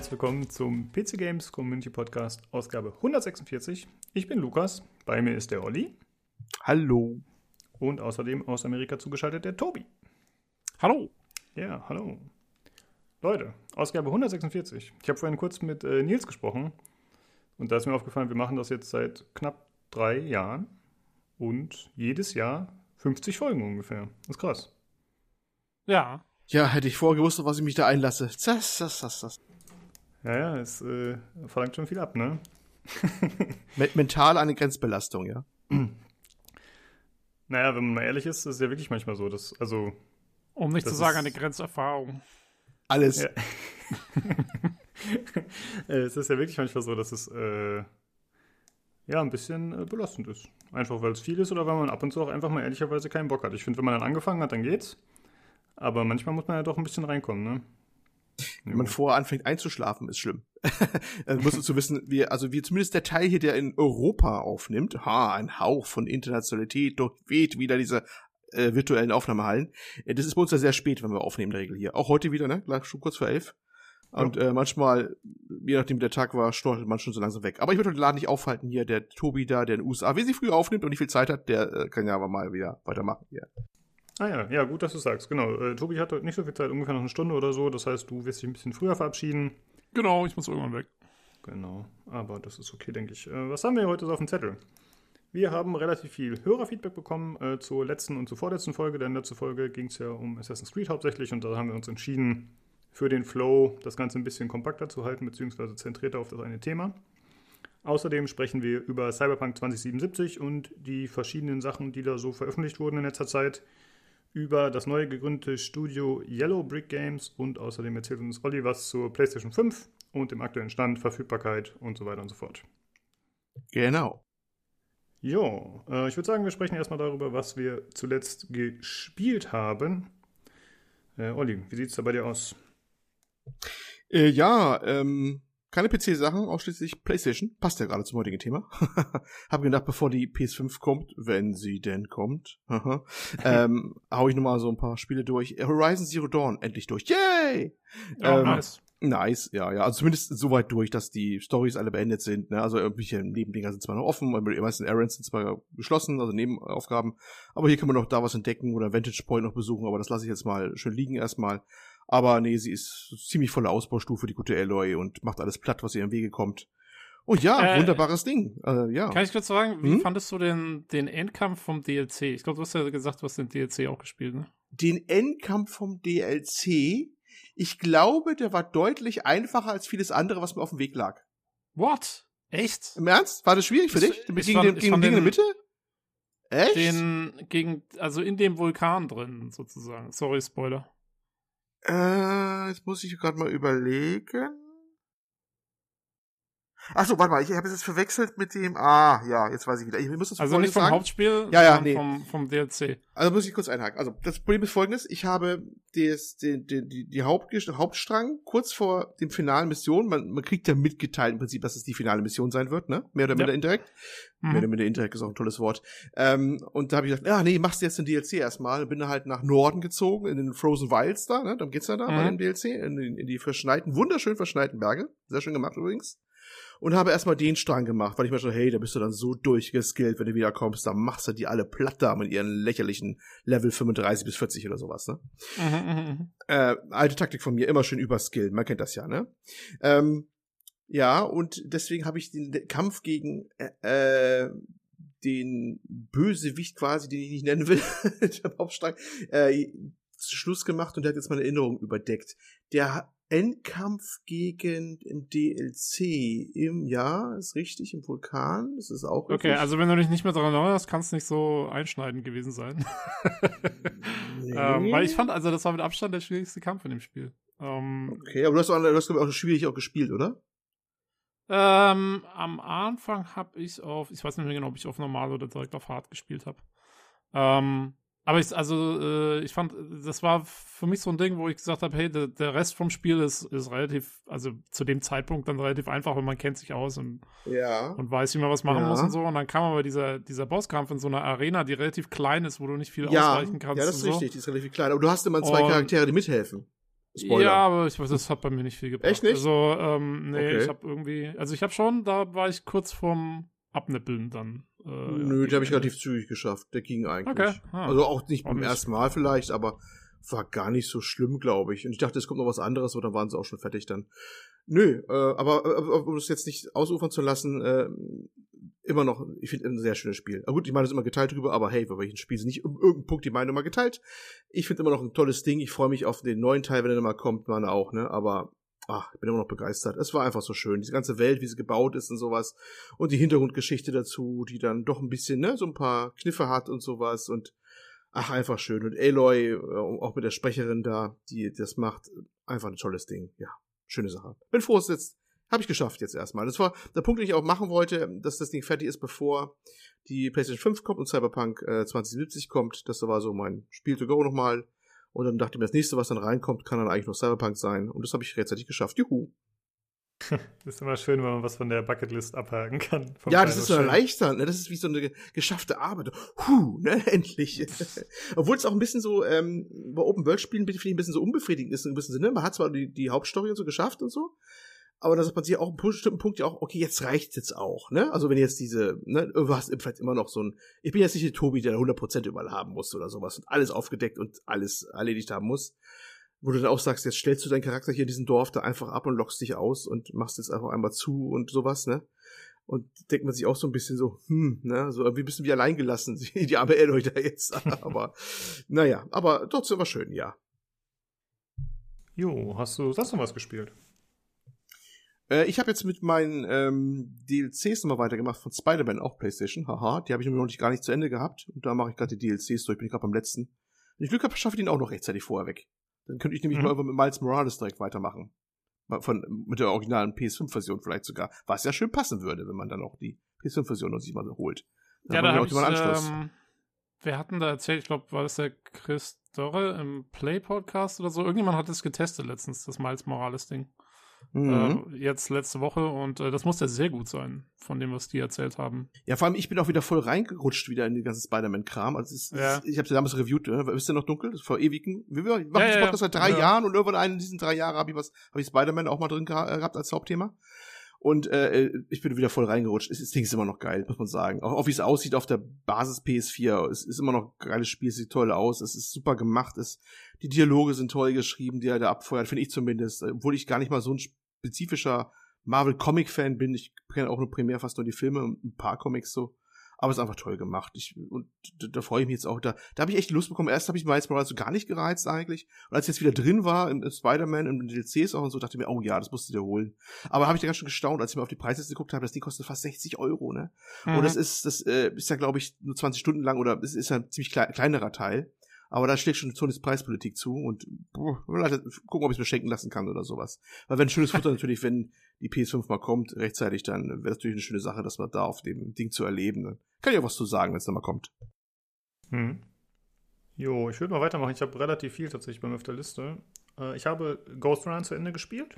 herzlich willkommen zum PC Games Community Podcast, Ausgabe 146. Ich bin Lukas, bei mir ist der Olli. Hallo. Und außerdem aus Amerika zugeschaltet der Tobi. Hallo. Ja, hallo. Leute, Ausgabe 146. Ich habe vorhin kurz mit äh, Nils gesprochen und da ist mir aufgefallen, wir machen das jetzt seit knapp drei Jahren und jedes Jahr 50 Folgen ungefähr. Das ist krass. Ja. Ja, hätte ich vorher gewusst, was ich mich da einlasse. Das, das, das, das. Ja, ja, es äh, verlangt schon viel ab, ne? Mental eine Grenzbelastung, ja. Naja, wenn man mal ehrlich ist, ist es ja wirklich manchmal so, dass, also. Um nicht zu sagen, eine Grenzerfahrung. Alles. Ja. es ist ja wirklich manchmal so, dass es äh, ja ein bisschen äh, belastend ist. Einfach weil es viel ist oder weil man ab und zu auch einfach mal ehrlicherweise keinen Bock hat. Ich finde, wenn man dann angefangen hat, dann geht's. Aber manchmal muss man ja doch ein bisschen reinkommen, ne? Wenn man vorher anfängt einzuschlafen, ist schlimm. also musst du zu wissen, wir, also wir zumindest der Teil hier, der in Europa aufnimmt, ha, ein Hauch von Internationalität, durchweht wieder diese äh, virtuellen Aufnahmehallen. Äh, das ist bei uns ja sehr spät, wenn wir aufnehmen, in der Regel hier. Auch heute wieder, ne? Gleich schon kurz vor elf. Und ja. äh, manchmal, je nachdem wie der Tag war, storchelt man schon so langsam weg. Aber ich würde den Laden nicht aufhalten hier. Der Tobi da, der in den USA, wer sie früh aufnimmt und nicht viel Zeit hat, der äh, kann ja aber mal wieder weitermachen hier. Ah ja, ja, gut, dass du sagst. Genau. Äh, Tobi hat heute nicht so viel Zeit, ungefähr noch eine Stunde oder so. Das heißt, du wirst dich ein bisschen früher verabschieden. Genau, ich muss irgendwann weg. Genau, aber das ist okay, denke ich. Äh, was haben wir heute so auf dem Zettel? Wir haben relativ viel Hörerfeedback bekommen äh, zur letzten und zur vorletzten Folge. Denn letzte Folge ging es ja um Assassin's Creed hauptsächlich und da haben wir uns entschieden, für den Flow das Ganze ein bisschen kompakter zu halten, beziehungsweise zentrierter auf das eine Thema. Außerdem sprechen wir über Cyberpunk 2077 und die verschiedenen Sachen, die da so veröffentlicht wurden in letzter Zeit, über das neu gegründete Studio Yellow Brick Games und außerdem erzählt uns Olli was zur PlayStation 5 und dem aktuellen Stand, Verfügbarkeit und so weiter und so fort. Genau. Jo, äh, ich würde sagen, wir sprechen erstmal darüber, was wir zuletzt gespielt haben. Äh, Olli, wie sieht es da bei dir aus? Äh, ja, ähm, keine PC-Sachen, ausschließlich PlayStation. Passt ja gerade zum heutigen Thema. Hab gedacht, bevor die PS5 kommt, wenn sie denn kommt, ähm, hau ich nochmal so ein paar Spiele durch. Horizon Zero Dawn endlich durch. Yay! Oh, ähm, nice. Nice, ja, ja. Also zumindest so weit durch, dass die Stories alle beendet sind. Ne? Also irgendwelche Nebendinger sind zwar noch offen, die meisten Errands sind zwar geschlossen, also Nebenaufgaben. Aber hier kann man noch da was entdecken oder Vantage Point noch besuchen, aber das lasse ich jetzt mal schön liegen erstmal. Aber nee, sie ist ziemlich volle Ausbaustufe, die gute Aloy, und macht alles platt, was ihr im Wege kommt. Oh ja, äh, wunderbares Ding. Äh, ja. Kann ich kurz wie hm? fandest du den, den Endkampf vom DLC? Ich glaube, du hast ja gesagt, du hast den DLC auch gespielt, ne? Den Endkampf vom DLC? Ich glaube, der war deutlich einfacher als vieles andere, was mir auf dem Weg lag. What? Echt? Im Ernst? War das schwierig für dich? Ich, gegen fand, den, gegen, den, Mitte? Echt? Den, gegen, also in dem Vulkan drin, sozusagen. Sorry, Spoiler. Äh, jetzt muss ich gerade mal überlegen. Ach so, warte mal, ich habe es jetzt verwechselt mit dem. Ah, ja, jetzt weiß ich wieder. Ich muss das also nicht vom sagen. Hauptspiel, ja, ja, nee. vom, vom DLC. Also muss ich kurz einhaken. Also das Problem ist folgendes: Ich habe des, die, die, die, die Haupt, Hauptstrang kurz vor dem finalen Mission. Man, man kriegt ja mitgeteilt im Prinzip, dass es die finale Mission sein wird, ne? Mehr oder minder ja. indirekt. Mhm. Mehr oder minder indirekt ist auch ein tolles Wort. Ähm, und da habe ich gedacht, ja, nee, machst du jetzt den DLC erstmal. Bin halt nach Norden gezogen, in den Frozen Wilds da, ne? Dann geht's ja da mhm. bei dem DLC, in, in die verschneiten, wunderschön verschneiten Berge. Sehr schön gemacht übrigens und habe erstmal den Strang gemacht, weil ich mir so, hey, da bist du dann so durchgeskillt, wenn du wiederkommst, dann machst du die alle platt da mit ihren lächerlichen Level 35 bis 40 oder sowas, ne? Mhm, mhm, mhm, äh, alte Taktik von mir, immer schön überskillen, man kennt das ja, ne? Ähm, ja, und deswegen habe ich den Kampf gegen äh, äh den Bösewicht quasi, den ich nicht nennen will, der Hauptstrang, äh, Schluss gemacht und der hat jetzt meine Erinnerung überdeckt. Der Endkampf gegen im DLC im Jahr, ist richtig, im Vulkan, das ist auch richtig. Okay, also wenn du dich nicht mehr daran erinnerst, kann es nicht so einschneidend gewesen sein. nee. ähm, weil ich fand, also das war mit Abstand der schwierigste Kampf in dem Spiel. Ähm, okay, aber du hast, auch, du hast auch schwierig auch gespielt, oder? Ähm, am Anfang habe ich auf, ich weiß nicht mehr genau, ob ich auf normal oder direkt auf hart gespielt habe. Ähm, aber ich, also, äh, ich fand, das war für mich so ein Ding, wo ich gesagt habe, hey, der, der Rest vom Spiel ist, ist relativ, also zu dem Zeitpunkt dann relativ einfach, weil man kennt sich aus und, ja. und weiß, wie man was machen ja. muss und so. Und dann kam aber dieser, dieser Bosskampf in so einer Arena, die relativ klein ist, wo du nicht viel ja. ausweichen kannst. Ja, das ist so. richtig, die ist relativ klein. Aber du hast immer zwei und, Charaktere, die mithelfen. Spoiler. Ja, aber ich weiß, das hat bei mir nicht viel gebracht. Echt nicht? Also, ähm, nee, Okay. ich habe irgendwie, also ich habe schon, da war ich kurz vorm Abnippeln dann. Äh, Nö, den habe ich relativ zügig geschafft. Der ging eigentlich. Okay. Ah. Also auch nicht beim ersten Mal vielleicht, aber war gar nicht so schlimm, glaube ich. Und ich dachte, es kommt noch was anderes, aber dann waren sie auch schon fertig dann. Nö, äh, aber, äh, aber um das jetzt nicht ausufern zu lassen, äh, immer noch, ich finde ein sehr schönes Spiel. Aber gut, die Meinung ist immer geteilt drüber, aber hey, bei welchen Spiel sind nicht um irgendeinen Punkt die Meinung mal geteilt. Ich finde immer noch ein tolles Ding. Ich freue mich auf den neuen Teil, wenn er mal kommt, meine auch, ne? Aber ach, ich bin immer noch begeistert. Es war einfach so schön. Diese ganze Welt, wie sie gebaut ist und sowas. Und die Hintergrundgeschichte dazu, die dann doch ein bisschen, ne, so ein paar Kniffe hat und sowas. Und ach, einfach schön. Und Aloy, äh, auch mit der Sprecherin da, die das macht, einfach ein tolles Ding. Ja, schöne Sache. Bin froh, es jetzt habe ich geschafft jetzt erstmal. Das war der Punkt, den ich auch machen wollte, dass das Ding fertig ist, bevor die PlayStation 5 kommt und Cyberpunk äh, 2070 kommt. Das war so mein Spiel to go nochmal. Und dann dachte ich mir, das nächste, was dann reinkommt, kann dann eigentlich noch Cyberpunk sein. Und das habe ich rechtzeitig geschafft. Juhu. Das ist immer schön, wenn man was von der Bucketlist abhaken kann. Ja, das ist so erleichternd, ne? Das ist wie so eine geschaffte Arbeit. Huh, ne? Endlich. Obwohl es auch ein bisschen so, ähm, bei Open-World-Spielen finde ich ein bisschen so unbefriedigend ist, in gewissem Sinne. Man hat zwar die, die Hauptstory und so geschafft und so, aber da sagt man sich auch an einem bestimmten Punkt ja auch, okay, jetzt reicht jetzt auch, ne? Also wenn jetzt diese, ne, du hast vielleicht immer noch so ein, ich bin jetzt nicht der Tobi, der 100% überall haben muss oder sowas und alles aufgedeckt und alles erledigt haben muss. Wo du dann auch sagst, jetzt stellst du deinen Charakter hier in diesem Dorf da einfach ab und lockst dich aus und machst jetzt einfach einmal zu und sowas, ne? Und denkt man sich auch so ein bisschen so, hm, ne, so irgendwie bisschen wie alleingelassen, die arme Aloy da jetzt. aber, naja, aber trotzdem war schön, ja. Jo, hast du sonst noch was gespielt? Äh, ich habe jetzt mit meinen ähm, DLCs nochmal weitergemacht von Spider-Man, auch PlayStation, haha. Die habe ich noch nicht gar nicht zu Ende gehabt. Und da mache ich gerade die DLCs durch, bin ich gerade beim letzten. Wenn ich Glück habe, schaffe ich den auch noch rechtzeitig vorher weg. Dann könnte ich nämlich Mhm. mal mit Miles Morales direkt weitermachen. Von, mit der originalen PS5-Version vielleicht sogar. Was ja schön passen würde, wenn man dann auch die PS5-Version noch sich mal holt. Dann Ja, da habe auch ich, mal einen Anschluss. ähm, wer hat denn da erzählt, ich glaube, war das der Chris Dorre im Play-Podcast oder so? Irgendjemand hat es getestet letztens, das Miles Morales-Ding. Mhm. Äh, jetzt letzte Woche und äh, das muss ja sehr gut sein, von dem, was die erzählt haben. Ja, vor allem, ich bin auch wieder voll reingerutscht wieder in den ganzen Spider-Man-Kram. Also ist, Ja. ist, ich habe damals reviewt, ne? wisst ihr noch dunkel? Vor ewigen. Wir machen Ja, das ja, Podcast seit drei ja. Jahren und irgendwann in diesen drei Jahren habe ich was, habe ich Spider-Man auch mal drin geha gehabt als Hauptthema. Und äh, ich bin wieder voll reingerutscht. Das Ding ist immer noch geil, muss man sagen. Auch, auch wie es aussieht auf der Basis PS4. Es ist immer noch ein geiles Spiel, es sieht toll aus, es ist super gemacht, es, die Dialoge sind toll geschrieben, die er da abfeuert, finde ich zumindest. Obwohl ich gar nicht mal so ein spezifischer Marvel-Comic-Fan bin. Ich kenne auch nur primär fast nur die Filme und ein paar Comics so. Aber es ist einfach toll gemacht. Ich, und da, da freue ich mich jetzt auch. Da, da habe ich echt Lust bekommen. Erst habe ich Miles Morales so gar nicht gereizt eigentlich. Und als ich jetzt wieder drin war, in Spider-Man, den DLCs auch und so, dachte ich mir, oh ja, das musst du dir holen. Aber habe ich da ganz schön gestaunt, als ich mir auf die Preisliste geguckt habe, das Ding kostet fast 60 Euro, ne? Und Mhm. das ist, das äh, ist ja, glaube ich, nur 20 Stunden lang oder es ist ja ein ziemlich klei kleinerer Teil. Aber da schlägt schon Sonys Preispolitik zu und boah, vielleicht gucken, ob ich es mir schenken lassen kann oder sowas. Weil wenn ein schönes Futter natürlich, wenn die PS5 mal kommt, rechtzeitig, dann wäre das natürlich eine schöne Sache, das mal da auf dem Ding zu erleben. Dann kann ich auch was zu sagen, wenn es dann mal kommt. Hm. Jo, ich würde mal weitermachen. Ich habe relativ viel tatsächlich bei mir auf der Liste. Äh, ich habe Ghost Run zu Ende gespielt,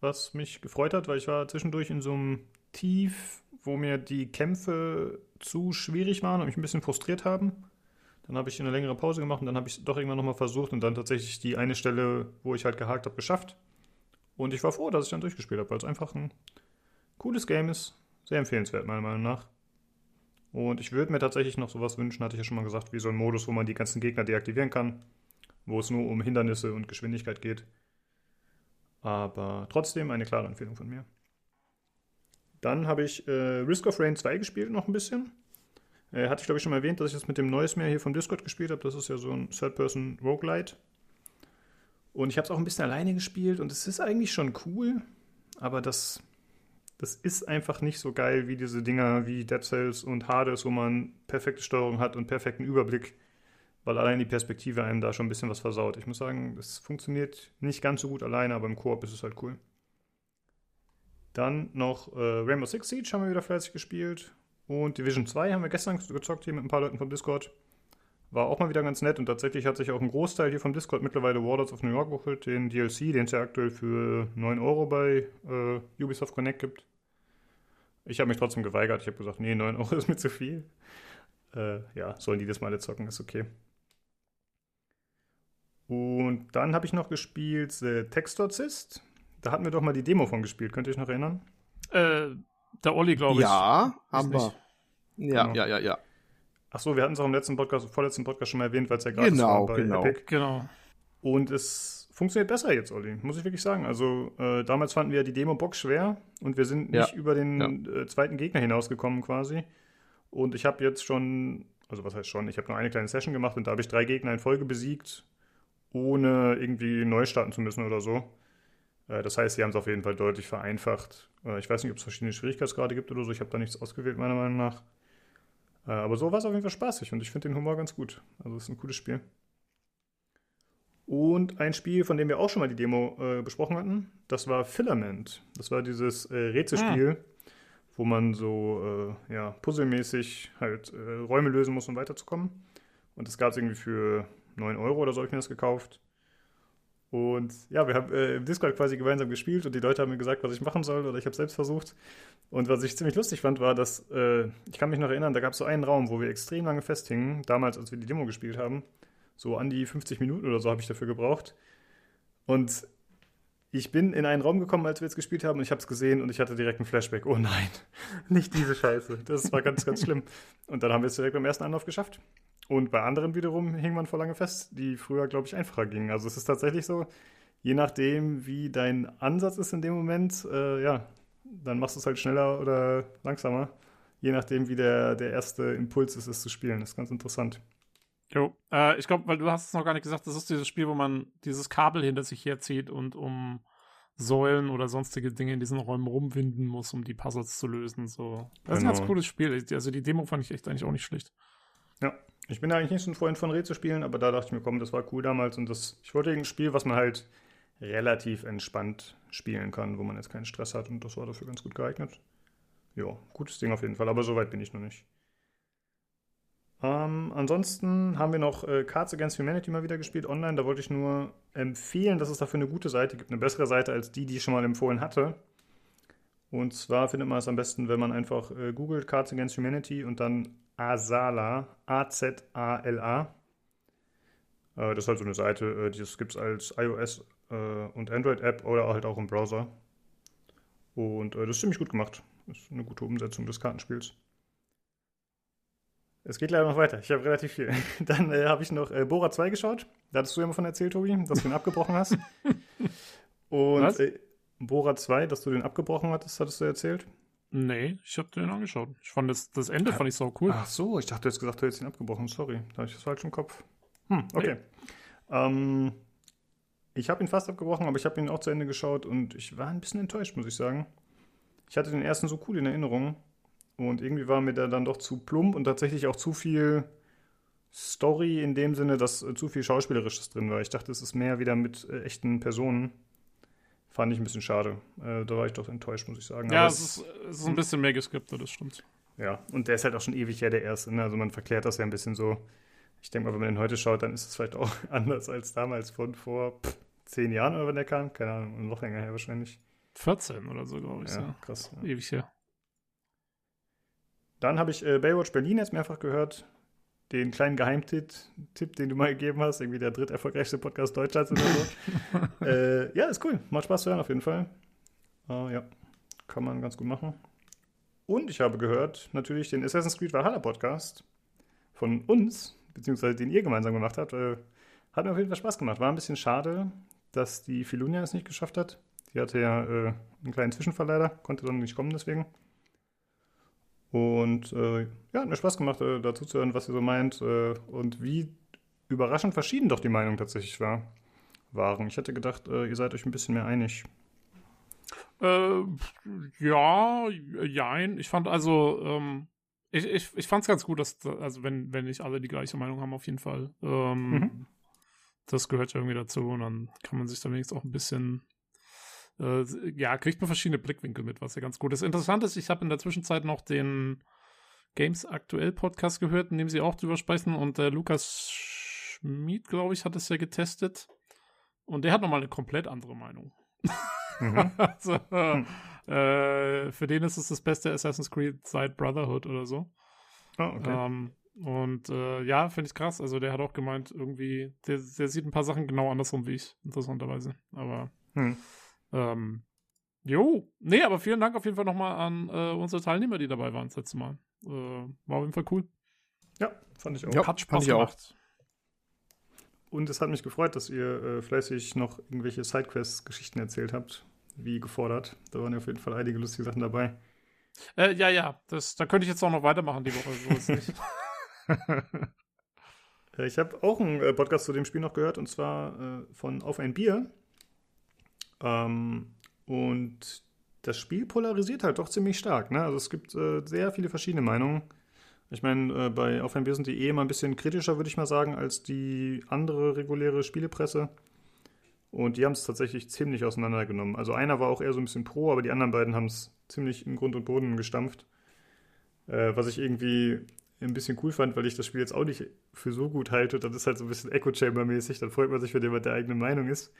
was mich gefreut hat, weil ich war zwischendurch in so einem Tief, wo mir die Kämpfe zu schwierig waren und mich ein bisschen frustriert haben. Dann habe ich eine längere Pause gemacht und dann habe ich es doch irgendwann nochmal versucht und dann tatsächlich die eine Stelle, wo ich halt gehakt habe, geschafft. Und ich war froh, dass ich dann durchgespielt habe, weil es einfach ein cooles Game ist. Sehr empfehlenswert, meiner Meinung nach. Und ich würde mir tatsächlich noch sowas wünschen, hatte ich ja schon mal gesagt, wie so ein Modus, wo man die ganzen Gegner deaktivieren kann, wo es nur um Hindernisse und Geschwindigkeit geht. Aber trotzdem eine klare Empfehlung von mir. Dann habe ich äh, Risk of Rain 2 gespielt, noch ein bisschen. Äh, hatte ich, glaube ich, schon mal erwähnt, dass ich das mit dem Neues mehr hier vom Discord gespielt habe. Das ist ja so ein Third-Person-Roguelite. Und ich habe es auch ein bisschen alleine gespielt und es ist eigentlich schon cool, aber das, das ist einfach nicht so geil wie diese Dinger wie Dead Cells und Hades, wo man perfekte Steuerung hat und perfekten Überblick, weil allein die Perspektive einem da schon ein bisschen was versaut. Ich muss sagen, es funktioniert nicht ganz so gut alleine, aber im Koop ist es halt cool. Dann noch äh, Rainbow Six Siege haben wir wieder fleißig gespielt. Und Division 2 haben wir gestern gezockt hier mit ein paar Leuten vom Discord. War auch mal wieder ganz nett und tatsächlich hat sich auch ein Großteil hier vom Discord mittlerweile Warlords of New York geholt, den DLC, den es ja aktuell für 9 Euro bei äh, Ubisoft Connect gibt. Ich habe mich trotzdem geweigert. Ich habe gesagt, nee, 9 Euro ist mir zu viel. Äh, ja, sollen die das mal zocken, ist okay. Und dann habe ich noch gespielt The Textorcist. Da hatten wir doch mal die Demo von gespielt. Könnt ihr euch noch erinnern? Äh, der Olli, glaube ich. Ja, haben wir. Ja, Genau. ja, ja, ja. Ach so, wir hatten es auch im letzten Podcast, vorletzten Podcast schon mal erwähnt, weil es ja gratis Genau, war bei genau. Epic. Genau. Und es funktioniert besser jetzt, Olli, muss ich wirklich sagen. Also äh, damals fanden wir die Demo-Box schwer und wir sind Ja, nicht über den äh, zweiten Gegner hinausgekommen quasi. Und ich habe jetzt schon, also was heißt schon, ich habe nur eine kleine Session gemacht und da habe ich drei Gegner in Folge besiegt, ohne irgendwie neu starten zu müssen oder so. Äh, das heißt, sie haben es auf jeden Fall deutlich vereinfacht. Äh, ich weiß nicht, ob es verschiedene Schwierigkeitsgrade gibt oder so. Ich habe da nichts ausgewählt, meiner Meinung nach. Äh, aber so war es auf jeden Fall spaßig und ich finde den Humor ganz gut. Also es ist ein cooles Spiel. Und ein Spiel, von dem wir auch schon mal die Demo äh, besprochen hatten, das war Filament. Das war dieses äh, Rätselspiel, wo man so äh, ja, puzzelmäßig halt Räume lösen muss, um weiterzukommen. Und das gab es irgendwie für 9 Euro oder so, habe ich mir das gekauft. Und ja, wir haben äh, im Discord quasi gemeinsam gespielt und die Leute haben mir gesagt, was ich machen soll oder ich habe selbst versucht. Und was ich ziemlich lustig fand, war, dass, äh, ich kann mich noch erinnern, da gab es so einen Raum, wo wir extrem lange festhingen, damals, als wir die Demo gespielt haben. So an die 50 Minuten oder so habe ich dafür gebraucht. Und ich bin in einen Raum gekommen, als wir jetzt gespielt haben, und ich habe es gesehen und ich hatte direkt einen Flashback. Oh nein, nicht diese Scheiße. Das war ganz, ganz schlimm. Und dann haben wir es direkt beim ersten Anlauf geschafft. Und bei anderen wiederum hing man vor lange fest, die früher, glaube ich, einfacher gingen. Also es ist tatsächlich so, je nachdem, wie dein Ansatz ist in dem Moment, äh, ja, dann machst du es halt schneller oder langsamer. Je nachdem, wie der, der erste Impuls ist, es zu spielen. Das ist ganz interessant. Jo. Äh, ich glaube, weil du hast es noch gar nicht gesagt, das ist dieses Spiel, wo man dieses Kabel hinter sich herzieht und um Säulen oder sonstige Dinge in diesen Räumen rumwinden muss, um die Puzzles zu lösen. So. Das ist ein ganz Genau. cooles Spiel. Also die Demo fand ich echt eigentlich auch nicht schlecht. Ja, ich bin eigentlich nicht so ein Freund von Rätselspielen, aber da dachte ich mir, komm, das war cool damals und das, ich wollte ein Spiel, was man halt relativ entspannt spielen kann, wo man jetzt keinen Stress hat und das war dafür ganz gut geeignet. Ja, gutes Ding auf jeden Fall, aber so weit bin ich noch nicht. Ähm, ansonsten haben wir noch äh, Cards Against Humanity mal wieder gespielt online. Da wollte ich nur empfehlen, dass es dafür eine gute Seite gibt, eine bessere Seite als die, die ich schon mal empfohlen hatte. Und zwar findet man es am besten, wenn man einfach äh, googelt Cards Against Humanity und dann Azala, A-Z-A-L-A. Äh, das ist halt so eine Seite, äh, die gibt es als iOS- äh, und Android-App oder halt auch im Browser. Und äh, das ist ziemlich gut gemacht. Das ist eine gute Umsetzung des Kartenspiels. Es geht leider noch weiter. Ich habe relativ viel. Dann äh, habe ich noch Bora 2 geschaut. Da hattest du ja mal von erzählt, Tobi, dass du ihn abgebrochen hast. Und Was? äh, Bora 2, dass du den abgebrochen hattest, hattest du erzählt. Nee, ich habe den angeschaut. Ich fand das, das Ende fand ich so cool. Ach so, ich dachte, du hättest gesagt, du hättest ihn abgebrochen. Sorry, da habe ich das falsch im Kopf. Hm, okay. Ähm, ich habe ihn fast abgebrochen, aber ich habe ihn auch zu Ende geschaut und ich war ein bisschen enttäuscht, muss ich sagen. Ich hatte den ersten so cool in Erinnerung und irgendwie war mir der dann doch zu plump und tatsächlich auch zu viel Story in dem Sinne, dass äh, zu viel Schauspielerisches drin war. Ich dachte, es ist mehr wieder mit äh, echten Personen. Fand ich ein bisschen schade. Äh, da war ich doch enttäuscht, muss ich sagen. ja, es ist, es ist ein bisschen mehr geskriptet, das stimmt. ja, und der ist halt auch schon ewig her, der erste. Ne? Also man verklärt das ja ein bisschen so. Ich denke mal, wenn man den heute schaut, dann ist es vielleicht auch anders als damals von vor pff, zehn Jahren oder wann der kam. Keine Ahnung, noch länger her wahrscheinlich. 14 oder so, glaube ich. Ja, Ja, krass. Ja. Ewig her. Dann habe ich äh, Baywatch Berlin jetzt mehrfach gehört. Den kleinen Geheimtipp, Tipp, den du mal gegeben hast. Irgendwie der dritt erfolgreichste Podcast Deutschlands oder so. äh, ja, ist cool. Macht Spaß zu hören auf jeden Fall. Äh, ja, kann man ganz gut machen. Und ich habe gehört, natürlich den Assassin's Creed Valhalla Podcast von uns, beziehungsweise den ihr gemeinsam gemacht habt. Äh, hat mir auf jeden Fall Spaß gemacht. War ein bisschen schade, dass die Filunia es nicht geschafft hat. Die hatte ja äh, einen kleinen Zwischenfall leider, konnte dann nicht kommen deswegen. Und äh, ja, hat mir Spaß gemacht, äh, dazu zu hören, was ihr so meint äh, und wie überraschend verschieden doch die Meinungen tatsächlich war, waren. Ich hätte gedacht, äh, ihr seid euch ein bisschen mehr einig. Äh, ja, jein. Ich fand also, ähm, ich, ich, ich fand es ganz gut, dass, da- also wenn, wenn nicht alle die gleiche Meinung haben, auf jeden Fall. Ähm, Mhm. Das gehört ja irgendwie dazu und dann kann man sich da wenigstens auch ein bisschen, äh, ja, kriegt man verschiedene Blickwinkel mit, was ja ganz gut ist. Interessant ist, ich habe in der Zwischenzeit noch den Games Aktuell Podcast gehört, in dem sie auch drüber sprechen und der Lukas Schmid, glaube ich, hat es ja getestet und der hat nochmal eine komplett andere Meinung. Mhm. also, äh, für den ist es das beste Assassin's Creed seit Brotherhood oder so. Ah, okay. Ähm, Und äh, ja, finde ich krass. Also der hat auch gemeint, irgendwie, der, der sieht ein paar Sachen genau andersrum wie ich, interessanterweise. Aber hm. Ähm, jo, nee, aber vielen Dank auf jeden Fall nochmal an äh, unsere Teilnehmer, die dabei waren das letzte Mal. Äh, war auf jeden Fall cool. Ja, fand ich auch. Ja, hat Spaß fand gemacht. Auch. Und es hat mich gefreut, dass ihr äh, fleißig noch irgendwelche Sidequests-Geschichten erzählt habt, wie gefordert. Da waren ja auf jeden Fall einige lustige Sachen dabei. Äh, ja, ja, das, da könnte ich jetzt auch noch weitermachen die Woche. So ist nicht. ich habe auch einen äh, Podcast zu dem Spiel noch gehört und zwar äh, von Auf ein Bier. Ähm, und das Spiel polarisiert halt doch ziemlich stark. Ne? Also es gibt äh, sehr viele verschiedene Meinungen. Ich meine, äh, bei Auf ein Bier sind die eh immer ein bisschen kritischer, würde ich mal sagen, als die andere reguläre Spielepresse. Und die haben es tatsächlich ziemlich auseinandergenommen. Also einer war auch eher so ein bisschen pro, aber die anderen beiden haben es ziemlich in Grund und Boden gestampft. Äh, was ich irgendwie ein bisschen cool fand, weil ich das Spiel jetzt auch nicht für so gut halte. Das ist halt so ein bisschen Echo Chamber-mäßig. Dann freut man sich, wenn jemand der eigene Meinung ist.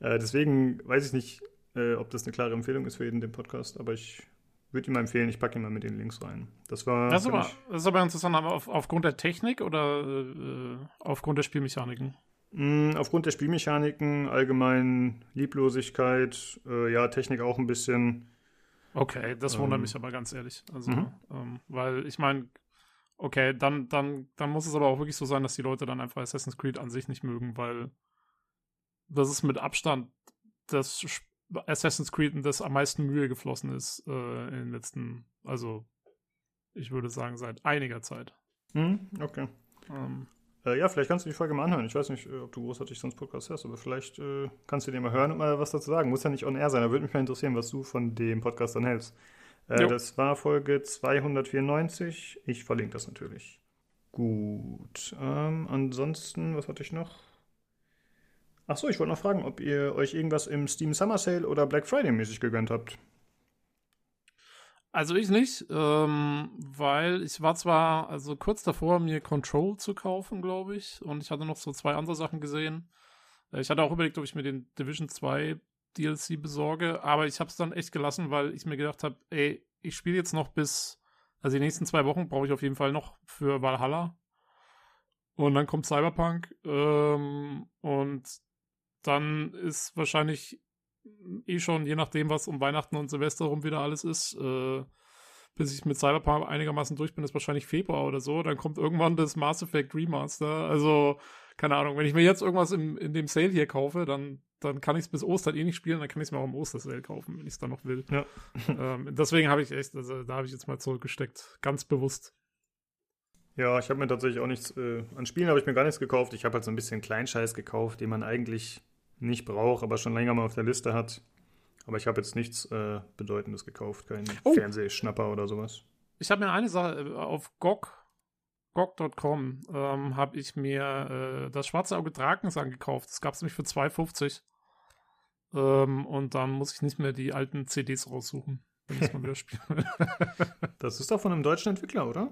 Äh, deswegen weiß ich nicht, äh, ob das eine klare Empfehlung ist für jeden den Podcast, aber ich würde ihm mal empfehlen, ich packe ihn mal mit den Links rein. Das war. Das ist, aber, das ist aber interessant, aber auf, aufgrund der Technik oder äh, aufgrund der Spielmechaniken? Mm, aufgrund der Spielmechaniken, allgemein Lieblosigkeit, äh, ja, Technik auch ein bisschen. Okay, das wundert ähm, mich aber ganz ehrlich. Also, mhm. ähm, weil ich meine, okay, dann, dann, dann muss es aber auch wirklich so sein, dass die Leute dann einfach Assassin's Creed an sich nicht mögen, weil das ist mit Abstand das Assassin's Creed, in das am meisten Mühe geflossen ist äh, in den letzten, also ich würde sagen, seit einiger Zeit. Mhm, okay. Ähm, äh, ja, vielleicht kannst du die Folge mal anhören. Ich weiß nicht, äh, ob du großartig sonst Podcast hast, aber vielleicht äh, kannst du dir mal hören und mal was dazu sagen. Muss ja nicht on air sein. Da würde mich mal interessieren, was du von dem Podcast dann hältst. Äh, das war Folge 294. Ich verlinke das natürlich. Gut. Ähm, ansonsten, was hatte ich noch? Achso, ich wollte noch fragen, ob ihr euch irgendwas im Steam Summer Sale oder Black Friday mäßig gegönnt habt. Also ich nicht, ähm, weil ich war zwar also kurz davor, mir Control zu kaufen, glaube ich, und ich hatte noch so zwei andere Sachen gesehen. Äh, ich hatte auch überlegt, ob ich mir den Division 2 DLC besorge, aber ich habe es dann echt gelassen, weil ich mir gedacht habe, ey, ich spiele jetzt noch bis, also die nächsten zwei Wochen brauche ich auf jeden Fall noch für Valhalla. Und dann kommt Cyberpunk ähm, und dann ist wahrscheinlich eh schon, je nachdem, was um Weihnachten und Silvester rum wieder alles ist, äh, bis ich mit Cyberpunk einigermaßen durch bin, ist wahrscheinlich Februar oder so. Dann kommt irgendwann das Mass Effect Remaster. Also, keine Ahnung, wenn ich mir jetzt irgendwas im, in dem Sale hier kaufe, dann, dann kann ich es bis Ostern eh nicht spielen, dann kann ich es mir auch im Ostersale kaufen, wenn ich es dann noch will. Ja. ähm, deswegen habe ich echt, also da habe ich jetzt mal zurückgesteckt, ganz bewusst. Ja, ich habe mir tatsächlich auch nichts, äh, an Spielen habe ich mir gar nichts gekauft. Ich habe halt so ein bisschen Kleinscheiß gekauft, den man eigentlich nicht braucht, aber schon länger mal auf der Liste hat. Aber ich habe jetzt nichts äh, Bedeutendes gekauft, kein oh. Fernsehschnapper oder sowas. Ich habe mir eine Sache äh, auf GOG, GOG.com, ähm, habe ich mir äh, das Schwarze Auge Drakensang gekauft. Das gab es nämlich für 2,50. Ähm, und dann muss ich nicht mehr die alten CDs raussuchen, wenn ich es mal wieder spiele. das ist doch von einem deutschen Entwickler, oder?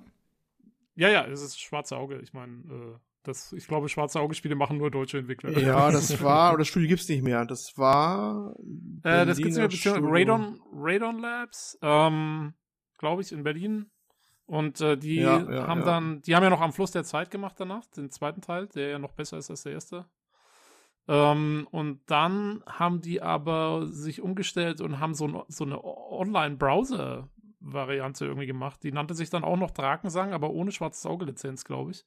Ja, ja, es ist Schwarze Auge. Ich meine, äh, das, ich glaube, Schwarze Auge-Spiele machen nur deutsche Entwickler. Ja, das war, oder das Studio gibt's nicht mehr. Das war. Äh, das gibt's nicht mehr, beziehungsweise Radon, Radon Labs, ähm, glaube ich, in Berlin. Und äh, die ja, ja, haben ja. dann, die haben ja noch am Fluss der Zeit gemacht danach, den zweiten Teil, der ja noch besser ist als der erste. Ähm, und dann haben die aber sich umgestellt und haben so, so eine Online-Browser-Variante irgendwie gemacht. Die nannte sich dann auch noch Drakensang, aber ohne schwarzes Auge-Lizenz, glaube ich.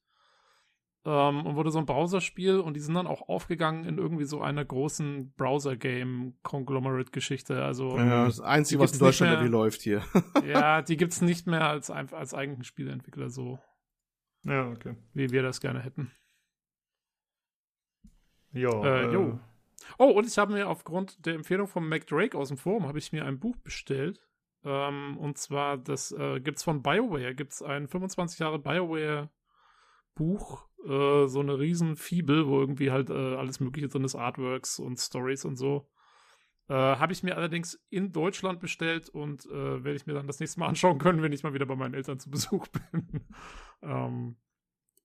Ähm, und wurde so ein Browserspiel und die sind dann auch aufgegangen in irgendwie so einer großen Browser-Game-Conglomerate-Geschichte. Also ja, das Einzige, was in Deutschland irgendwie läuft hier. ja, die gibt's nicht mehr als, als eigenen Spieleentwickler so. Ja, okay. Wie wir das gerne hätten. Ja. Äh, äh. Jo. Oh, und ich habe mir aufgrund der Empfehlung von Mac Drake aus dem Forum, habe ich mir ein Buch bestellt. Ähm, und zwar, das äh, gibt's von BioWare, gibt's ein 25 Jahre BioWare Buch äh, so eine riesen Fibel, wo irgendwie halt äh, alles mögliche drin ist, Artworks und Stories und so. Äh, Habe ich mir allerdings in Deutschland bestellt und äh, werde ich mir dann das nächste Mal anschauen können, wenn ich mal wieder bei meinen Eltern zu Besuch bin. ähm,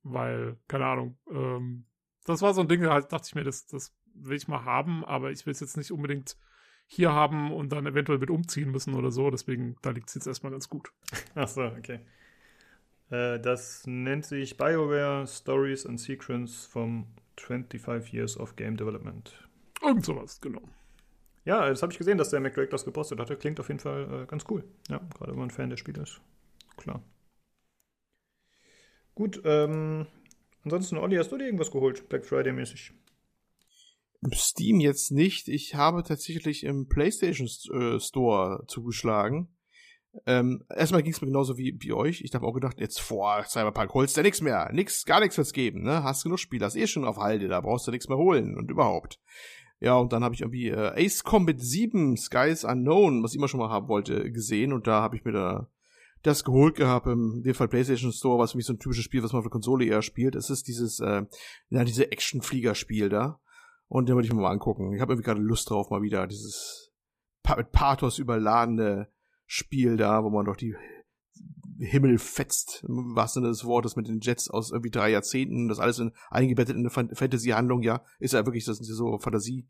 weil, keine Ahnung, ähm, das war so ein Ding, da halt dachte ich mir, das, das will ich mal haben, aber ich will es jetzt nicht unbedingt hier haben und dann eventuell mit umziehen müssen oder so. Deswegen, da liegt es jetzt erstmal ganz gut. Ach so, okay. Äh, das nennt sich BioWare Stories and Secrets from 25 Years of Game Development. Irgend sowas, genau. Ja, das habe ich gesehen, dass der McDrake das gepostet hatte. Klingt auf jeden Fall äh, ganz cool. Ja, gerade wenn man Fan der Spiele ist. Klar. Gut, ähm, ansonsten, Olli, hast du dir irgendwas geholt, Black Friday-mäßig? Im Steam jetzt nicht. Ich habe tatsächlich im PlayStation äh, Store zugeschlagen. Ähm, erstmal ging es mir genauso wie, wie euch. Ich habe auch gedacht, jetzt vor Cyberpunk holst du ja nichts mehr. Nix, gar nichts wird's geben, ne? Hast genug Spiele, hast eh schon auf Halde, da brauchst du nichts mehr holen und überhaupt. Ja, und dann habe ich irgendwie äh, Ace Combat 7, Skies Unknown, was ich immer schon mal haben wollte, gesehen und da habe ich mir da das geholt gehabt, im dem Fall PlayStation Store, was für mich so ein typisches Spiel, was man auf der Konsole eher spielt. Es ist dieses, äh, ja, diese Action-Flieger-Spiel da. Und den wollte ich mir mal angucken. Ich habe irgendwie gerade Lust drauf, mal wieder dieses mit Pathos überladene Spiel da, wo man doch die Himmel fetzt, im wahrsten Sinne des Wortes, mit den Jets aus irgendwie drei Jahrzehnten, das alles in, eingebettet in eine Fantasy-Handlung, ja, ist ja wirklich, das sind so Fantasie,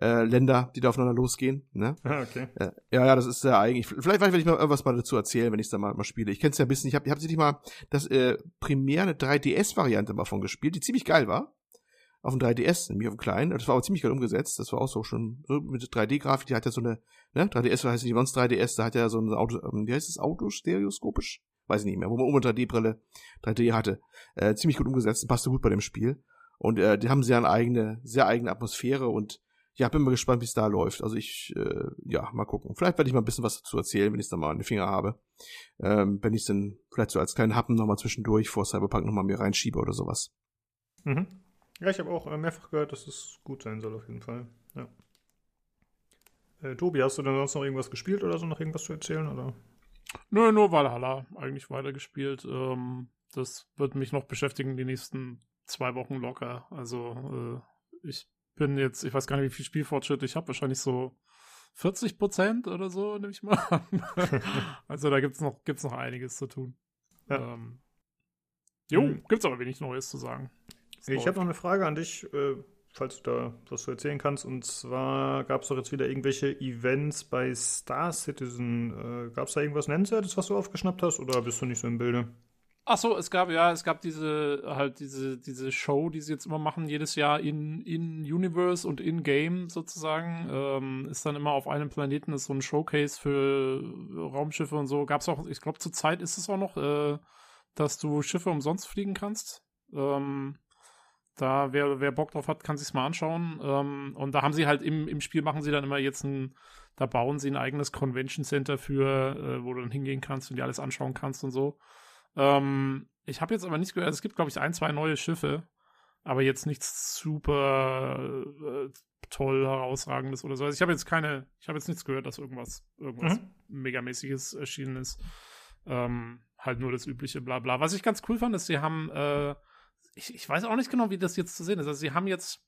äh, Länder, die da aufeinander losgehen. Ne? Ah, okay. Äh, ja, ja, das ist ja eigentlich. Vielleicht werde ich mal irgendwas mal dazu erzählen, wenn ich es dann mal, mal spiele. Ich kenne es ja ein bisschen. Ich habe ich hab tatsächlich mal das äh, primär eine 3DS-Variante mal von gespielt, die ziemlich geil war auf dem 3DS, nämlich auf dem kleinen. Das war aber ziemlich geil umgesetzt. Das war auch so schon mit 3D-Grafik. Die hat ja so eine, ne, 3DS heißt nicht sonst 3DS, da hat ja so ein Auto, ähm, wie heißt das, Auto stereoskopisch? Weiß ich nicht mehr, wo man oben 3D-Brille 3D hatte. Äh, ziemlich gut umgesetzt, passte gut bei dem Spiel. Und äh, die haben sehr eine eigene, sehr eigene Atmosphäre und ja, bin mal gespannt, wie es da läuft. Also ich, äh, ja, mal gucken. Vielleicht werde ich mal ein bisschen was dazu erzählen, wenn ich es dann mal in den Finger habe. Ähm, wenn ich es dann vielleicht so als kleinen Happen nochmal zwischendurch vor Cyberpunk nochmal mir reinschiebe oder sowas. Mhm. Ja, ich habe auch äh, mehrfach gehört, dass es gut sein soll, auf jeden Fall. Ja. Äh, Tobi, hast du denn sonst noch irgendwas gespielt oder so, noch irgendwas zu erzählen? Oder? Nö, nur Valhalla eigentlich weitergespielt. Ähm, das wird mich noch beschäftigen die nächsten zwei Wochen locker. Also äh, ich bin jetzt, ich weiß gar nicht, wie viel Spielfortschritt ich habe, wahrscheinlich so 40 Prozent oder so, nehme ich mal an. also da gibt's noch, gibt's noch einiges zu tun. Ja. Ähm, jo, mhm. gibt's aber wenig Neues zu sagen. Ich habe noch eine Frage an dich, äh, falls du da was zu erzählen kannst. Und zwar gab es doch jetzt wieder irgendwelche Events bei Star Citizen. Äh, gab es da irgendwas Nennenswertes, was du aufgeschnappt hast, oder bist du nicht so im Bilde? Ach so, es gab ja, es gab diese halt diese diese Show, die sie jetzt immer machen jedes Jahr in in Universe und in Game sozusagen ähm, ist dann immer auf einem Planeten ist so ein Showcase für Raumschiffe und so. Gab's auch, ich glaube zur Zeit ist es auch noch, äh, dass du Schiffe umsonst fliegen kannst. Ähm, da, wer, wer Bock drauf hat, kann sich's mal anschauen. Ähm, und da haben sie halt im, im Spiel machen sie dann immer jetzt ein, da bauen sie ein eigenes Convention Center für, äh, wo du dann hingehen kannst und dir alles anschauen kannst und so. Ähm, ich habe jetzt aber nicht gehört, es gibt, glaube ich, ein, zwei neue Schiffe, aber jetzt nichts super äh, toll herausragendes oder so. Also ich habe jetzt keine, ich habe jetzt nichts gehört, dass irgendwas, irgendwas mhm. Megamäßiges erschienen ist. Ähm, halt nur das übliche Blabla. Was ich ganz cool fand, ist, sie haben äh, ich, ich weiß auch nicht genau, wie das jetzt zu sehen ist. Also sie haben jetzt,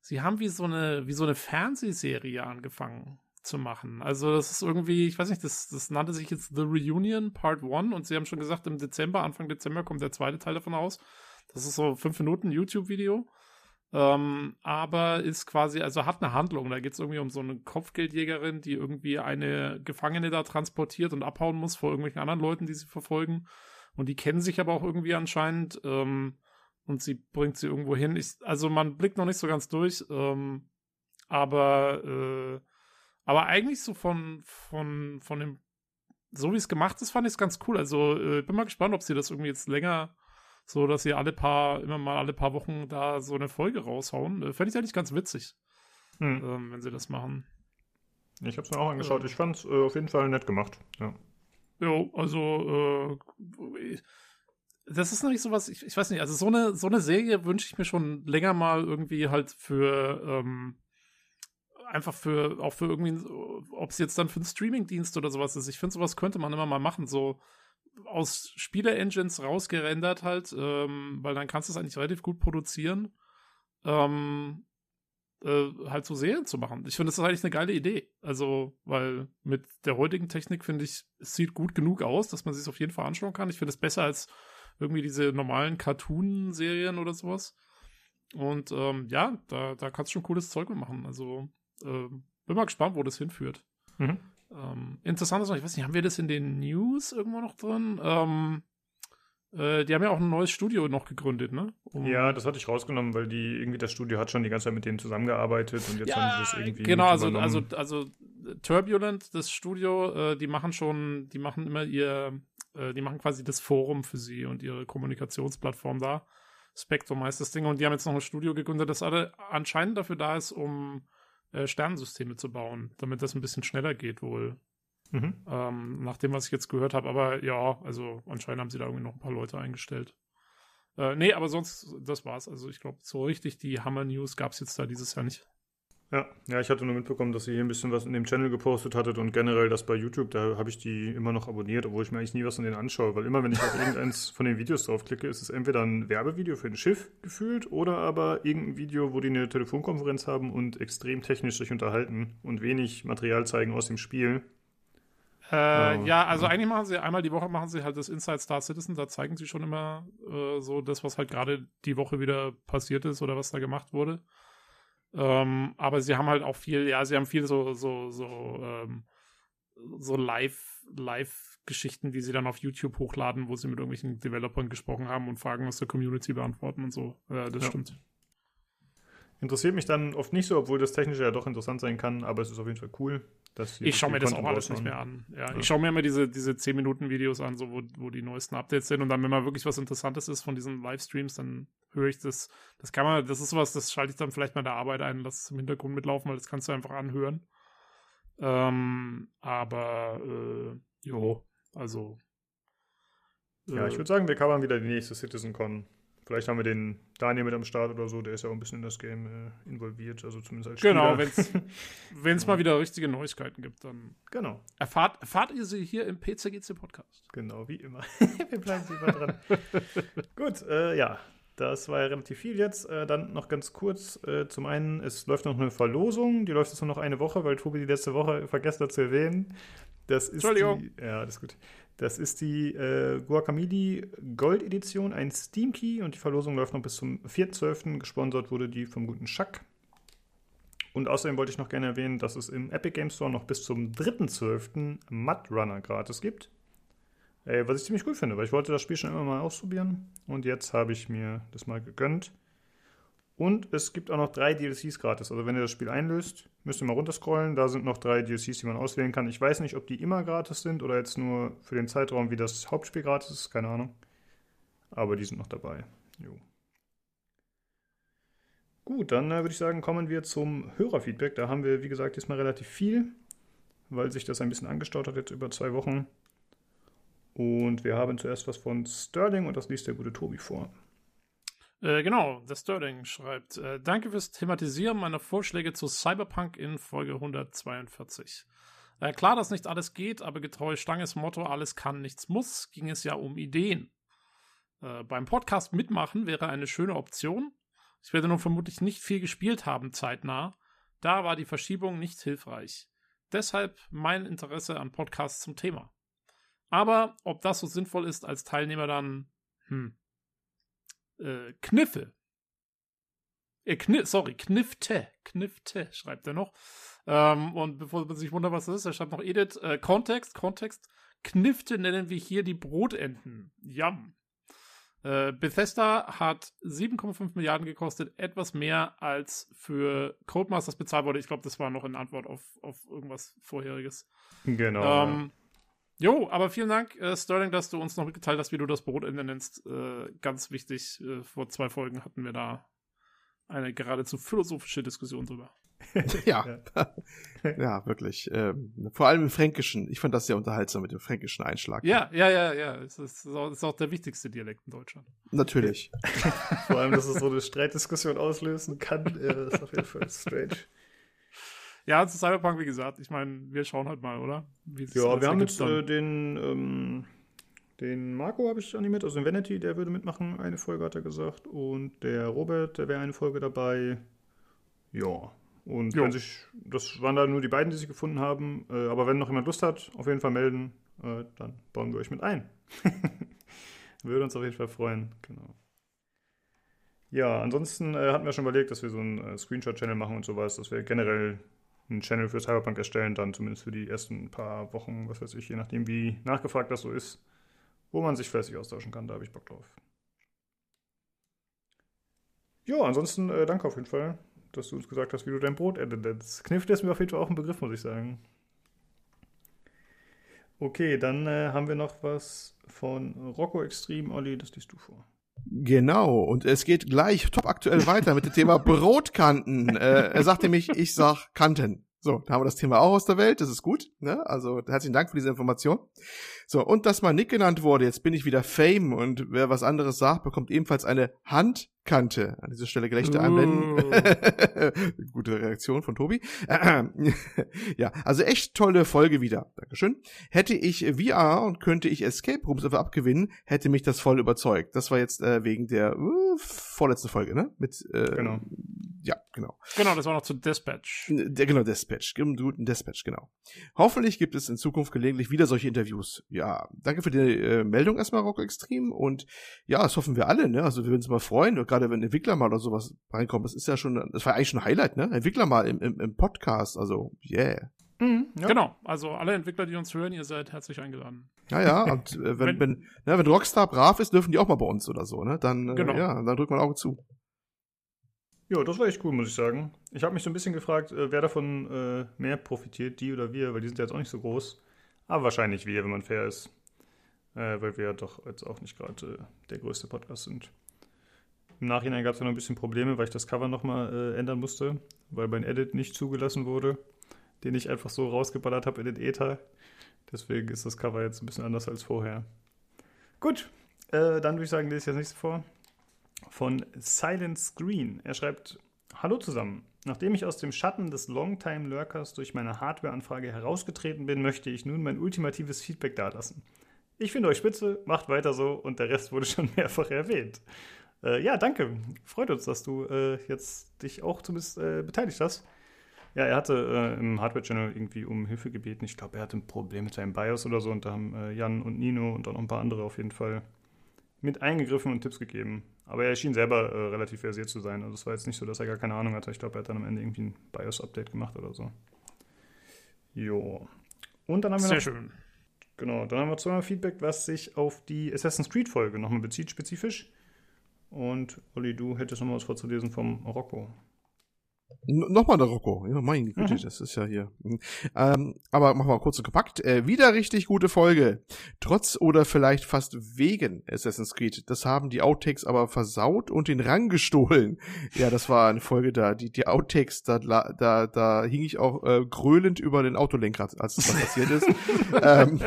sie haben wie so eine, wie so eine Fernsehserie angefangen zu machen. Also das ist irgendwie, ich weiß nicht, das, das nannte sich jetzt The Reunion Part 1 und sie haben schon gesagt, im Dezember, Anfang Dezember kommt der zweite Teil davon aus. Das ist so fünf Minuten YouTube-Video. Ähm, aber ist quasi, also hat eine Handlung. Da geht es irgendwie um so eine Kopfgeldjägerin, die irgendwie eine Gefangene da transportiert und abhauen muss vor irgendwelchen anderen Leuten, die sie verfolgen. Und die kennen sich aber auch irgendwie anscheinend. Ähm, und sie bringt sie irgendwo hin. Ich, also man blickt noch nicht so ganz durch, ähm, aber äh, aber eigentlich so von von von dem so wie es gemacht ist, fand ich es ganz cool. Also äh, bin mal gespannt, ob sie das irgendwie jetzt länger so, dass sie alle paar immer mal alle paar Wochen da so eine Folge raushauen. Äh, Fände ich eigentlich ganz witzig, hm. ähm, wenn sie das machen. Ich habe es mir auch angeschaut. Ich fand es äh, auf jeden Fall nett gemacht. Ja. Jo, also äh, das ist nämlich sowas, ich, ich weiß nicht, also so eine, so eine Serie wünsche ich mir schon länger mal irgendwie halt für, ähm, einfach für, auch für irgendwie, ob es jetzt dann für einen Streamingdienst oder sowas ist. Ich finde, sowas könnte man immer mal machen, so aus Spiele-Engines rausgerendert halt, ähm, weil dann kannst du es eigentlich relativ gut produzieren, ähm, äh, halt so Serien zu machen. Ich finde, das ist eigentlich eine geile Idee. Also, weil mit der heutigen Technik finde ich, es sieht gut genug aus, dass man sich auf jeden Fall anschauen kann. Ich finde es besser als irgendwie diese normalen Cartoon-Serien oder sowas. Und ähm, ja, da, da kannst du schon cooles Zeug machen. Also äh, bin mal gespannt, wo das hinführt. Mhm. Ähm, interessant ist noch, ich weiß nicht, haben wir das in den News irgendwo noch drin? Ähm, Äh, die haben ja auch ein neues Studio noch gegründet, ne? Um ja, das hatte ich rausgenommen, weil die irgendwie das Studio hat schon die ganze Zeit mit denen zusammengearbeitet und jetzt ja, haben sie das irgendwie. Genau, also, also, also Turbulent, das Studio, äh, die machen schon, die machen immer ihr, äh, die machen quasi das Forum für sie und ihre Kommunikationsplattform da. Spectrum heißt das Ding und die haben jetzt noch ein Studio gegründet, das alle anscheinend dafür da ist, um äh, Sternensysteme zu bauen, damit das ein bisschen schneller geht wohl. Mhm. Ähm, nach dem, was ich jetzt gehört habe. Aber ja, also anscheinend haben sie da irgendwie noch ein paar Leute eingestellt. Äh, nee, aber sonst, das war's. Also ich glaube, so richtig die Hammer-News gab es jetzt da dieses Jahr nicht. Ja, ja, ich hatte nur mitbekommen, dass ihr hier ein bisschen was in dem Channel gepostet hattet und generell das bei YouTube, da habe ich die immer noch abonniert, obwohl ich mir eigentlich nie was von denen anschaue, weil immer, wenn ich auf irgendeins von den Videos draufklicke, ist es entweder ein Werbevideo für ein Schiff gefühlt oder aber irgendein Video, wo die eine Telefonkonferenz haben und extrem technisch sich unterhalten und wenig Material zeigen aus dem Spiel. Äh, oh. Ja, also eigentlich machen sie einmal die Woche machen sie halt das Inside Star Citizen, da zeigen sie schon immer äh, so das, was halt gerade die Woche wieder passiert ist oder was da gemacht wurde. Ähm, aber sie haben halt auch viel, ja, sie haben viel so, so, so, ähm, so Live, Live-Geschichten, die sie dann auf YouTube hochladen, wo sie mit irgendwelchen Developern gesprochen haben und Fragen aus der Community beantworten und so. Ja, das ja. stimmt. Interessiert mich dann oft nicht so, obwohl das Technische ja doch interessant sein kann, aber es ist auf jeden Fall cool. Ich schaue mir das auch alles nicht mehr an. Ja, ja. Ich schaue mir immer diese, diese 10-Minuten-Videos an, so wo, wo die neuesten Updates sind und dann, wenn mal wirklich was Interessantes ist von diesen Livestreams, dann höre ich das. Das kann man, das ist sowas, das schalte ich dann vielleicht mal in der Arbeit ein, lass es im Hintergrund mitlaufen, weil das kannst du einfach anhören. Ähm, aber äh, jo, also. Äh, ja, ich würde sagen, wir covern wieder die nächste CitizenCon Vielleicht haben wir den Daniel mit am Start oder so, der ist ja auch ein bisschen in das Game äh, involviert, also zumindest als genau, Spieler. Genau, wenn es mal wieder richtige Neuigkeiten gibt, dann genau. erfahrt, erfahrt ihr sie hier im PCGC Podcast. Genau, wie immer. wir bleiben sie immer dran. Gut, äh, ja, das war ja relativ viel jetzt. Äh, dann noch ganz kurz. Äh, zum einen, es läuft noch eine Verlosung. Die läuft jetzt nur noch eine Woche, weil Tobi die letzte Woche vergessen hat zu erwähnen. Das ist Entschuldigung. Die, ja, das ist gut. Das ist die äh, Guacamole Gold Edition, ein Steam Key und die Verlosung läuft noch bis zum 4.12. Gesponsert wurde die vom guten Schack. Und außerdem wollte ich noch gerne erwähnen, dass es im Epic Game Store noch bis zum 3.12. Mud Runner gratis gibt. Äh, was ich ziemlich gut finde, weil ich wollte das Spiel schon immer mal ausprobieren und jetzt habe ich mir das mal gegönnt. Und es gibt auch noch drei DLCs gratis. Also wenn ihr das Spiel einlöst, müsst ihr mal runterscrollen. Da sind noch drei DLCs, die man auswählen kann. Ich weiß nicht, ob die immer gratis sind oder jetzt nur für den Zeitraum, wie das Hauptspiel gratis ist. Keine Ahnung. Aber die sind noch dabei. Jo. Gut, dann äh, würde ich sagen, kommen wir zum Hörerfeedback. Da haben wir, wie gesagt, diesmal relativ viel, weil sich das ein bisschen angestaut hat jetzt über zwei Wochen. Und wir haben zuerst was von Sterling und das liest der gute Tobi vor. Äh, genau, der Sterling schreibt, äh, danke fürs Thematisieren meiner Vorschläge zu Cyberpunk in Folge 142. Äh, klar, dass nicht alles geht, aber getreu Stanges Motto, alles kann, nichts muss, ging es ja um Ideen. Äh, beim Podcast mitmachen wäre eine schöne Option. Ich werde nun vermutlich nicht viel gespielt haben zeitnah. Da war die Verschiebung nicht hilfreich. Deshalb mein Interesse an Podcasts zum Thema. Aber ob das so sinnvoll ist als Teilnehmer dann, hm, äh, Kniffe. Äh, Kni sorry, Knifte. Knifte, schreibt er noch. Ähm, und bevor man sich wundert, was das ist, er schreibt noch Edit. Äh, Kontext, Kontext. Knifte nennen wir hier die Brotenten. Yum. Äh, Bethesda hat 7,5 Milliarden gekostet, etwas mehr als für Codemasters bezahlt wurde. Ich glaube, das war noch in Antwort auf, auf irgendwas Vorheriges. Genau. Ähm, Jo, aber vielen Dank, äh, Sterling, dass du uns noch mitgeteilt hast, wie du das Brotende nennst. Äh, ganz wichtig. Äh, vor zwei Folgen hatten wir da eine geradezu philosophische Diskussion drüber. ja. ja, wirklich. Ähm, vor allem im Fränkischen. Ich fand das sehr unterhaltsam mit dem fränkischen Einschlag. Ja, ja, ja, ja. Es ist, auch, ist auch der wichtigste Dialekt in Deutschland. Natürlich. vor allem, dass es so eine Streitdiskussion auslösen kann, äh, ist auf jeden Fall strange. Ja, zu Cyberpunk, wie gesagt, ich meine, wir schauen halt mal, oder? ja, wir haben jetzt äh, den, ähm, den Marco habe ich animiert, also den Vanity, der würde mitmachen, eine Folge hat er gesagt. Und der Robert, der wäre eine Folge dabei. Ja. Und jo. wenn sich, das waren da nur die beiden, die sich gefunden haben. Äh, aber wenn noch jemand Lust hat, auf jeden Fall melden, äh, dann bauen wir euch mit ein. würde uns auf jeden Fall freuen, genau. Ja, ansonsten äh, hatten wir schon überlegt, dass wir so einen äh, Screenshot-Channel machen und sowas, dass wir generell einen Channel für Cyberpunk erstellen, dann zumindest für die ersten paar Wochen, was weiß ich, je nachdem, wie nachgefragt das so ist. wo man sich fleißig austauschen kann. Da habe ich Bock drauf. Ja, ansonsten äh, danke auf jeden Fall, dass du uns gesagt hast, wie du dein Brot editest. Kniff ist mir auf jeden Fall auch ein Begriff, muss ich sagen. Okay, dann äh, haben wir noch was von Rocco Extreme. Olli, das liest du vor. Genau, und es geht gleich top aktuell weiter mit dem Thema Brotkanten. äh, er sagte nämlich, ich sag Kanten. So, da haben wir das Thema auch aus der Welt, das ist gut. Ne? Also herzlichen Dank für diese Information. So, und dass mal Nick genannt wurde, jetzt bin ich wieder Fame und wer was anderes sagt, bekommt ebenfalls eine Handkante. An dieser Stelle Gelächter uh. einblenden. Gute Reaktion von Tobi. ja, also echt tolle Folge wieder. Dankeschön. Hätte ich VR und könnte ich Escape Rooms dafür abgewinnen, hätte mich das voll überzeugt. Das war jetzt äh, wegen der uh, vorletzten Folge, ne? Mit, äh, genau. Ja, genau. Genau, das war noch zu Dispatch. Der, genau, Dispatch. Guten Dispatch, genau. Hoffentlich gibt es in Zukunft gelegentlich wieder solche Interviews ja, danke für die äh, Meldung erstmal, Rock Extreme. Und ja, das hoffen wir alle, ne? Also wir würden uns mal freuen, gerade wenn Entwickler mal oder sowas reinkommen. Das ist ja schon, das war eigentlich schon ein Highlight, ne? Entwickler mal im, im, im Podcast. Also, yeah. Mhm, ja. Genau, also alle Entwickler, die uns hören, ihr seid herzlich eingeladen. Ja, ja, und äh, wenn, wenn, wenn, ne, wenn Rockstar brav ist, dürfen die auch mal bei uns oder so, ne? Dann, äh, genau. ja, dann drückt man Auge zu. Ja, das war echt cool, muss ich sagen. Ich habe mich so ein bisschen gefragt, äh, wer davon äh, mehr profitiert, die oder wir, weil die sind ja jetzt auch nicht so groß. Aber wahrscheinlich wir, wenn man fair ist. Äh, weil wir ja doch jetzt auch nicht gerade äh, der größte Podcast sind. Im Nachhinein gab es noch ein bisschen Probleme, weil ich das Cover nochmal äh, ändern musste, weil mein Edit nicht zugelassen wurde, den ich einfach so rausgeballert habe in den Ether. Deswegen ist das Cover jetzt ein bisschen anders als vorher. Gut, äh, dann würde ich sagen, lese ich das nächste vor. Von Silent Screen. Er schreibt: Hallo zusammen. Nachdem ich aus dem Schatten des Longtime Lurkers durch meine Hardware-Anfrage herausgetreten bin, möchte ich nun mein ultimatives Feedback dalassen. Ich finde euch spitze, macht weiter so und der Rest wurde schon mehrfach erwähnt. Äh, ja, danke. Freut uns, dass du äh, jetzt dich auch zumindest äh, beteiligt hast. Ja, er hatte äh, im Hardware-Channel irgendwie um Hilfe gebeten. Ich glaube, er hatte ein Problem mit seinem BIOS oder so und da haben äh, Jan und Nino und auch noch ein paar andere auf jeden Fall mit eingegriffen und Tipps gegeben. Aber er schien selber äh, relativ versiert zu sein. Also es war jetzt nicht so, dass er gar keine Ahnung hatte. Ich glaube, er hat dann am Ende irgendwie ein BIOS-Update gemacht oder so. Jo. Und dann haben wir Sehr noch, schön. Genau, dann haben wir zweimal Feedback, was sich auf die Assassin's Creed-Folge nochmal bezieht, spezifisch. Und Olli, du hättest nochmal was vorzulesen vom Rocco. Nochmal der Rocco. Ja, meine Güte, mhm. das ist ja hier. Hm. Ähm, aber machen wir kurz und kompakt. Äh, wieder richtig gute Folge. Trotz oder vielleicht fast wegen Assassin's Creed. Das haben die Outtakes aber versaut und den Rang gestohlen. Ja, das war eine Folge da. Die, die Outtakes, da, da, da hing ich auch äh, gröhlend über den Autolenkrad, als das passiert ist. ähm,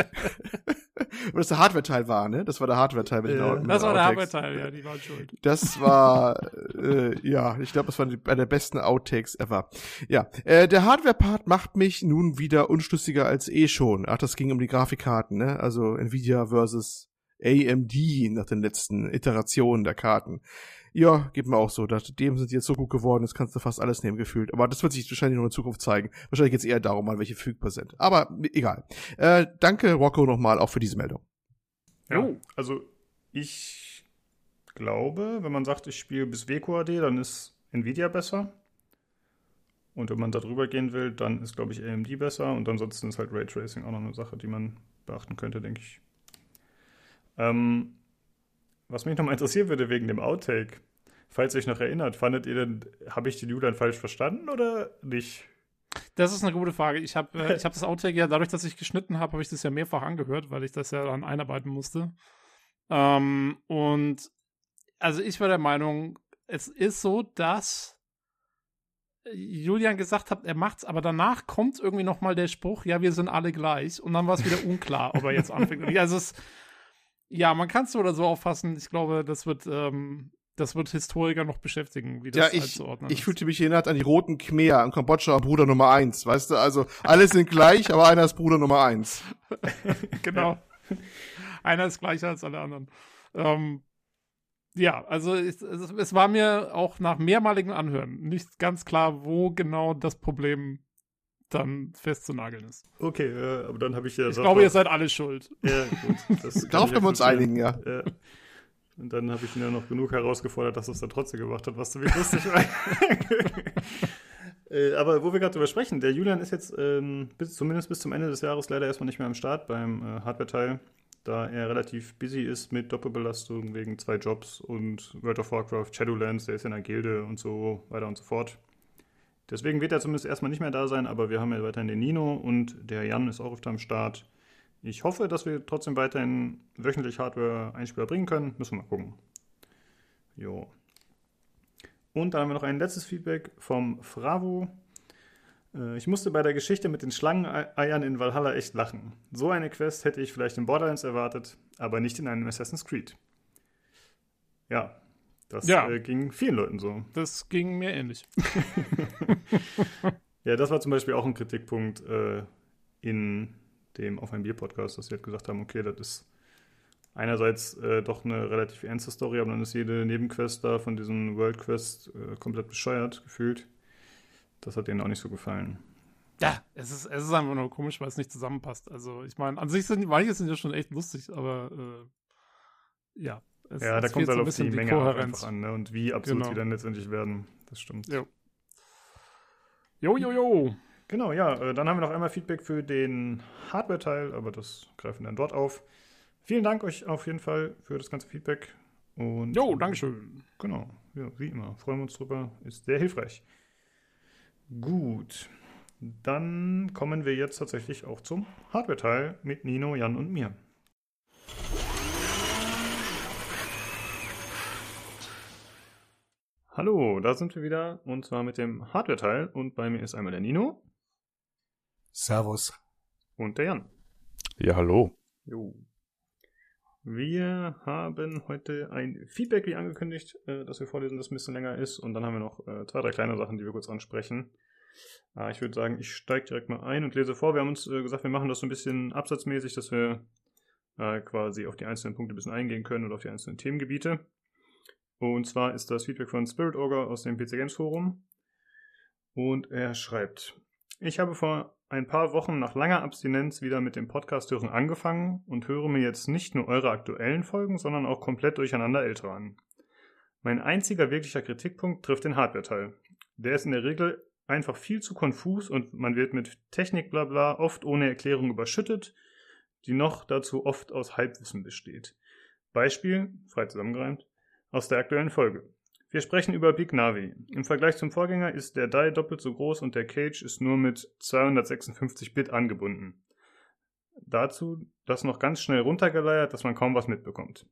und das der Hardware-Teil war, ne? Das war der Hardware-Teil mit den Das war der Hardware-Teil, ja, die waren schuld. Das war, äh, ja, ich glaube, das war einer der besten Outtakes ever. Ja, äh, der Hardware-Part macht mich nun wieder unschlüssiger als eh schon. Ach, das ging um die Grafikkarten, ne? Also Nvidia versus AMD nach den letzten Iterationen der Karten. Ja, geht mir auch so. Dem sind die jetzt so gut geworden, das kannst du fast alles nehmen gefühlt. Aber das wird sich wahrscheinlich noch in Zukunft zeigen. Wahrscheinlich geht es eher darum, mal welche fügbar sind. Aber egal. Äh, danke, Rocco, nochmal auch für diese Meldung. Ja, also ich glaube, wenn man sagt, ich spiele bis WQAD, dann ist Nvidia besser. Und wenn man da drüber gehen will, dann ist, glaube ich, AMD besser. Und ansonsten ist halt Raytracing auch noch eine Sache, die man beachten könnte, denke ich. Ähm, was mich nochmal interessieren würde wegen dem Outtake, falls ihr euch noch erinnert, fandet ihr denn, habe ich die Julian falsch verstanden oder nicht? Das ist eine gute Frage. Ich habe äh, hab das Outtake ja, dadurch, dass ich geschnitten habe, habe ich das ja mehrfach angehört, weil ich das ja dann einarbeiten musste. Ähm, und also ich war der Meinung, es ist so, dass Julian gesagt hat, er macht's, aber danach kommt irgendwie noch mal der Spruch, ja, wir sind alle gleich. Und dann war es wieder unklar, ob er jetzt anfängt. Also es, ja, man kann es so oder so auffassen. Ich glaube, das wird, ähm, das wird Historiker noch beschäftigen, wie das ja, ich, ich fühlte mich erinnert an die roten Khmer in Kambodscha, Bruder Nummer eins, weißt du? Also alle sind gleich, aber einer ist Bruder Nummer eins. genau. einer ist gleicher als alle anderen. Ähm, ja, also es, es, war mir auch nach mehrmaligem Anhören nicht ganz klar, wo genau das Problem dann festzunageln ist. Okay, äh, aber dann habe ich ja. Ich glaube, ihr seid alle schuld. Ja, gut. Darauf können wir uns einigen, ja. ja. Und dann habe ich ihn ja noch genug herausgefordert, dass er es dann trotzdem gemacht hat, was du wie lustig war. äh, aber wo wir gerade drüber sprechen, der Julian ist jetzt ähm, bis, zumindest bis zum Ende des Jahres leider erstmal nicht mehr am Start beim äh, Hardware-Teil. da er relativ busy ist mit Doppelbelastung wegen zwei Jobs und World of Warcraft, Shadowlands, der ist in der Gilde und so weiter und so fort. Deswegen wird er zumindest erstmal nicht mehr da sein, aber wir haben ja weiterhin den Nino und der Jan ist auch öfter am Start. Ich hoffe, dass wir trotzdem weiterhin wöchentlich Hardware-Einspieler bringen können. Müssen wir mal gucken. Jo. Und dann haben wir noch ein letztes Feedback vom Fravo. Äh, ich musste bei der Geschichte mit den Schlangeneiern in Valhalla echt lachen. So eine Quest hätte ich vielleicht in Borderlands erwartet, aber nicht in einem Assassin's Creed. Ja, das ja. Äh, ging vielen Leuten so. Das ging mir ähnlich. ja, das war zum Beispiel auch ein Kritikpunkt äh, in dem Auf ein Bier Podcast, dass sie halt gesagt haben, okay, das ist einerseits äh, doch eine relativ ernste Story, aber dann ist jede Nebenquest da von diesen World Quest äh, komplett bescheuert gefühlt. Das hat denen auch nicht so gefallen. Ja, es ist, es ist einfach nur komisch, weil es nicht zusammenpasst. Also, ich meine, an sich sind manche sind ja schon echt lustig, aber äh, ja. Es, ja, es da kommt halt so auf die Menge einfach an, ne? Und wie absurd genau. die dann letztendlich werden. Das stimmt. Jo. Jo, jo, jo. Genau, ja. Äh, dann haben wir noch einmal Feedback für den Hardware-Teil, aber das greifen wir dann dort auf. Vielen Dank euch auf jeden Fall für das ganze Feedback. Und jo, Dankeschön. Genau, ja, wie immer. Freuen wir uns drüber. Ist sehr hilfreich. Gut. Dann kommen wir jetzt tatsächlich auch zum Hardware-Teil mit Nino, Jan und mir. Hallo, da sind wir wieder und zwar mit dem Hardware-Teil und bei mir ist einmal der Nino. Servus. Und der Jan. Ja, hallo. Jo. Wir haben heute ein Feedback, wie angekündigt, äh, das wir vorlesen, das ein bisschen länger ist. Und dann haben wir noch äh, zwei, drei kleine Sachen, die wir kurz ansprechen. Äh, ich würde sagen, ich steige direkt mal ein und lese vor. Wir haben uns gesagt, wir machen das so ein bisschen absatzmäßig, dass wir quasi auf die einzelnen Punkte ein bisschen eingehen können und auf die einzelnen Themengebiete. Und zwar ist das Feedback von Spirit Ogre aus dem PC Games Forum. Und er schreibt, ich habe vor ein paar Wochen nach langer Abstinenz wieder mit dem Podcast hören angefangen und höre mir jetzt nicht nur eure aktuellen Folgen, sondern auch komplett durcheinander ältere an. Mein einziger wirklicher Kritikpunkt trifft den Hardware-Teil. Der ist in der Regel einfach viel zu konfus und man wird mit Technik blabla oft ohne Erklärung überschüttet, die noch dazu oft aus Halbwissen besteht. Beispiel, frei zusammengereimt, aus der aktuellen Folge. Wir sprechen über Big Navi. Im Vergleich zum Vorgänger ist der Die doppelt so groß und der Cage ist nur mit 256 Bit angebunden. Dazu das noch ganz schnell runtergeleiert, dass man kaum was mitbekommt.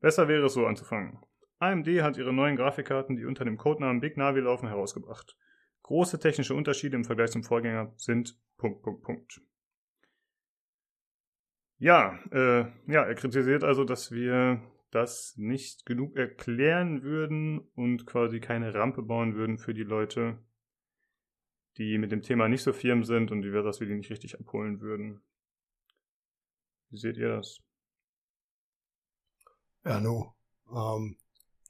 Besser wäre es so anzufangen. AMD hat ihre neuen Grafikkarten, die unter dem Codenamen Big Navi laufen, herausgebracht. Große technische Unterschiede im Vergleich zum Vorgänger sind Punkt, Punkt, Punkt. Ja, äh, ja, er kritisiert also, dass wir das nicht genug erklären würden und quasi keine Rampe bauen würden für die Leute, die mit dem Thema nicht so firm sind und die wir das wir die nicht richtig abholen würden. Wie seht ihr das? Ja, no. Ähm,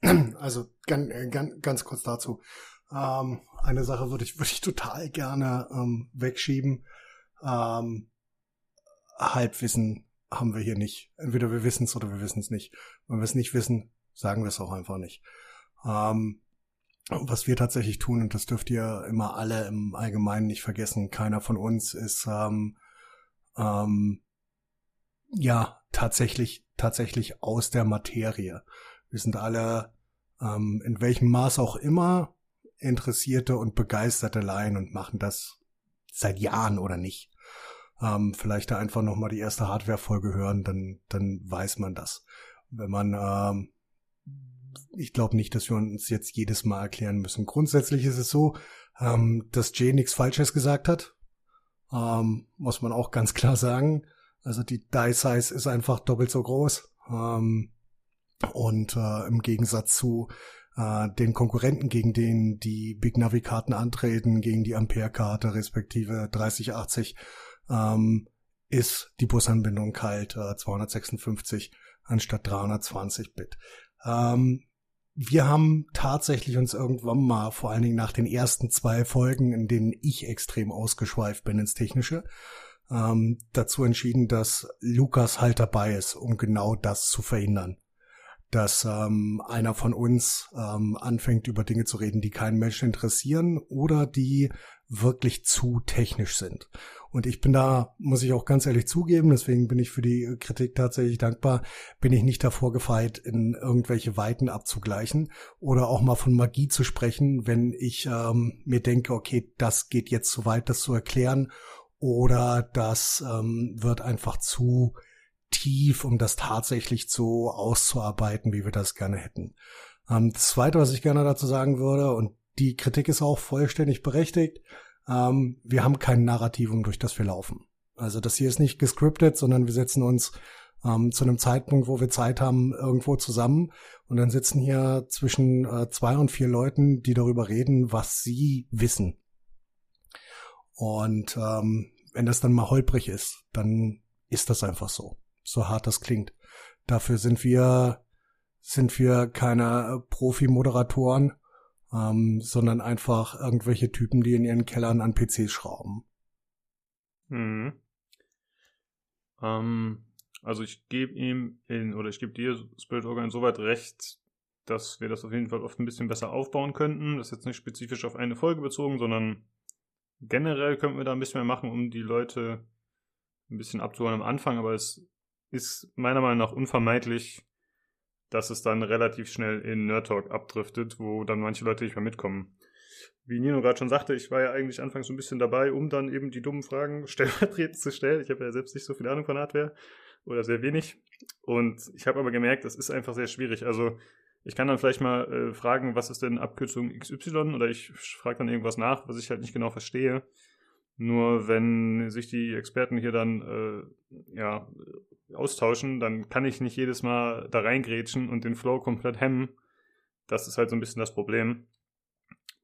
also ganz, ganz, ganz kurz dazu. Ähm, eine Sache würde ich, würde ich total gerne ähm, wegschieben. Ähm, Halbwissen haben wir hier nicht. Entweder wir wissen es oder wir wissen es nicht. Wenn wir es nicht wissen, sagen wir es auch einfach nicht. Ähm, was wir tatsächlich tun, und das dürft ihr immer alle im Allgemeinen nicht vergessen, keiner von uns ist ähm, ähm, ja tatsächlich tatsächlich aus der Materie. Wir sind alle ähm, in welchem Maß auch immer interessierte und begeisterte Laien und machen das seit Jahren oder nicht ähm, vielleicht da einfach nochmal die erste Hardware-Folge hören, dann, dann weiß man das. Wenn man, ähm, ich glaube nicht, dass wir uns jetzt jedes Mal erklären müssen. Grundsätzlich ist es so, ähm, dass Jay nichts Falsches gesagt hat. Ähm, muss man auch ganz klar sagen. Also die Die Size ist einfach doppelt so groß. Ähm, und äh, im Gegensatz zu äh, den Konkurrenten, gegen den die Big Navi Karten antreten, gegen die Ampere Karte respektive 3080, ähm, ist die Busanbindung halt äh, 256 anstatt 320 Bit. Ähm, wir haben tatsächlich uns irgendwann mal, vor allen Dingen nach den ersten zwei Folgen, in denen ich extrem ausgeschweift bin ins Technische, ähm, dazu entschieden, dass Lukas halt dabei ist, um genau das zu verhindern. Dass ähm, einer von uns ähm, anfängt, über Dinge zu reden, die keinen Menschen interessieren oder die wirklich zu technisch sind. Und ich bin da, muss ich auch ganz ehrlich zugeben, deswegen bin ich für die Kritik tatsächlich dankbar, bin ich nicht davor gefeit, in irgendwelche Weiten abzugleichen oder auch mal von Magie zu sprechen, wenn ich ähm, mir denke, okay, das geht jetzt zu weit, das zu erklären oder das ähm, wird einfach zu tief, um das tatsächlich so auszuarbeiten, wie wir das gerne hätten. Ähm, das Zweite, was ich gerne dazu sagen würde, und die Kritik ist auch vollständig berechtigt. Ähm, wir haben kein Narrativum, durch das wir laufen. Also das hier ist nicht gescriptet, sondern wir setzen uns ähm, zu einem Zeitpunkt, wo wir Zeit haben, irgendwo zusammen und dann sitzen hier zwischen äh, zwei und vier Leuten, die darüber reden, was sie wissen. Und ähm, wenn das dann mal holprig ist, dann ist das einfach so. So hart das klingt. Dafür sind wir sind wir keine Profi-Moderatoren ähm, sondern einfach irgendwelche Typen, die in ihren Kellern an PCs schrauben. Mhm. Ähm, also ich gebe ihm in, oder ich gebe dir, Spirit Organ, insoweit recht, dass wir das auf jeden Fall oft ein bisschen besser aufbauen könnten. Das ist jetzt nicht spezifisch auf eine Folge bezogen, sondern generell könnten wir da ein bisschen mehr machen, um die Leute ein bisschen abzuholen am Anfang, aber es ist meiner Meinung nach unvermeidlich, dass es dann relativ schnell in Nerd Talk abdriftet, wo dann manche Leute nicht mehr mitkommen. Wie Nino gerade schon sagte, ich war ja eigentlich anfangs so ein bisschen dabei, um dann eben die dummen Fragen stellvertretend zu stellen. Ich habe ja selbst nicht so viel Ahnung von Hardware oder sehr wenig. Und ich habe aber gemerkt, das ist einfach sehr schwierig. Also ich kann dann vielleicht mal äh, fragen, was ist denn Abkürzung XY oder ich frage dann irgendwas nach, was ich halt nicht genau verstehe. Nur wenn sich die Experten hier dann äh, ja, austauschen, dann kann ich nicht jedes Mal da reingrätschen und den Flow komplett hemmen. Das ist halt so ein bisschen das Problem.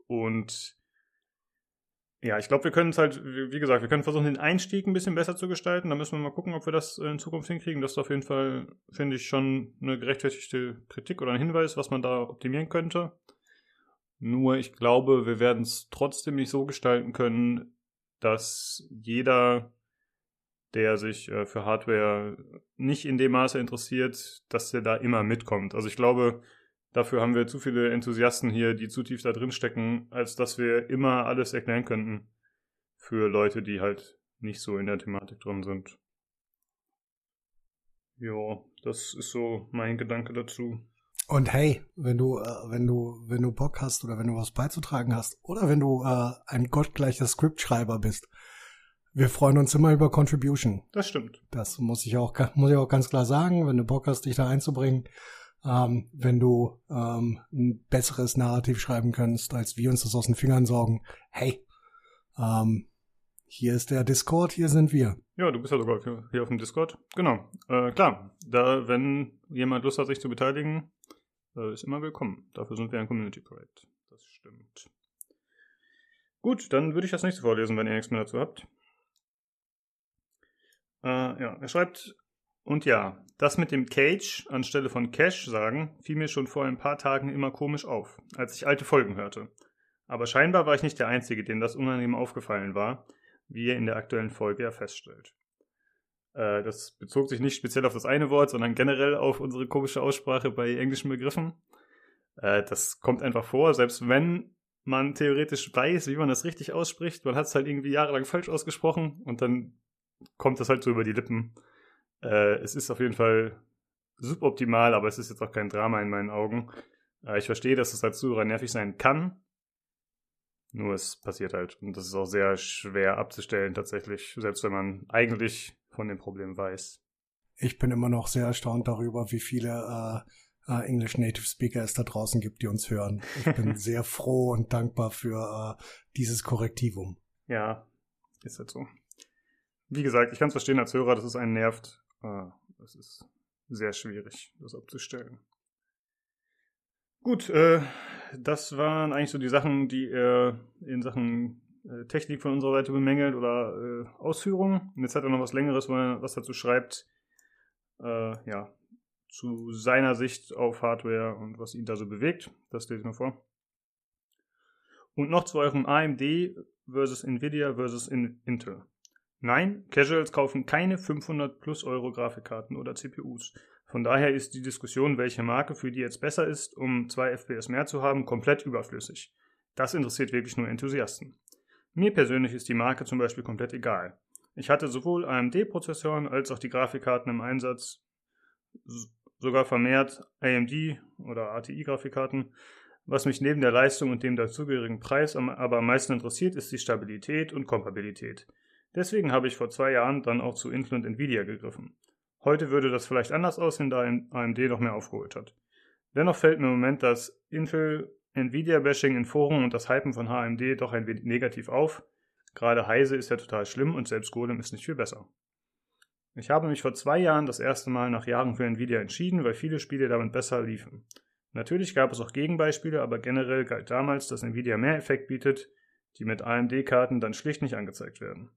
Und ja, ich glaube, wir können es halt, wie gesagt, wir können versuchen, den Einstieg ein bisschen besser zu gestalten. Da müssen wir mal gucken, ob wir das in Zukunft hinkriegen. Das ist auf jeden Fall, finde ich, schon eine gerechtfertigte Kritik oder ein Hinweis, was man da optimieren könnte. Nur ich glaube, wir werden es trotzdem nicht so gestalten können, dass jeder, der sich äh, für Hardware nicht in dem Maße interessiert, dass der da immer mitkommt. Also ich glaube, dafür haben wir zu viele Enthusiasten hier, die zu tief da drin stecken, als dass wir immer alles erklären könnten für Leute, die halt nicht so in der Thematik drin sind. Ja, das ist so mein Gedanke dazu. Und hey, wenn du, äh, wenn du, wenn du Bock hast oder wenn du was beizutragen hast oder wenn du äh, ein gottgleicher Scriptschreiber bist, wir freuen uns immer über Contribution. Das stimmt. Das muss ich auch, muss ich auch ganz klar sagen, wenn du Bock hast, dich da einzubringen. Ähm, wenn du ähm, ein besseres Narrativ schreiben kannst, als wir uns das aus den Fingern sorgen. Hey, ähm, hier ist der Discord, hier sind wir. Ja, du bist ja sogar hier auf dem Discord. Genau. Äh, klar, da, wenn jemand Lust hat, sich zu beteiligen, äh, ist immer willkommen. Dafür sind wir ein Community-Projekt. Das stimmt. Gut, dann würde ich das nächste vorlesen, wenn ihr nichts mehr dazu habt. Äh, ja, er schreibt, und ja, das mit dem Cage anstelle von Cash sagen, fiel mir schon vor ein paar Tagen immer komisch auf, als ich alte Folgen hörte. Aber scheinbar war ich nicht der Einzige, dem das unangenehm aufgefallen war, wie ihr in der aktuellen Folge ja feststellt. Äh, das bezog sich nicht speziell auf das eine Wort, sondern generell auf unsere komische Aussprache bei englischen Begriffen. Äh, das kommt einfach vor, selbst wenn man theoretisch weiß, wie man das richtig ausspricht. Man hat es halt irgendwie jahrelang falsch ausgesprochen und dann kommt das halt so über die Lippen. Äh, es ist auf jeden Fall suboptimal, aber es ist jetzt auch kein Drama in meinen Augen. ich verstehe, dass es als Zuhörer nervig sein kann. Nur es passiert halt. Und das ist auch sehr schwer abzustellen tatsächlich, selbst wenn man eigentlich von dem Problem weiß. Ich bin immer noch sehr erstaunt darüber, wie viele äh, äh, English Native Speaker es da draußen gibt, die uns hören. Ich bin sehr froh und dankbar für äh, dieses Korrektivum. Ja, ist halt so. Wie gesagt, ich kann es verstehen als Hörer, dass es einen nervt. Äh, es ist sehr schwierig, das abzustellen. Gut, äh, das waren eigentlich so die Sachen, die er in Sachen äh, Technik von unserer Seite bemängelt oder äh, Ausführungen. Und jetzt hat er noch was Längeres, was dazu schreibt, äh, ja, zu seiner Sicht auf Hardware und was ihn da so bewegt. Das lese ich mal vor. Und noch zu eurem AMD versus Nvidia versus in Intel. Nein, Casuals kaufen keine 500 plus Euro Grafikkarten oder CPUs. Von daher ist die Diskussion, welche Marke für die jetzt besser ist, um 2 FPS mehr zu haben, komplett überflüssig. Das interessiert wirklich nur Enthusiasten. Mir persönlich ist die Marke zum Beispiel komplett egal. Ich hatte sowohl AMD-Prozessoren als auch die Grafikkarten im Einsatz, sogar vermehrt AMD oder ATI-Grafikkarten. Was mich neben der Leistung und dem dazugehörigen Preis aber am meisten interessiert, ist die Stabilität und Kompatibilität. Deswegen habe ich vor zwei Jahren dann auch zu Intel und Nvidia gegriffen. Heute würde das vielleicht anders aussehen, da AMD noch mehr aufgeholt hat. Dennoch fällt mir im Moment das Intel Nvidia-Bashing in Foren und das Hypen von AMD doch ein wenig negativ auf. Gerade Heise ist ja total schlimm und selbst Golem ist nicht viel besser. Ich habe mich vor zwei Jahren das erste Mal nach Jahren für Nvidia entschieden, weil viele Spiele damit besser liefen. Natürlich gab es auch Gegenbeispiele, aber generell galt damals, dass Nvidia mehr Effekt bietet, die mit AMD-Karten dann schlicht nicht angezeigt werden.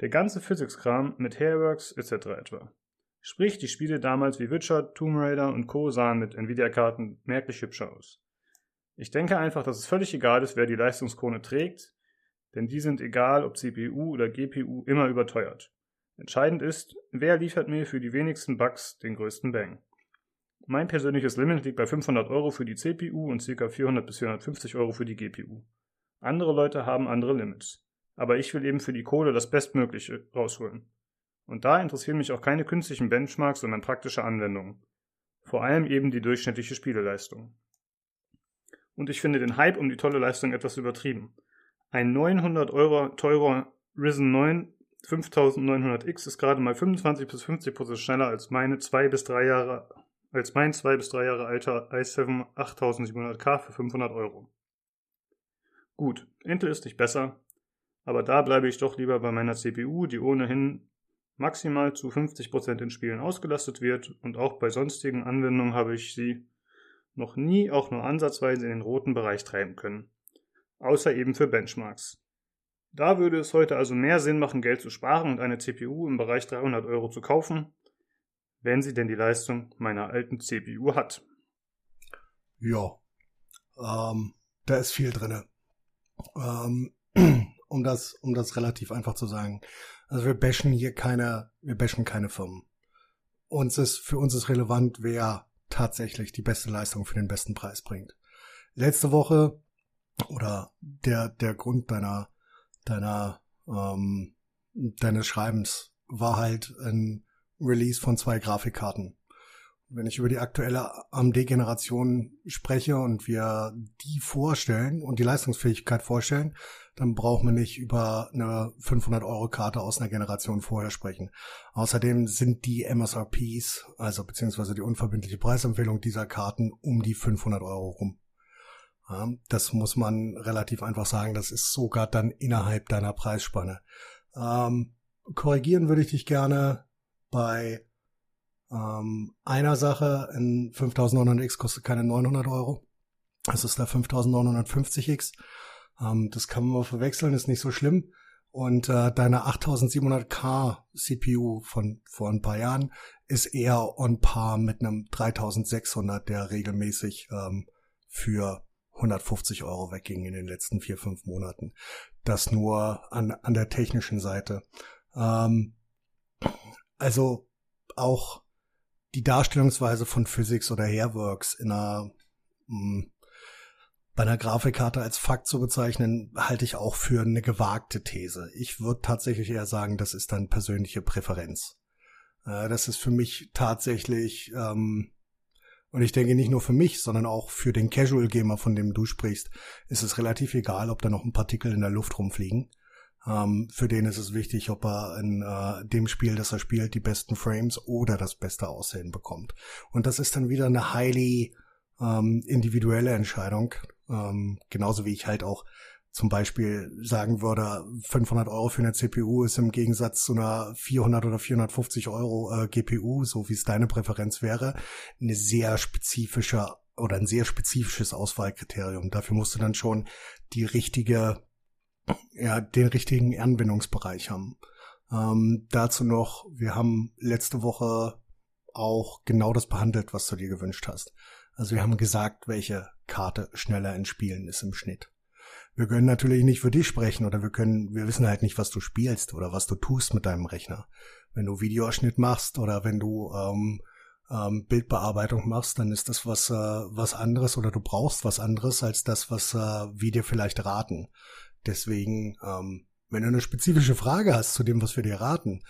Der ganze Physics-Kram mit Hairworks etc. etwa. Sprich, die Spiele damals wie Witcher, Tomb Raider und Co. sahen mit Nvidia-Karten merklich hübscher aus. Ich denke einfach, dass es völlig egal ist, wer die Leistungskrone trägt, denn die sind egal, ob CPU oder GPU, immer überteuert. Entscheidend ist, wer liefert mir für die wenigsten Bugs den größten Bang. Mein persönliches Limit liegt bei 500 Euro für die CPU und ca. 400 bis 450 Euro für die GPU. Andere Leute haben andere Limits. Aber ich will eben für die Kohle das Bestmögliche rausholen. Und da interessieren mich auch keine künstlichen Benchmarks, sondern praktische Anwendungen. Vor allem eben die durchschnittliche Spieleleistung. Und ich finde den Hype um die tolle Leistung etwas übertrieben. Ein 900 Euro teurer Risen 9 5900X ist gerade mal 25 bis 50 Prozent schneller als meine zwei bis drei Jahre als mein zwei bis drei Jahre alter i7 8700K für 500 Euro. Gut, Intel ist nicht besser, aber da bleibe ich doch lieber bei meiner CPU, die ohnehin maximal zu 50% in Spielen ausgelastet wird und auch bei sonstigen Anwendungen habe ich sie noch nie auch nur ansatzweise in den roten Bereich treiben können. Außer eben für Benchmarks. Da würde es heute also mehr Sinn machen, Geld zu sparen und eine CPU im Bereich 300 Euro zu kaufen, wenn sie denn die Leistung meiner alten CPU hat. Ja, ähm, da ist viel drinne. Ähm, um das, um das relativ einfach zu sagen. Also wir bashen hier keine, wir bashen keine Firmen. Uns ist, für uns ist relevant, wer tatsächlich die beste Leistung für den besten Preis bringt. Letzte Woche oder der, der Grund deiner, deiner, ähm, deines Schreibens war halt ein Release von zwei Grafikkarten. Wenn ich über die aktuelle AMD-Generation spreche und wir die vorstellen und die Leistungsfähigkeit vorstellen, dann braucht man nicht über eine 500-Euro-Karte aus einer Generation vorher sprechen. Außerdem sind die MSRPs, also beziehungsweise die unverbindliche Preisempfehlung dieser Karten um die 500 Euro rum. Ja, das muss man relativ einfach sagen. Das ist sogar dann innerhalb deiner Preisspanne. Ähm, korrigieren würde ich dich gerne bei ähm, einer Sache. Ein 5900X kostet keine 900 Euro. Das ist der 5950X. Ähm, das kann man verwechseln, ist nicht so schlimm. Und äh, deine 8700K CPU von vor ein paar Jahren ist eher on par mit einem 3600, der regelmäßig ähm, für 150 Euro wegging in den letzten vier, fünf Monaten. Das nur an, an der technischen Seite. Ähm, also auch die Darstellungsweise von Physics oder Hairworks in einer mh, hm, bei einer Grafikkarte als Fakt zu bezeichnen, halte ich auch für eine gewagte These. Ich würde tatsächlich eher sagen, das ist dann persönliche Präferenz. Äh, das ist für mich tatsächlich, ähm, und ich denke nicht nur für mich, sondern auch für den Casual Gamer, von dem du sprichst, ist es relativ egal, ob da noch ein Partikel in der Luft rumfliegen. Ähm, für den ist es wichtig, ob er in äh, dem Spiel, das er spielt, die besten Frames oder das beste Aussehen bekommt. Und das ist dann wieder eine highly ähm, individuelle Entscheidung. Ähm, genauso wie ich halt auch zum Beispiel sagen würde, 500 Euro für eine CPU ist im Gegensatz zu einer 400 oder 450 Euro äh, GPU, so wie es deine Präferenz wäre, eine sehr spezifische oder ein sehr spezifisches Auswahlkriterium. Dafür musst du dann schon die richtige, ja, den richtigen Anwendungsbereich haben. Ähm, dazu noch, wir haben letzte Woche auch genau das behandelt, was du dir gewünscht hast. Also wir haben gesagt, welche Karte schneller in Spielen ist im Schnitt. Wir können natürlich nicht für dich sprechen oder wir können, wir wissen halt nicht, was du spielst oder was du tust mit deinem Rechner. Wenn du Videoschnitt machst oder wenn du ähm, ähm, Bildbearbeitung machst, dann ist das was äh, was anderes oder du brauchst was anderes als das, was äh, wir dir vielleicht raten. Deswegen, ähm, wenn du eine spezifische Frage hast zu dem, was wir dir raten,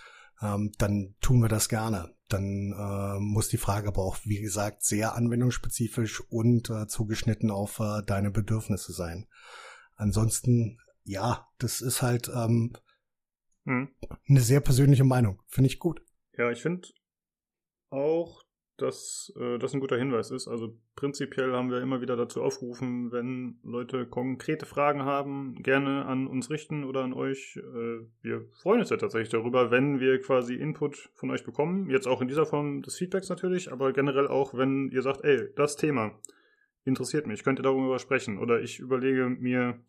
ähm, dann tun wir das gerne. Dann äh, muss die Frage aber auch, wie gesagt, sehr anwendungsspezifisch und äh, zugeschnitten auf äh, deine Bedürfnisse sein. Ansonsten, ja, das ist halt ähm, hm. eine sehr persönliche Meinung. Finde ich gut. Ja, ich finde auch, dass äh, das ein guter Hinweis ist. Also prinzipiell haben wir immer wieder dazu aufgerufen, wenn Leute konkrete Fragen haben, gerne an uns richten oder an euch. Äh, wir freuen uns ja tatsächlich darüber, wenn wir quasi Input von euch bekommen. Jetzt auch in dieser Form des Feedbacks natürlich, aber generell auch, wenn ihr sagt, ey, das Thema interessiert mich, könnt ihr darüber sprechen oder ich überlege mir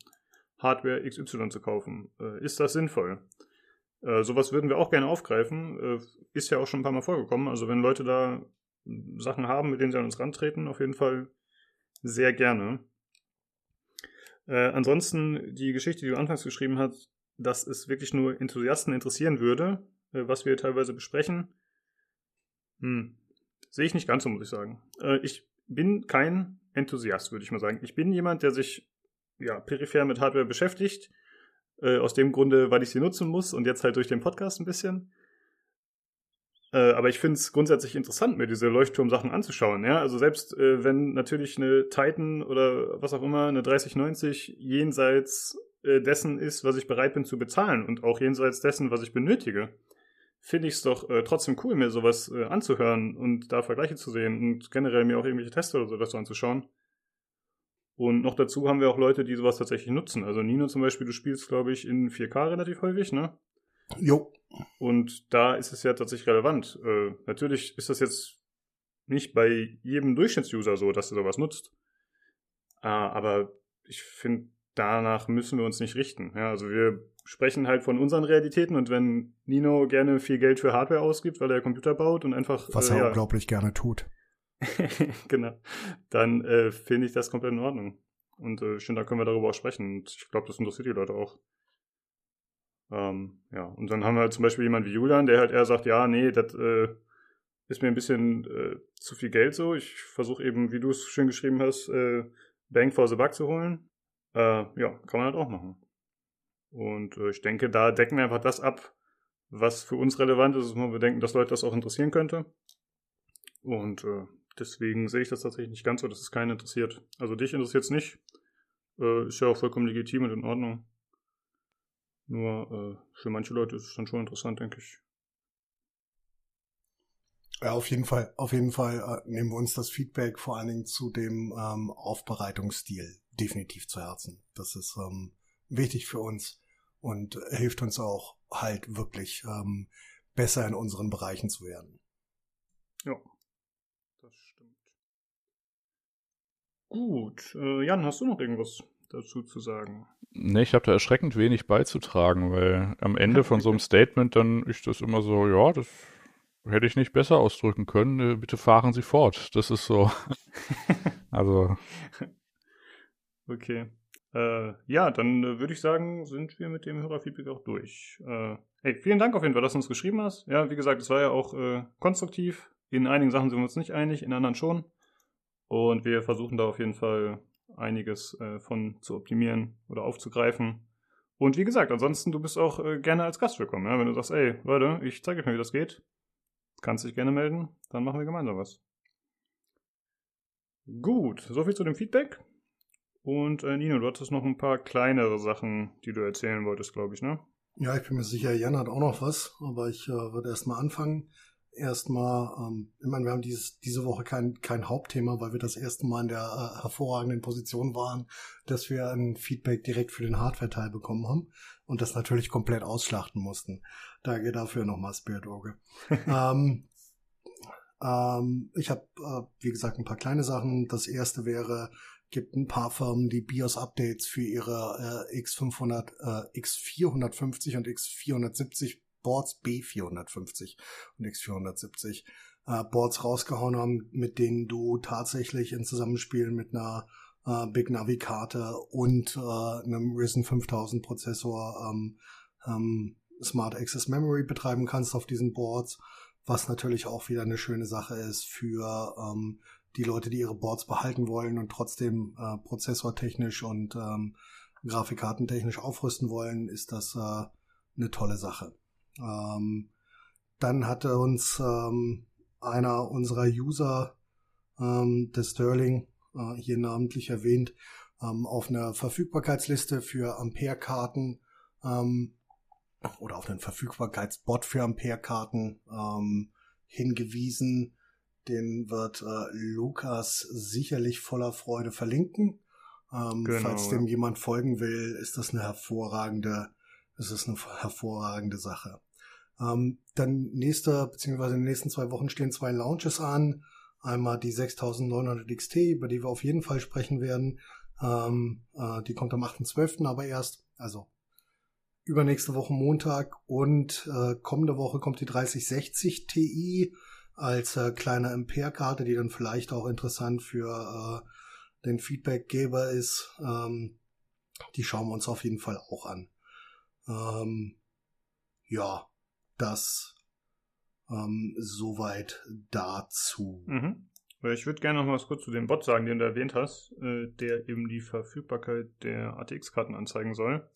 Hardware XY zu kaufen. Äh, ist das sinnvoll? Äh, sowas würden wir auch gerne aufgreifen. Äh, ist ja auch schon ein paar Mal vorgekommen. Also wenn Leute da Sachen haben, mit denen sie an uns rantreten, auf jeden Fall sehr gerne. Äh, ansonsten die Geschichte, die du anfangs geschrieben hast, dass es wirklich nur Enthusiasten interessieren würde, äh, was wir teilweise besprechen, hm, sehe ich nicht ganz so, muss ich sagen. Äh, ich bin kein Enthusiast, würde ich mal sagen. Ich bin jemand, der sich ja, peripher mit Hardware beschäftigt, äh, aus dem Grunde, weil ich sie nutzen muss und jetzt halt durch den Podcast ein bisschen. Äh, aber ich finde es grundsätzlich interessant, mir diese Leuchtturm-Sachen anzuschauen. Ja? Also selbst äh, wenn natürlich eine Titan oder was auch immer, eine 3090 jenseits äh, dessen ist, was ich bereit bin zu bezahlen und auch jenseits dessen, was ich benötige, finde ich es doch äh, trotzdem cool, mir sowas äh, anzuhören und da Vergleiche zu sehen und generell mir auch irgendwelche Tests oder so dazu anzuschauen. Und noch dazu haben wir auch Leute, die sowas tatsächlich nutzen. Also Nino zum Beispiel, du spielst, glaube ich, in 4K relativ häufig, ne? Jo. Und da ist es ja tatsächlich relevant. Äh, natürlich ist das jetzt nicht bei jedem Durchschnittsuser so, dass er sowas nutzt. Äh, aber ich finde, danach müssen wir uns nicht richten. Ja, also wir sprechen halt von unseren Realitäten und wenn Nino gerne viel Geld für Hardware ausgibt, weil er Computer baut und einfach. Was äh, er ja, unglaublich gerne tut. genau. Dann äh, finde ich das komplett in Ordnung. Und äh, schön, da können wir darüber auch sprechen. Und ich glaube, das interessiert die Leute auch. Ähm, ja, und dann haben wir halt zum Beispiel jemanden wie Julian, der halt eher sagt, ja, nee, das äh, ist mir ein bisschen äh, zu viel Geld so. Ich versuche eben, wie du es schön geschrieben hast, äh, Bang for the Buck zu holen. Äh, ja, kann man halt auch machen. Und äh, ich denke, da decken wir einfach das ab, was für uns relevant ist, wo wir denken, dass Leute das auch interessieren könnte. Und äh, deswegen sehe ich das tatsächlich nicht ganz so, dass es keinen interessiert. Also dich interessiert es nicht. Ist ja auch vollkommen legitim und in Ordnung. Nur äh, für manche Leute ist es dann schon interessant, denke ich. Ja, auf jeden Fall, auf jeden Fall äh, nehmen wir uns das Feedback vor allen Dingen zu dem ähm, Aufbereitungsstil definitiv zu Herzen. Das ist ähm, wichtig für uns und hilft uns auch halt wirklich ähm, besser in unseren Bereichen zu werden. Ja, das stimmt. Gut, äh, Jan, hast du noch irgendwas dazu zu sagen? Nee, ich habe da erschreckend wenig beizutragen, weil am Ende von so einem Statement dann ist das immer so, ja, das hätte ich nicht besser ausdrücken können. Äh, bitte fahren Sie fort. Das ist so. also. Okay. Äh, ja, dann äh, würde ich sagen, sind wir mit dem Hörerfeedback auch durch. Äh, hey, vielen Dank auf jeden Fall, dass du uns geschrieben hast. Ja, wie gesagt, es war ja auch äh, konstruktiv. In einigen Sachen sind wir uns nicht einig, in anderen schon. Und wir versuchen da auf jeden Fall einiges äh, von zu optimieren oder aufzugreifen. Und wie gesagt, ansonsten, du bist auch äh, gerne als Gast willkommen. Ja? Wenn du sagst, ey, Leute, ich zeige euch mal, wie das geht, kannst dich gerne melden, dann machen wir gemeinsam was. Gut, soviel zu dem Feedback. Und äh, Nino, du hattest noch ein paar kleinere Sachen, die du erzählen wolltest, glaube ich, ne? Ja, ich bin mir sicher, Jan hat auch noch was, aber ich äh, würde erstmal anfangen erstmal, ähm, ich meine, wir haben dieses, diese Woche kein, kein Hauptthema, weil wir das erste Mal in der äh, hervorragenden Position waren, dass wir ein Feedback direkt für den Hardware-Teil bekommen haben und das natürlich komplett ausschlachten mussten. Danke dafür nochmal, Spirit Orge. ähm, ähm, ich habe, äh, wie gesagt, ein paar kleine Sachen. Das erste wäre, gibt ein paar Firmen, die BIOS-Updates für ihre äh, X500, äh, X450 und X470 Boards B450 und X470 äh, Boards rausgehauen haben, mit denen du tatsächlich in Zusammenspiel mit einer äh, Big Navi Karte und äh, einem Risen 5000 Prozessor ähm, ähm, Smart Access Memory betreiben kannst auf diesen Boards, was natürlich auch wieder eine schöne Sache ist für ähm, die Leute, die ihre Boards behalten wollen und trotzdem äh, prozessortechnisch und ähm, grafikkartentechnisch aufrüsten wollen, ist das äh, eine tolle Sache. Ähm, dann hatte uns ähm, einer unserer User, ähm, der Sterling, äh, hier namentlich erwähnt, ähm, auf einer Verfügbarkeitsliste für Ampere-Karten ähm, oder auf einen Verfügbarkeitsbot für Ampere-Karten ähm, hingewiesen. Den wird äh, Lukas sicherlich voller Freude verlinken. Ähm, genau, falls dem ja. jemand folgen will, ist das eine hervorragende, ist das eine hervorragende Sache. Ähm, dann nächste, beziehungsweise in den nächsten zwei Wochen stehen zwei Launches an. Einmal die 6900 XT, über die wir auf jeden Fall sprechen werden. Ähm, äh, die kommt am 8.12. aber erst, also übernächste Woche Montag und äh, kommende Woche kommt die 3060 Ti als äh, kleine Ampere-Karte, die dann vielleicht auch interessant für äh, den Feedbackgeber ist. Ähm, die schauen wir uns auf jeden Fall auch an. Ähm, ja, das ähm, soweit dazu. Mhm. Ich würde gerne noch mal was kurz zu dem Bot sagen, den du erwähnt hast, äh, der eben die Verfügbarkeit der ATX-Karten anzeigen soll.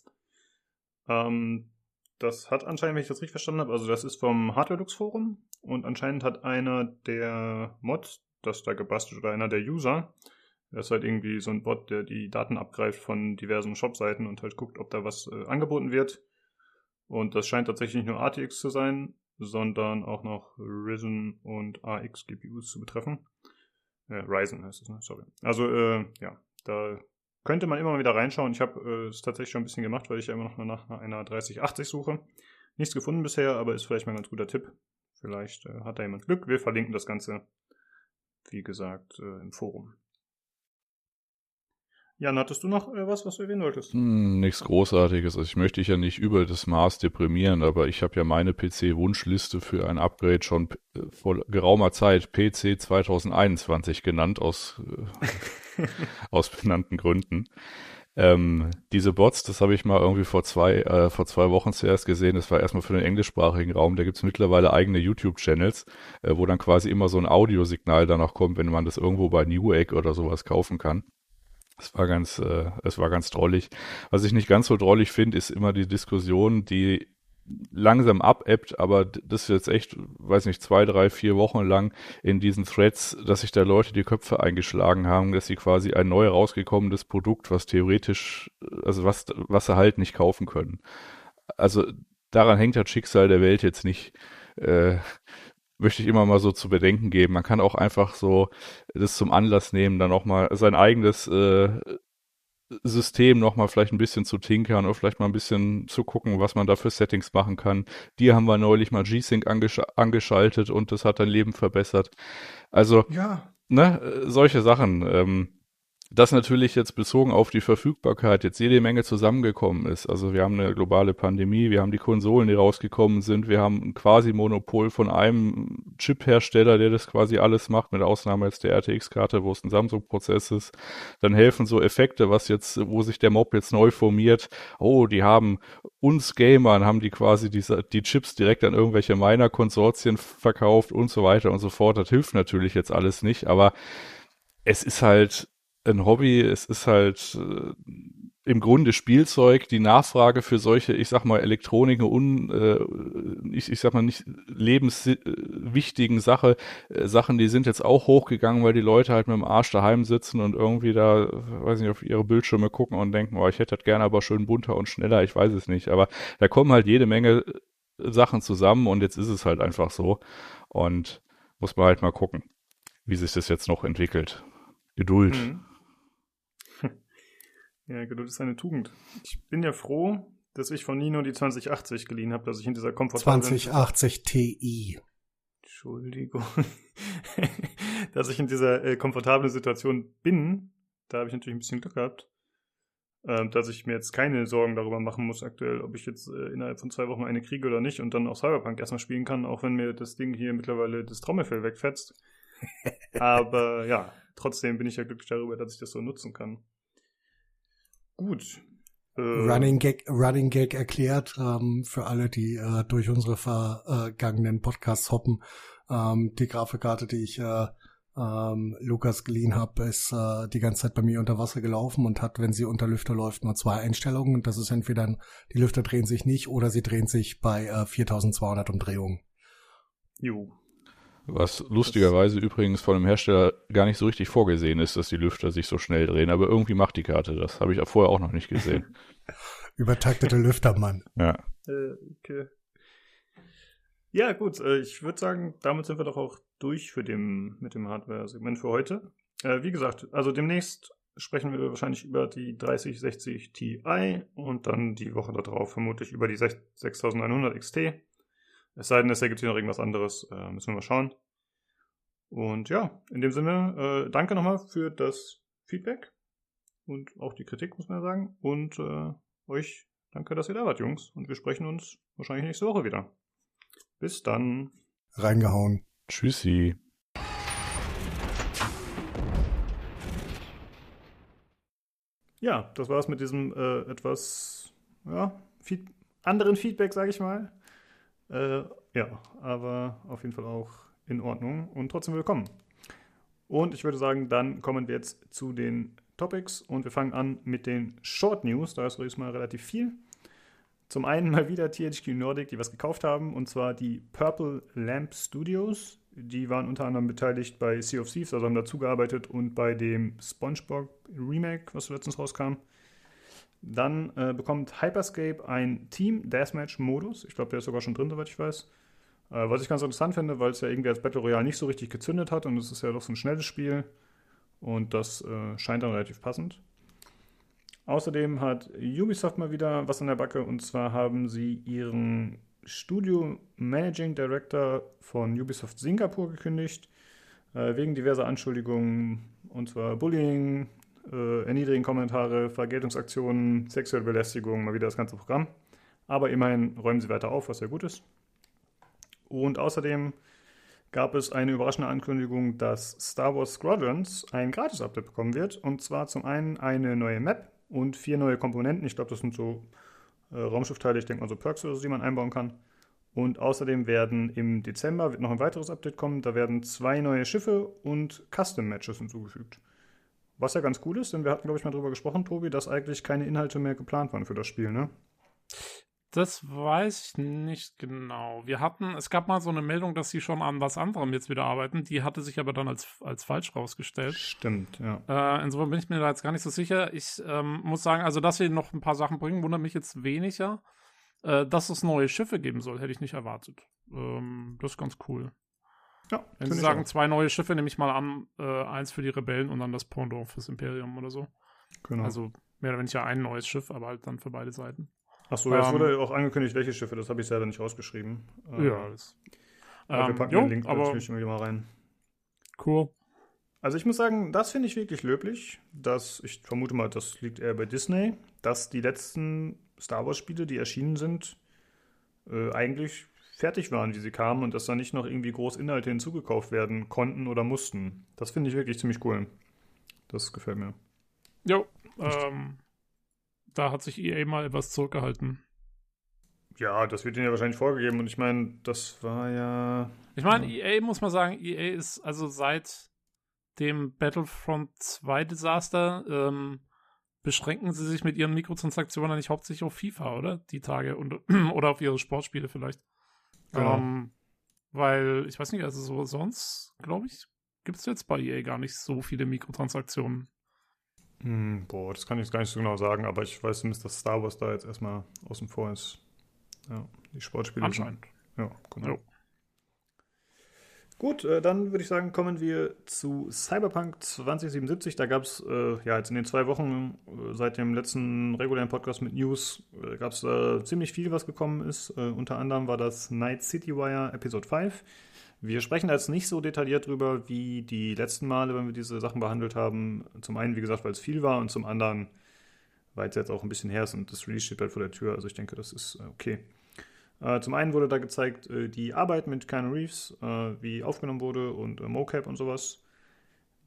Ähm, das hat anscheinend, wenn ich das richtig verstanden habe, also das ist vom Hardware-Lux-Forum und anscheinend hat einer der Mods das da gebastelt oder einer der User, das ist halt irgendwie so ein Bot, der die Daten abgreift von diversen Shop-Seiten und halt guckt, ob da was äh, angeboten wird. Und das scheint tatsächlich nicht nur ATX zu sein, sondern auch noch Risen und AX GPUs zu betreffen. Äh, Ryzen heißt es, ne? Sorry. Also, äh, ja, da könnte man immer mal wieder reinschauen. Ich habe äh, es tatsächlich schon ein bisschen gemacht, weil ich ja immer noch nach einer 3080 suche. Nichts gefunden bisher, aber ist vielleicht mal ein ganz guter Tipp. Vielleicht äh, hat da jemand Glück. Wir verlinken das Ganze, wie gesagt, äh, im Forum. Jan, hattest du noch äh, was, was du erwähnen wolltest? Hm, nichts Großartiges. Also ich möchte dich ja nicht über das Maß deprimieren, aber ich habe ja meine PC-Wunschliste für ein Upgrade schon äh, vor geraumer Zeit PC 2021 genannt, aus, äh, aus benannten Gründen. Ähm, diese Bots, das habe ich mal irgendwie vor zwei, äh, vor zwei Wochen zuerst gesehen. Das war erstmal für den englischsprachigen Raum. Da gibt es mittlerweile eigene YouTube-Channels, äh, wo dann quasi immer so ein Audiosignal danach kommt, wenn man das irgendwo bei Newegg oder sowas kaufen kann. Es war ganz, äh, es war ganz drollig. Was ich nicht ganz so drollig finde, ist immer die Diskussion, die langsam abebbt, aber das ist jetzt echt, weiß nicht, zwei, drei, vier Wochen lang in diesen Threads, dass sich da Leute die Köpfe eingeschlagen haben, dass sie quasi ein neu rausgekommenes Produkt, was theoretisch, also was, was sie halt nicht kaufen können. Also daran hängt das Schicksal der Welt jetzt nicht. Äh, möchte ich immer mal so zu bedenken geben. Man kann auch einfach so das zum Anlass nehmen, dann auch mal sein eigenes äh, System noch mal vielleicht ein bisschen zu tinkern oder vielleicht mal ein bisschen zu gucken, was man da für Settings machen kann. Die haben wir neulich mal G-Sync angesch angeschaltet und das hat dein Leben verbessert. Also, ja. ne, solche Sachen. Ähm, dass natürlich jetzt bezogen auf die Verfügbarkeit jetzt jede Menge zusammengekommen ist. Also wir haben eine globale Pandemie, wir haben die Konsolen, die rausgekommen sind, wir haben ein quasi Monopol von einem Chip-Hersteller, der das quasi alles macht, mit Ausnahme jetzt der RTX-Karte, wo es ein Samsung-Prozess ist. Dann helfen so Effekte, was jetzt, wo sich der Mob jetzt neu formiert. Oh, die haben uns Gamern, haben die quasi diese, die Chips direkt an irgendwelche Miner-Konsortien verkauft und so weiter und so fort. Das hilft natürlich jetzt alles nicht, aber es ist halt ein Hobby, es ist halt äh, im Grunde Spielzeug, die Nachfrage für solche, ich sag mal, Elektronik un, äh, ich, ich sag mal nicht lebenswichtigen Sache, äh, Sachen, die sind jetzt auch hochgegangen, weil die Leute halt mit dem Arsch daheim sitzen und irgendwie da, weiß nicht, auf ihre Bildschirme gucken und denken, oh, ich hätte das gerne aber schön bunter und schneller, ich weiß es nicht. Aber da kommen halt jede Menge Sachen zusammen und jetzt ist es halt einfach so. Und muss man halt mal gucken, wie sich das jetzt noch entwickelt. Geduld. Mhm. Ja, Geduld ist eine Tugend. Ich bin ja froh, dass ich von Nino die 2080 geliehen habe, dass ich in dieser komfortablen 2080 Ti. Entschuldigung. dass ich in dieser äh, komfortablen Situation bin. Da habe ich natürlich ein bisschen Glück gehabt. Äh, dass ich mir jetzt keine Sorgen darüber machen muss aktuell, ob ich jetzt äh, innerhalb von zwei Wochen eine kriege oder nicht und dann auch Cyberpunk erstmal spielen kann, auch wenn mir das Ding hier mittlerweile das Trommelfell wegfetzt. Aber ja, trotzdem bin ich ja glücklich darüber, dass ich das so nutzen kann. Gut. Äh, Running Gag, Running Gag erklärt ähm, für alle, die äh, durch unsere vergangenen Podcasts hoppen. Ähm, die Grafikkarte, die ich äh, ähm, Lukas geliehen habe, ist äh, die ganze Zeit bei mir unter Wasser gelaufen und hat, wenn sie unter Lüfter läuft, nur zwei Einstellungen. Und das ist entweder, die Lüfter drehen sich nicht oder sie drehen sich bei äh, 4200 Umdrehungen. Jo. Was lustigerweise übrigens von dem Hersteller gar nicht so richtig vorgesehen ist, dass die Lüfter sich so schnell drehen, aber irgendwie macht die Karte das. Habe ich auch vorher auch noch nicht gesehen. Übertaktete Lüftermann. Ja. Äh, okay. Ja, gut, äh, ich würde sagen, damit sind wir doch auch durch für dem, mit dem Hardware-Segment für heute. Äh, wie gesagt, also demnächst sprechen wir wahrscheinlich über die 3060 Ti und dann die Woche darauf vermutlich über die 6100 XT. Es sei denn, es ergibt sich noch irgendwas anderes, äh, müssen wir mal schauen. Und ja, in dem Sinne, äh, danke nochmal für das Feedback und auch die Kritik, muss man ja sagen. Und äh, euch danke, dass ihr da wart, Jungs. Und wir sprechen uns wahrscheinlich nächste Woche wieder. Bis dann. Reingehauen. Tschüssi. Ja, das war's mit diesem äh, etwas ja, Feed anderen Feedback, sage ich mal. Äh, ja, aber auf jeden Fall auch in Ordnung und trotzdem willkommen. Und ich würde sagen, dann kommen wir jetzt zu den Topics und wir fangen an mit den Short News. Da ist mal relativ viel. Zum einen mal wieder THQ Nordic, die was gekauft haben, und zwar die Purple Lamp Studios. Die waren unter anderem beteiligt bei Sea of Thieves, also haben dazugearbeitet und bei dem SpongeBob Remake, was letztens rauskam. Dann äh, bekommt Hyperscape ein Team Deathmatch Modus. Ich glaube, der ist sogar schon drin, soweit ich weiß. Äh, was ich ganz interessant finde, weil es ja irgendwie als Battle Royale nicht so richtig gezündet hat und es ist ja doch so ein schnelles Spiel. Und das äh, scheint dann relativ passend. Außerdem hat Ubisoft mal wieder was an der Backe und zwar haben sie ihren Studio Managing Director von Ubisoft Singapur gekündigt, äh, wegen diverser Anschuldigungen, und zwar Bullying, äh, erniedrigen Kommentare, Vergeltungsaktionen, sexuelle Belästigung, mal wieder das ganze Programm. Aber immerhin räumen sie weiter auf, was sehr gut ist. Und außerdem gab es eine überraschende Ankündigung, dass Star Wars Squadrons ein Gratis-Update bekommen wird. Und zwar zum einen eine neue Map, und vier neue Komponenten. Ich glaube, das sind so äh, Raumschiffteile, ich denke mal so Perks oder so, die man einbauen kann. Und außerdem werden im Dezember wird noch ein weiteres Update kommen. Da werden zwei neue Schiffe und Custom-Matches hinzugefügt. Was ja ganz cool ist, denn wir hatten, glaube ich, mal drüber gesprochen, Tobi, dass eigentlich keine Inhalte mehr geplant waren für das Spiel, ne? Das weiß ich nicht genau. Wir hatten, es gab mal so eine Meldung, dass sie schon an was anderem jetzt wieder arbeiten. Die hatte sich aber dann als, als falsch rausgestellt. Stimmt, ja. Äh, insofern bin ich mir da jetzt gar nicht so sicher. Ich ähm, muss sagen, also dass sie noch ein paar Sachen bringen, wundert mich jetzt weniger. Äh, dass es neue Schiffe geben soll, hätte ich nicht erwartet. Ähm, das ist ganz cool. Ja, Wenn sie sagen, zwei neue Schiffe, nehme ich mal an, äh, eins für die Rebellen und dann das Pendant fürs Imperium oder so. Genau. Also mehr oder weniger ein neues Schiff, aber halt dann für beide Seiten. Achso, ja, es ähm, wurde auch angekündigt, welche Schiffe, das habe ich selber nicht rausgeschrieben. Äh, ja, das. aber wir Ähm, packen jo, den Link aber natürlich irgendwie mal rein. cool. Also ich muss sagen, das finde ich wirklich löblich, dass, ich vermute mal, das liegt eher bei Disney, dass die letzten Star Wars-Spiele, die erschienen sind, äh, eigentlich fertig waren, wie sie kamen und dass da nicht noch irgendwie groß Inhalte hinzugekauft werden konnten oder mussten. Das finde ich wirklich ziemlich cool. Das gefällt mir. Jo, ähm, da hat sich EA mal etwas zurückgehalten. Ja, das wird ihnen ja wahrscheinlich vorgegeben und ich meine, das war ja. Ich meine, EA muss man sagen, EA ist also seit dem Battlefront 2 Desaster ähm, beschränken sie sich mit ihren Mikrotransaktionen nicht hauptsächlich auf FIFA, oder? Die Tage und oder auf ihre Sportspiele vielleicht. Genau. Ähm, weil, ich weiß nicht, also so sonst, glaube ich, gibt es jetzt bei EA gar nicht so viele Mikrotransaktionen. Hm, boah, das kann ich jetzt gar nicht so genau sagen, aber ich weiß zumindest, dass Star Wars da jetzt erstmal außen vor ist. Ja, die Sportspiele. sind- Anscheinend. Ja, genau. Jo. Gut, äh, dann würde ich sagen, kommen wir zu Cyberpunk 2077. Da gab es äh, ja jetzt in den zwei Wochen äh, seit dem letzten regulären Podcast mit News äh, gab es ziemlich viel, was gekommen ist. Äh, unter anderem war das Night City Wire Episode 5. Wir sprechen da jetzt nicht so detailliert drüber wie die letzten Male, wenn wir diese Sachen behandelt haben. Zum einen, wie gesagt, weil es viel war und zum anderen, weil es jetzt auch ein bisschen her ist und das Release steht bald vor der Tür. Also ich denke, das ist äh, okay. Äh, zum einen wurde da gezeigt, äh, die Arbeit mit Keanu Reeves, äh, wie aufgenommen wurde und äh, Mocap und sowas.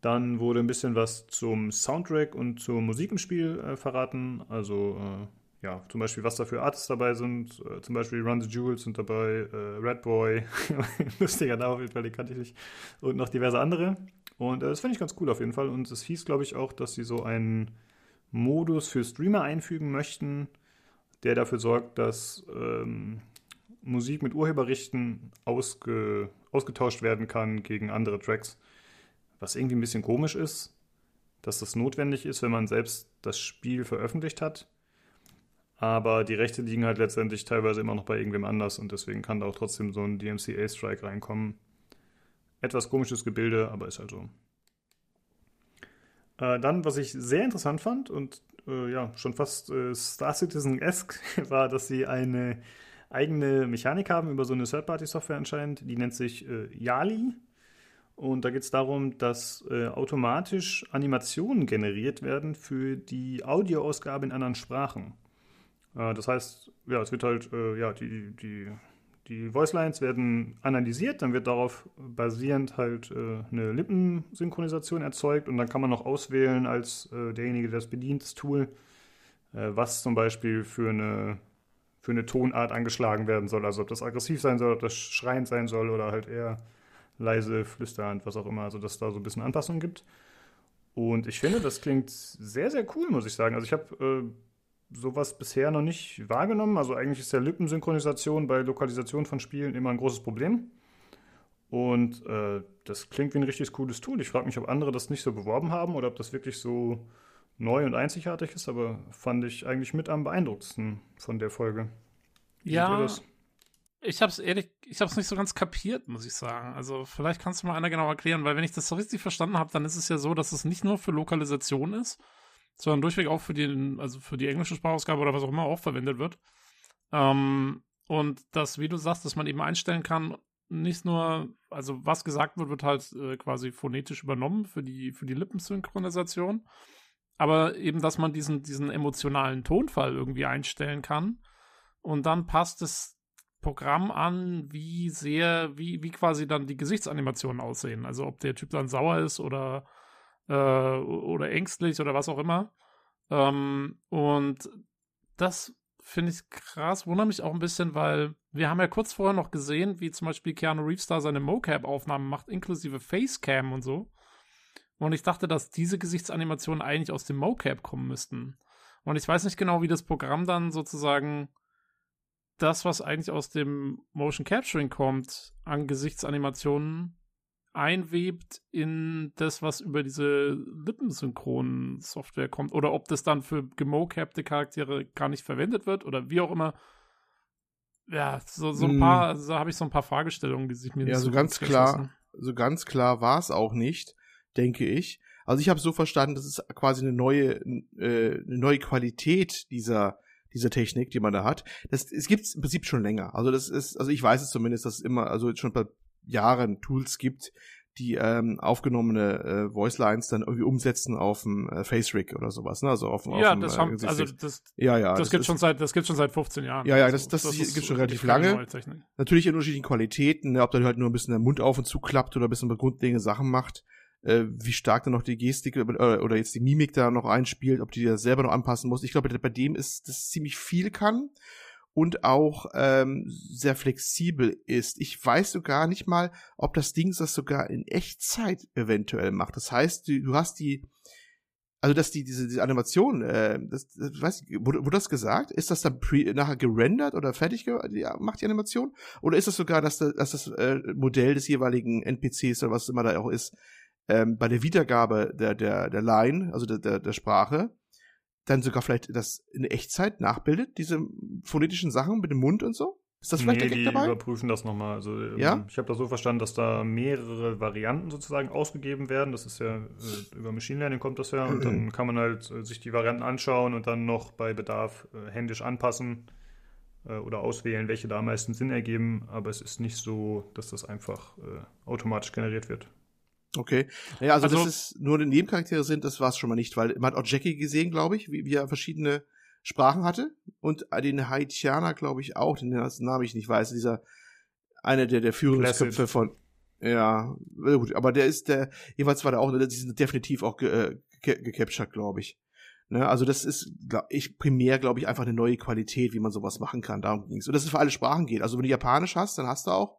Dann wurde ein bisschen was zum Soundtrack und zur Musik im Spiel äh, verraten. Also, äh, ja, zum Beispiel, was da für Artists dabei sind. Zum Beispiel Run the Jewels sind dabei, Red Boy, lustiger Name auf jeden Fall, den kannte ich nicht. Und noch diverse andere. Und das finde ich ganz cool auf jeden Fall. Und es hieß, glaube ich, auch, dass sie so einen Modus für Streamer einfügen möchten, der dafür sorgt, dass ähm, Musik mit Urheberrechten ausge ausgetauscht werden kann gegen andere Tracks. Was irgendwie ein bisschen komisch ist, dass das notwendig ist, wenn man selbst das Spiel veröffentlicht hat. Aber die Rechte liegen halt letztendlich teilweise immer noch bei irgendwem anders und deswegen kann da auch trotzdem so ein DMCA-Strike reinkommen. Etwas komisches Gebilde, aber ist halt so. Äh, dann, was ich sehr interessant fand und äh, ja, schon fast äh, Star Citizen-esque, war, dass sie eine eigene Mechanik haben über so eine Third-Party-Software anscheinend. Die nennt sich äh, Yali. Und da geht es darum, dass äh, automatisch Animationen generiert werden für die Audioausgabe in anderen Sprachen. Äh, das heißt, ja, es wird halt, äh, ja, die, die, die Voicelines werden analysiert, dann wird darauf basierend halt äh, eine Lippensynchronisation erzeugt und dann kann man noch auswählen als äh, derjenige, der das bedient, das Tool, was zum Beispiel für eine für eine Tonart angeschlagen werden soll. Also ob das aggressiv sein soll, ob das schreiend sein soll oder halt eher leise, flüsternd, was auch immer. Also dass da so ein bisschen Anpassungen gibt. Und ich finde, das klingt sehr, sehr cool, muss ich sagen. Also ich habe äh, sowas bisher noch nicht wahrgenommen. Also eigentlich ist ja Lippensynchronisation bei Lokalisation von Spielen immer ein großes Problem. Und äh, das klingt wie ein richtig cooles Tool. Ich frage mich, ob andere das nicht so beworben haben oder ob das wirklich so neu und einzigartig ist, aber fand ich eigentlich mit am beeindruckendsten von der Folge. Wie ja, ich habe es ehrlich, ich habe es nicht so ganz kapiert, muss ich sagen. Also vielleicht kannst du mal einer genau erklären, weil wenn ich das so richtig verstanden habe, dann ist es ja so, dass es nicht nur für Lokalisation ist, sondern durchweg auch für die, also für die englische Sprachausgabe oder was auch immer auch verwendet wird. Ähm, und das, wie du sagst, dass man eben einstellen kann, nicht nur, also was gesagt wird, wird halt äh, quasi phonetisch übernommen für die, für die Lippensynchronisation aber eben, dass man diesen, diesen emotionalen Tonfall irgendwie einstellen kann. Und dann passt das Programm an, wie sehr, wie, wie quasi dann die Gesichtsanimationen aussehen. Also ob der Typ dann sauer ist oder, äh, oder ängstlich oder was auch immer. Ähm, und das finde ich krass, wundert mich auch ein bisschen, weil wir haben ja kurz vorher noch gesehen, wie zum Beispiel Keanu Reeves da seine Mocap-Aufnahmen macht, inklusive Facecam und so. Und ich dachte, dass diese Gesichtsanimationen eigentlich aus dem Mocap kommen müssten. Und ich weiß nicht genau, wie das Programm dann sozusagen das, was eigentlich aus dem Motion Capturing kommt, an Gesichtsanimationen einwebt in das, was über diese Lippensynchron-Software kommt. Oder ob das dann für gemocapte Charaktere gar nicht verwendet wird oder wie auch immer. Ja, so, so ein mm. paar, so habe ich so ein paar Fragestellungen, die sich mir ja, so ganz klar, so ganz klar war es auch nicht denke ich. Also ich habe so verstanden, das ist quasi eine neue, äh, eine neue Qualität dieser dieser Technik, die man da hat. Das, es gibt im Prinzip schon länger. Also das ist, also ich weiß es zumindest, dass es immer, also schon bei Jahren Tools gibt, die ähm, aufgenommene äh, Voicelines dann irgendwie umsetzen auf dem äh, Face Rig oder sowas, ne? Also auf, ja, auf das dem, haben, äh, also das, ja, ja, das, das gibt schon seit, das gibt schon seit 15 Jahren. Ja, ja, das, das, das gibt schon relativ lange. Natürlich in unterschiedlichen Qualitäten, ne? ob da halt nur ein bisschen der Mund auf und zu klappt oder ein bisschen grundlegende Sachen macht äh, wie stark dann noch die Gestik äh, oder jetzt die Mimik da noch einspielt, ob die das selber noch anpassen muss. Ich glaube, bei dem ist das ziemlich viel kann und auch ähm, sehr flexibel ist. Ich weiß sogar nicht mal, ob das Ding das sogar in Echtzeit eventuell macht. Das heißt, du, du hast die, also dass die diese, diese Animation, äh, das, das weiß ich, wurde, wurde das gesagt? Ist das dann pre, nachher gerendert oder fertig gemacht die Animation? Oder ist das sogar, dass, das, dass das äh, Modell des jeweiligen NPCs oder was immer da auch ist, ähm, bei der Wiedergabe der, der, der Line, also der, der, der Sprache, dann sogar vielleicht das in Echtzeit nachbildet, diese phonetischen Sachen mit dem Mund und so? Ist das vielleicht nee, der Gag die dabei? überprüfen das nochmal. Also, ähm, ja? Ich habe das so verstanden, dass da mehrere Varianten sozusagen ausgegeben werden. Das ist ja, äh, über Machine Learning kommt das ja. Und dann kann man halt äh, sich die Varianten anschauen und dann noch bei Bedarf äh, händisch anpassen oder auswählen, welche da am meisten Sinn ergeben. Aber es ist nicht so, dass das einfach automatisch generiert wird. Okay. Naja, also, also dass es nur Nebencharaktere sind, das war es schon mal nicht, weil man hat auch Jackie gesehen, glaube ich, wie, wie er verschiedene Sprachen hatte und den Haitianer, glaube ich, auch, den Namen ich nicht weiß, dieser einer der, der Führungsköpfe von ja, gut, aber der ist der, jeweils war der auch, die sind definitiv auch ge, äh, ge, gecaptured, glaube ich. Ne, also das ist, glaub ich, primär, glaube ich, einfach eine neue Qualität, wie man sowas machen kann. Darum ging's. Und dass es für alle Sprachen geht. Also wenn du Japanisch hast, dann hast du auch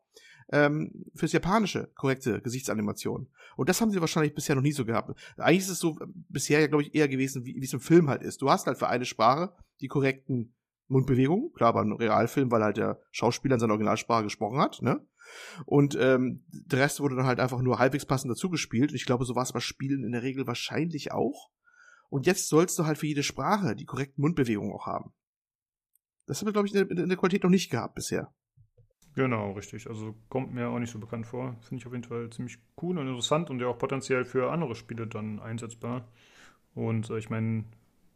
ähm, fürs Japanische korrekte Gesichtsanimation. Und das haben sie wahrscheinlich bisher noch nie so gehabt. Eigentlich ist es so äh, bisher ja, glaube ich, eher gewesen, wie, es im Film halt ist. Du hast halt für eine Sprache die korrekten Mundbewegungen, klar, bei einem Realfilm, weil halt der Schauspieler in seiner Originalsprache gesprochen hat, ne? Und ähm, der Rest wurde dann halt einfach nur halbwegs passend dazugespielt. Und ich glaube, so war es bei Spielen in der Regel wahrscheinlich auch. Und jetzt sollst du halt für jede Sprache die korrekten Mundbewegungen auch haben. Das haben wir, glaube ich, in der Qualität noch nicht gehabt bisher. Genau, richtig. Also kommt mir auch nicht so bekannt vor. Finde ich auf jeden Fall ziemlich cool und interessant und ja auch potenziell für andere Spiele dann einsetzbar. Und äh, ich meine,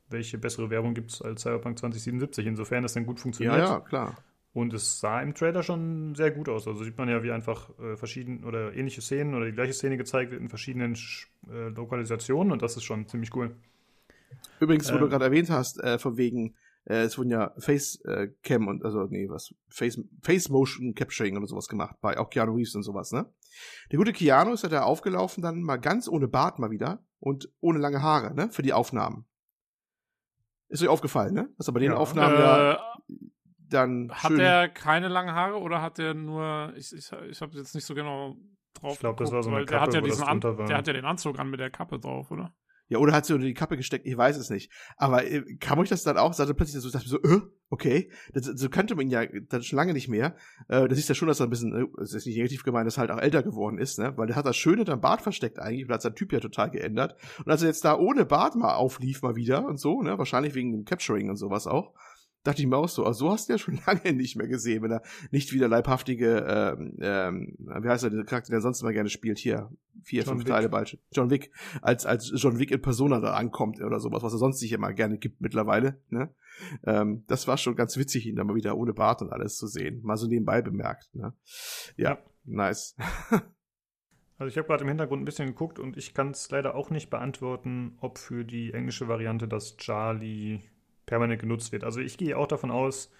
welche bessere Werbung gibt es als Cyberpunk 2077, insofern das dann gut funktioniert. Ja, ja, klar. Und es sah im Trailer schon sehr gut aus. Also sieht man ja, wie einfach äh, verschiedene oder ähnliche Szenen oder die gleiche Szene gezeigt wird in verschiedenen äh, Lokalisationen und das ist schon ziemlich cool. Übrigens, wo Ähm. du gerade erwähnt hast, äh, von wegen, äh, es wurden ja Face äh, Cam und also nee, was Face Face Motion Capturing oder sowas gemacht bei auch Keanu Reeves und sowas, ne? Der gute Keanu ist ja da aufgelaufen dann mal ganz ohne Bart mal wieder und ohne lange Haare, ne, für die Aufnahmen. Ist euch aufgefallen, ne? Dass er bei den Ja. Aufnahmen ja Äh, dann hat schön er keine langen Haare oder hat er nur, ich, ich, ich habe jetzt nicht so genau drauf Ich glaub, das war so eine weil der Kappe, hat ja diesen An der hat ja den Anzug an mit der Kappe drauf, oder? Ja, oder hat sie unter die Kappe gesteckt, ich weiß es nicht. Aber äh, kam euch das dann auch? Sagte plötzlich so, ich dachte mir so, äh, okay, das, so kannte man ihn ja dann schon lange nicht mehr. Äh, das ist ja schon, dass er ein bisschen, äh, das ist nicht negativ gemeint, dass er halt auch älter geworden ist, ne? Weil der hat das schön hinterm Bart versteckt eigentlich, und hat sein Typ ja total geändert. Und als er jetzt da ohne Bart mal auflief mal wieder und so, ne, wahrscheinlich wegen dem Capturing und sowas auch, dachte ich mir auch so, also so hast du ja schon lange nicht mehr gesehen, wenn er nicht wieder leibhaftige, ähm, ähm, wie heißt er, der Charakter, der sonst immer gerne spielt, hier, vier, John fünf Wick. Teile bald, John Wick, als, als John Wick in Persona da ankommt oder sowas, was er sonst nicht immer gerne gibt mittlerweile, ne? Ähm, das war schon ganz witzig, ihn da mal wieder ohne Bart und alles zu sehen. Mal so nebenbei bemerkt, ne? Ja, Ja. nice. Also ich habe gerade im Hintergrund ein bisschen geguckt und ich kann es leider auch nicht beantworten, ob für die englische Variante das Charlie permanent genutzt wird. Also ich gehe auch davon aus,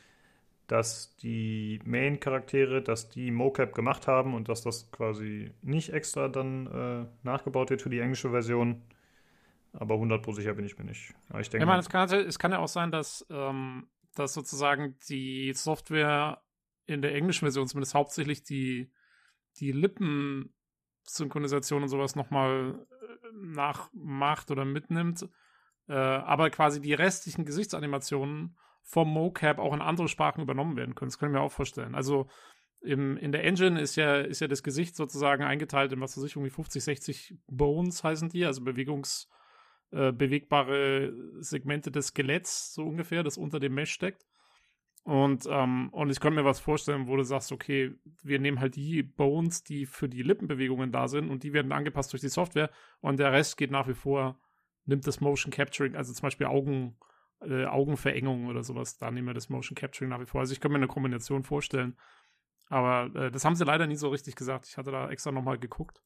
dass die Main-Charaktere, dass die Mocap gemacht haben und dass das quasi nicht extra dann äh, nachgebaut wird für die englische Version. Aber 100% sicher bin ich mir nicht. Aber ich denke, Ich meine, es kann, es kann ja auch sein, dass, ähm, dass sozusagen die Software in der englischen Version zumindest hauptsächlich die, die Lippensynchronisation und sowas nochmal nachmacht oder mitnimmt, äh, aber quasi die restlichen Gesichtsanimationen vom Mocap auch in andere Sprachen übernommen werden können. Das können wir auch vorstellen. Also im, in der Engine ist ja, ist ja das Gesicht sozusagen eingeteilt in, was weiß ich, irgendwie 50, 60 Bones heißen die, also Bewegungs- äh, bewegbare Segmente des Skeletts, so ungefähr, das unter dem Mesh steckt. Und, ähm, und ich könnte mir was vorstellen, wo du sagst, okay, wir nehmen halt die Bones, die für die Lippenbewegungen da sind und die werden angepasst durch die Software und der Rest geht nach wie vor, nimmt das Motion Capturing, also zum Beispiel Augen, äh, Augenverengung oder sowas, da nehmen wir das Motion Capturing nach wie vor. Also ich könnte mir eine Kombination vorstellen. Aber äh, das haben sie leider nie so richtig gesagt. Ich hatte da extra nochmal geguckt.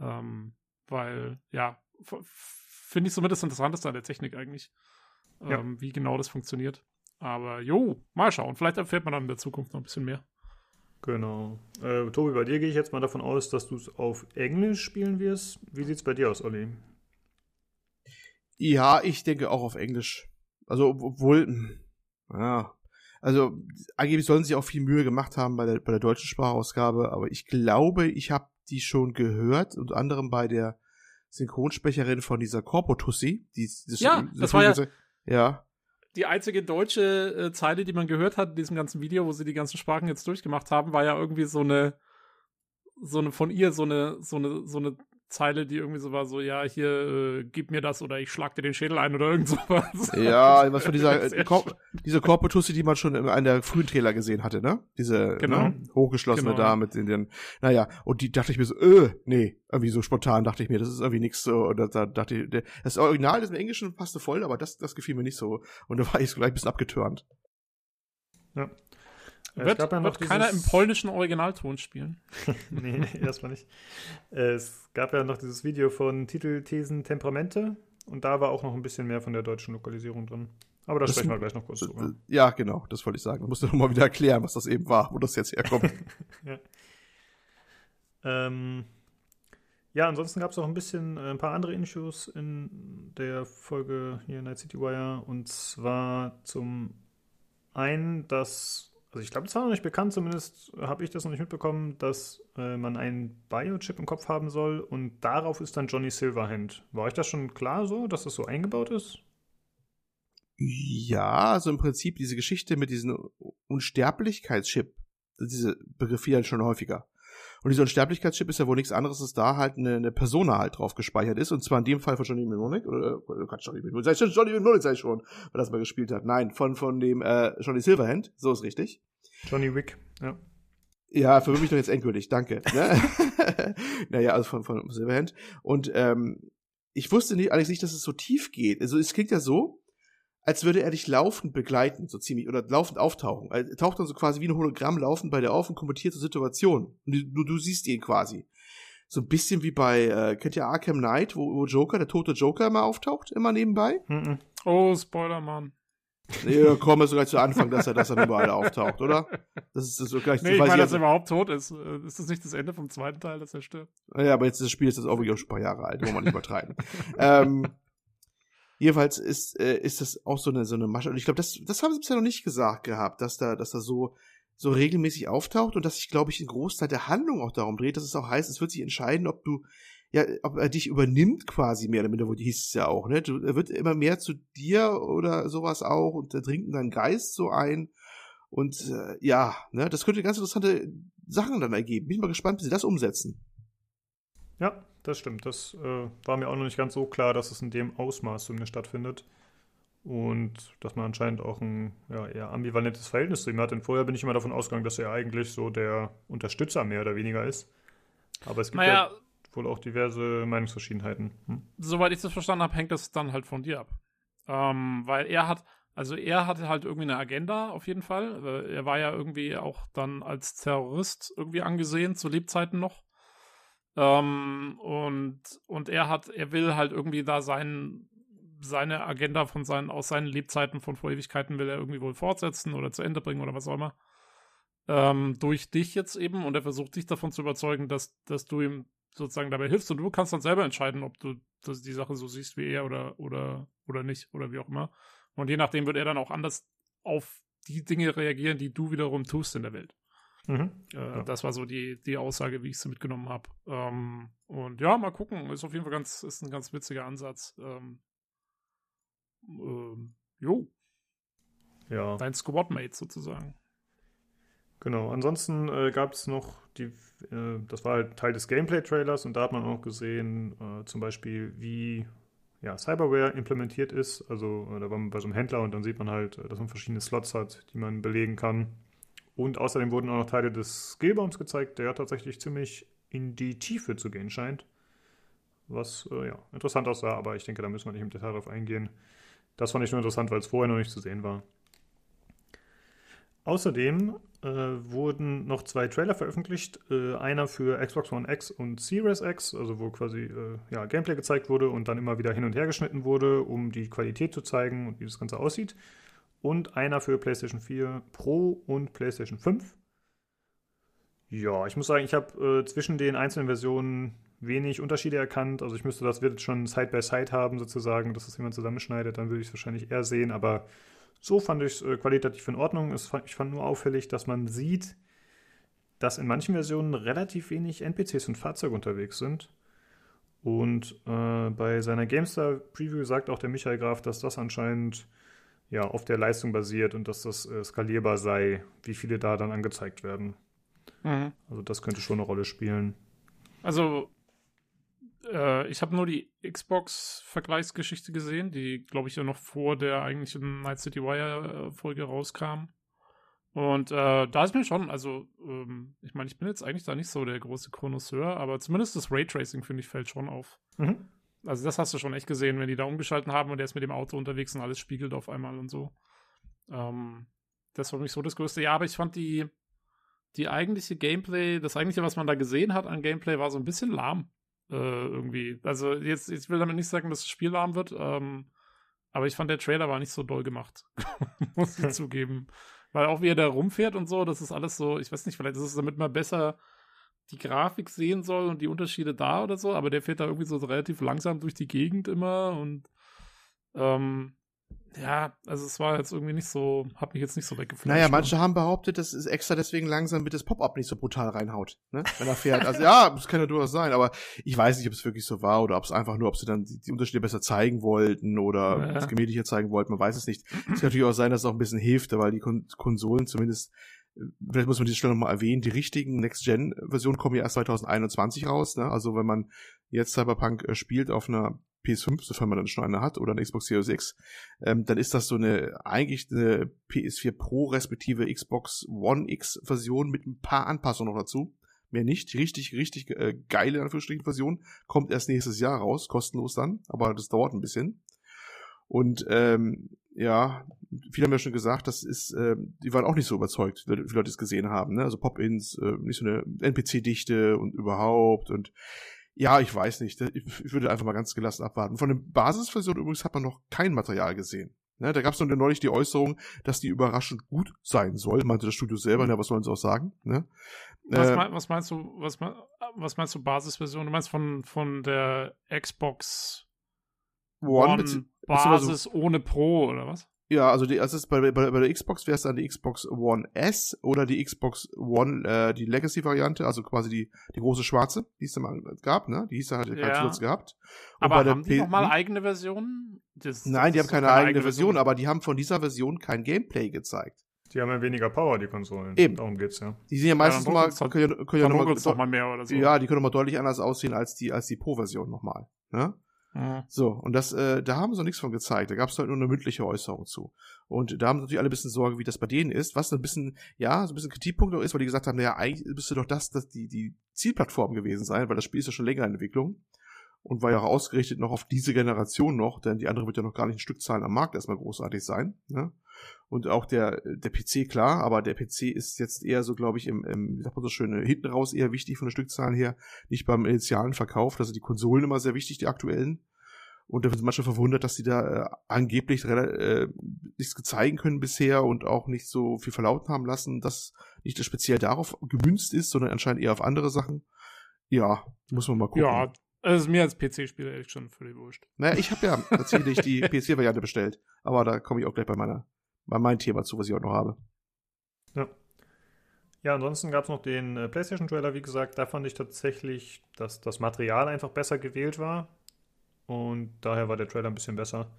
Ähm, weil, ja, finde ich somit das Interessanteste an der Technik eigentlich. Ähm, Ja. Wie genau das funktioniert. Aber jo, mal schauen. Vielleicht erfährt man dann in der Zukunft noch ein bisschen mehr. Genau. Äh, Tobi, bei dir gehe ich jetzt mal davon aus, dass du es auf Englisch spielen wirst. Wie sieht es bei dir aus, Olli? Ja, ich denke auch auf Englisch. Also, ob- obwohl, hm, ja, also angeblich sollen sie auch viel Mühe gemacht haben bei der, bei der deutschen Sprachausgabe, aber ich glaube, ich habe die schon gehört, unter anderem bei der Synchronsprecherin von dieser Corpo-Tussi. Die, das, Ja, das war ja- Ja, Die einzige deutsche äh, Zeile, die man gehört hat in diesem ganzen Video, wo sie die ganzen Sprachen jetzt durchgemacht haben, war ja irgendwie so eine, so eine von ihr, so eine, so eine, so eine Zeile, die irgendwie so war, so, ja, hier, äh, gib mir das oder ich schlag dir den Schädel ein oder irgend sowas. ja, was von dieser, äh, Cor diese Corpo-Tussi, die man schon in einem der frühen Trailer gesehen hatte, ne? Diese Genau. ne? hochgeschlossene Genau. da mit den, den, naja, und die dachte ich mir so, äh, nee, irgendwie so spontan dachte ich mir, das ist irgendwie nix so, und da, da dachte ich, das Original, das im Englischen passte voll, aber das, das gefiel mir nicht so, und da war ich so gleich ein bisschen abgetürnt. Ja. Äh, Wird, wird keiner im polnischen Originalton spielen. nee, erstmal nicht. Äh, Es gab ja noch dieses Video von Titel, Thesen, Temperamente und da war auch noch ein bisschen mehr von der deutschen Lokalisierung drin. Aber da Das- sprechen wir gleich noch kurz drüber. Ja, genau, das wollte ich sagen. Du musst noch mal wieder erklären, was das eben war, wo das jetzt herkommt. Ähm, ja, ansonsten gab es auch ein bisschen äh, ein paar andere Issues in der Folge hier Night City Wire und zwar zum einen, dass also ich glaube, das war noch nicht bekannt, zumindest habe ich das noch nicht mitbekommen, dass äh, man einen Biochip im Kopf haben soll und darauf ist dann Johnny Silverhand. War euch das schon klar so, dass das so eingebaut ist? Ja, also im Prinzip diese Geschichte mit diesem Unsterblichkeitschip, diese Begriff fiel halt schon häufiger. Und dieser Unsterblichkeitschip ist ja wohl nichts anderes, dass da halt eine, eine Persona halt drauf gespeichert ist. Und zwar in dem Fall von Johnny Mnemonic. Oder, oder Gott, Johnny Mnemonic, sei schon, Johnny Mnemonic sei schon, weil das mal gespielt hat. Nein, von, von dem äh, Johnny Silverhand. So ist richtig. Johnny Wick, ja. Ja, für mich doch jetzt endgültig, danke. Ne? naja, also von, von Silverhand. Und ähm, ich wusste nicht, allerdings nicht, dass es so tief geht. Also es klingt ja so, als würde er dich laufend begleiten, so ziemlich, oder laufend auftauchen. Er taucht dann so quasi wie ein Hologramm laufend bei dir auf und kommentiert zur Situation. Und du, du siehst ihn quasi. So ein bisschen wie bei, äh, kennt ihr Arkham Knight, wo, wo Joker, der tote Joker immer auftaucht, immer nebenbei? Mhm. Oh, Spoiler, Mann. Nee, da kommen wir sogar zu Anfang, dass er, dass er überall auftaucht, oder? Das ist das so gleich Nee, ich meine, dass er überhaupt tot ist. Äh, Ist das nicht das Ende vom zweiten Teil, dass er stirbt? Ja, aber jetzt das Spiel ist jetzt auch wirklich schon ein paar Jahre alt, wollen wir nicht übertreiben. ähm, jedenfalls ist, äh, ist das auch so eine, so eine Masche. Und ich glaube, das, das haben sie bisher noch nicht gesagt gehabt, dass da, dass da so, so regelmäßig auftaucht und dass sich, glaube ich, ein Großteil der Handlung auch darum dreht, dass es auch heißt, es wird sich entscheiden, ob du, ja, ob er dich übernimmt quasi mehr oder minder, wo hieß es ja auch, ne? Du, er wird immer mehr zu dir oder sowas auch und er dringt in deinen Geist so ein. Und äh, ja, ne, das könnte ganz interessante Sachen dann ergeben. Bin ich mal gespannt, wie sie das umsetzen. Ja, das stimmt. Das äh, war mir auch noch nicht ganz so klar, dass es in dem Ausmaß zumindest stattfindet. Und dass man anscheinend auch ein ja, eher ambivalentes Verhältnis zu ihm hat. Denn vorher bin ich immer davon ausgegangen, dass er eigentlich so der Unterstützer mehr oder weniger ist. Aber es gibt Naja, ja wohl auch diverse Meinungsverschiedenheiten. Hm? soweit ich das verstanden habe, hängt das dann halt von dir ab. Ähm, weil er hat, also er hatte halt irgendwie eine Agenda auf jeden Fall. Äh, Er war ja irgendwie auch dann als Terrorist irgendwie angesehen, zu Lebzeiten noch. Ähm, und, und er hat, er will halt irgendwie da sein, seine Agenda von seinen, aus seinen Lebzeiten von vor Ewigkeiten will er irgendwie wohl fortsetzen oder zu Ende bringen oder was auch immer. Ähm, durch dich jetzt eben und er versucht dich davon zu überzeugen, dass, dass du ihm sozusagen dabei hilfst und du kannst dann selber entscheiden, ob du das, die Sache so siehst wie er oder, oder, oder nicht oder wie auch immer. Und je nachdem wird er dann auch anders auf die Dinge reagieren, die du wiederum tust in der Welt. Mhm. Äh, Ja. Das war so die, die Aussage, wie ich sie mitgenommen habe. Ähm, und ja, mal gucken. Ist auf jeden Fall ganz, ist ein ganz witziger Ansatz. Ähm, ähm, jo, Ja. dein Squadmate sozusagen. Genau, ansonsten äh, gab es noch die, äh, das war halt Teil des Gameplay-Trailers und da hat man auch gesehen, äh, zum Beispiel, wie ja, Cyberware implementiert ist. Also äh, da war man bei so einem Händler und dann sieht man halt, äh, dass man verschiedene Slots hat, die man belegen kann. Und außerdem wurden auch noch Teile des Skillbaums gezeigt, der tatsächlich ziemlich in die Tiefe zu gehen scheint. Was äh, ja interessant aussah, aber ich denke, da müssen wir nicht im Detail drauf eingehen. Das fand ich nur interessant, weil es vorher noch nicht zu sehen war. Außerdem äh, wurden noch zwei Trailer veröffentlicht. Äh, einer für Xbox One X und Series X, also wo quasi äh, ja, Gameplay gezeigt wurde und dann immer wieder hin und her geschnitten wurde, um die Qualität zu zeigen und wie das Ganze aussieht. Und einer für PlayStation 4 Pro und PlayStation 5. Ja, ich muss sagen, ich habe äh, zwischen den einzelnen Versionen wenig Unterschiede erkannt. Also ich müsste das wird schon Side by Side haben sozusagen, dass das jemand zusammenschneidet, dann würde ich es wahrscheinlich eher sehen. Aber so fand ich es äh, qualitativ in Ordnung. Es ich fand nur auffällig, dass man sieht, dass in manchen Versionen relativ wenig NPCs und Fahrzeuge unterwegs sind. Und äh, bei seiner GameStar Preview sagt auch der Michael Graf, dass das anscheinend ja auf der Leistung basiert und dass das äh, skalierbar sei, wie viele da dann angezeigt werden. Mhm. Also das könnte schon eine Rolle spielen. Also, äh, ich habe nur die Xbox-Vergleichsgeschichte gesehen, die, glaube ich, ja noch vor der eigentlichen Night City Wire-Folge rauskam. Und äh, da ist mir schon, also, ähm, ich meine, ich bin jetzt eigentlich da nicht so der große Chronosseur, aber zumindest das Raytracing, finde ich, fällt schon auf. Mhm. Also, das hast du schon echt gesehen, wenn die da umgeschalten haben und der ist mit dem Auto unterwegs und alles spiegelt auf einmal und so. Ähm, das war für mich so das Größte. Ja, aber ich fand die, die eigentliche Gameplay, das eigentliche, was man da gesehen hat an Gameplay, war so ein bisschen lahm. Äh, irgendwie. Also jetzt, ich will damit nicht sagen, dass das Spiel lahm wird, ähm, aber ich fand, der Trailer war nicht so doll gemacht. Muss ich zugeben. Weil auch wie er da rumfährt und so, das ist alles so, ich weiß nicht, vielleicht ist es damit man besser die Grafik sehen soll und die Unterschiede da oder so, aber der fährt da irgendwie so relativ langsam durch die Gegend immer und ähm, ja, also es war jetzt irgendwie nicht so, hat mich jetzt nicht so weggeflasht. Naja, manche haben behauptet, das ist extra deswegen langsam, damit das Pop-Up nicht so brutal reinhaut, ne? Wenn er fährt. Also ja, das kann ja durchaus sein, aber ich weiß nicht, ob es wirklich so war oder ob es einfach nur, ob sie dann die, Unterschiede besser zeigen wollten oder Ja. das gemächlicher zeigen wollten, man weiß es nicht. Es kann natürlich auch sein, dass es auch ein bisschen hilft, weil die Kon Konsolen zumindest, vielleicht muss man diese Stelle nochmal erwähnen, die richtigen Next-Gen-Versionen kommen ja erst 2021 raus, ne? Also wenn man jetzt Cyberpunk äh, spielt auf einer PS5, sofern man dann schon eine hat, oder eine Xbox Series X, ähm, dann ist das so eine eigentlich eine PS4 Pro respektive Xbox One X Version mit ein paar Anpassungen noch dazu. Mehr nicht. Richtig, richtig äh, geile Anführungsstrichen Version kommt erst nächstes Jahr raus, kostenlos dann, aber das dauert ein bisschen. Und ähm, ja, viele haben ja schon gesagt, das ist, ähm, die waren auch nicht so überzeugt, wie Leute es gesehen haben. Ne? Also Pop-ins, äh, nicht so eine NPC-Dichte und überhaupt und ja, ich weiß nicht. Ich würde einfach mal ganz gelassen abwarten. Von der Basisversion übrigens hat man noch kein Material gesehen. Ne, da gab es nur neulich die Äußerung, dass die überraschend gut sein soll, meinte das Studio selber, na, was sollen sie auch sagen? Ne? Was, Äh, mein, was meinst du, was, was meinst du Basisversion? Du meinst von, von der Xbox One, One, Basis ohne Pro oder was? Ja, also die, also ist bei, bei, bei der Xbox wäre es dann die Xbox One S oder die Xbox One, äh, die Legacy-Variante, also quasi die, die große schwarze, die es dann mal gab, ne? Die hieß da halt keinen Ja. Zusatz gehabt. Und Aber bei der haben die P- nochmal hm? eigene Versionen? Das- Nein, die das haben ist keine, doch eigene Version, aber die haben von dieser Version kein Gameplay gezeigt. Die haben ja weniger Power, die Konsolen. Eben. Darum geht's ja. Die sind ja meistens dann mal, drucken's halt- können ja, können ja Dann noch mal, muckelt's doch mal mehr oder so. ja, die können noch mal deutlich anders aussehen als die, als die Pro-Version nochmal. Ne? Mhm. So, und das, äh, da haben sie noch nichts von gezeigt. Da gab es halt nur eine mündliche Äußerung zu. Und da haben natürlich alle ein bisschen Sorge, wie das bei denen ist, was ein bisschen, ja, so ein bisschen Kritikpunkt auch ist, weil die gesagt haben, naja, eigentlich müsste doch das, das die, die Zielplattform gewesen sein, weil das Spiel ist ja schon länger in Entwicklung und war ja auch ausgerichtet noch auf diese Generation noch, denn die andere wird ja noch gar nicht in Stückzahlen am Markt erstmal großartig sein. Ne? Und auch der, der PC, klar, aber der PC ist jetzt eher so, glaube ich, im, im, wie sagt man so schön, hinten raus eher wichtig von den Stückzahlen her, nicht beim initialen Verkauf. Also die Konsolen immer sehr wichtig, die aktuellen. Und da sind manche verwundert, dass sie da äh, angeblich äh, nichts zeigen können bisher und auch nicht so viel verlauten haben lassen, dass nicht speziell darauf gemünzt ist, sondern anscheinend eher auf andere Sachen. Ja, muss man mal gucken. Ja, es ist mir als PC-Spieler ehrlich schon völlig wurscht. Naja, ich habe ja tatsächlich die PS4-Variante bestellt, aber da komme ich auch gleich bei meiner, bei meinem Thema zu, was ich auch noch habe. Ja, ansonsten gab es noch den äh, PlayStation-Trailer, wie gesagt. Da fand ich tatsächlich, dass das Material einfach besser gewählt war. Und daher war der Trailer ein bisschen besser.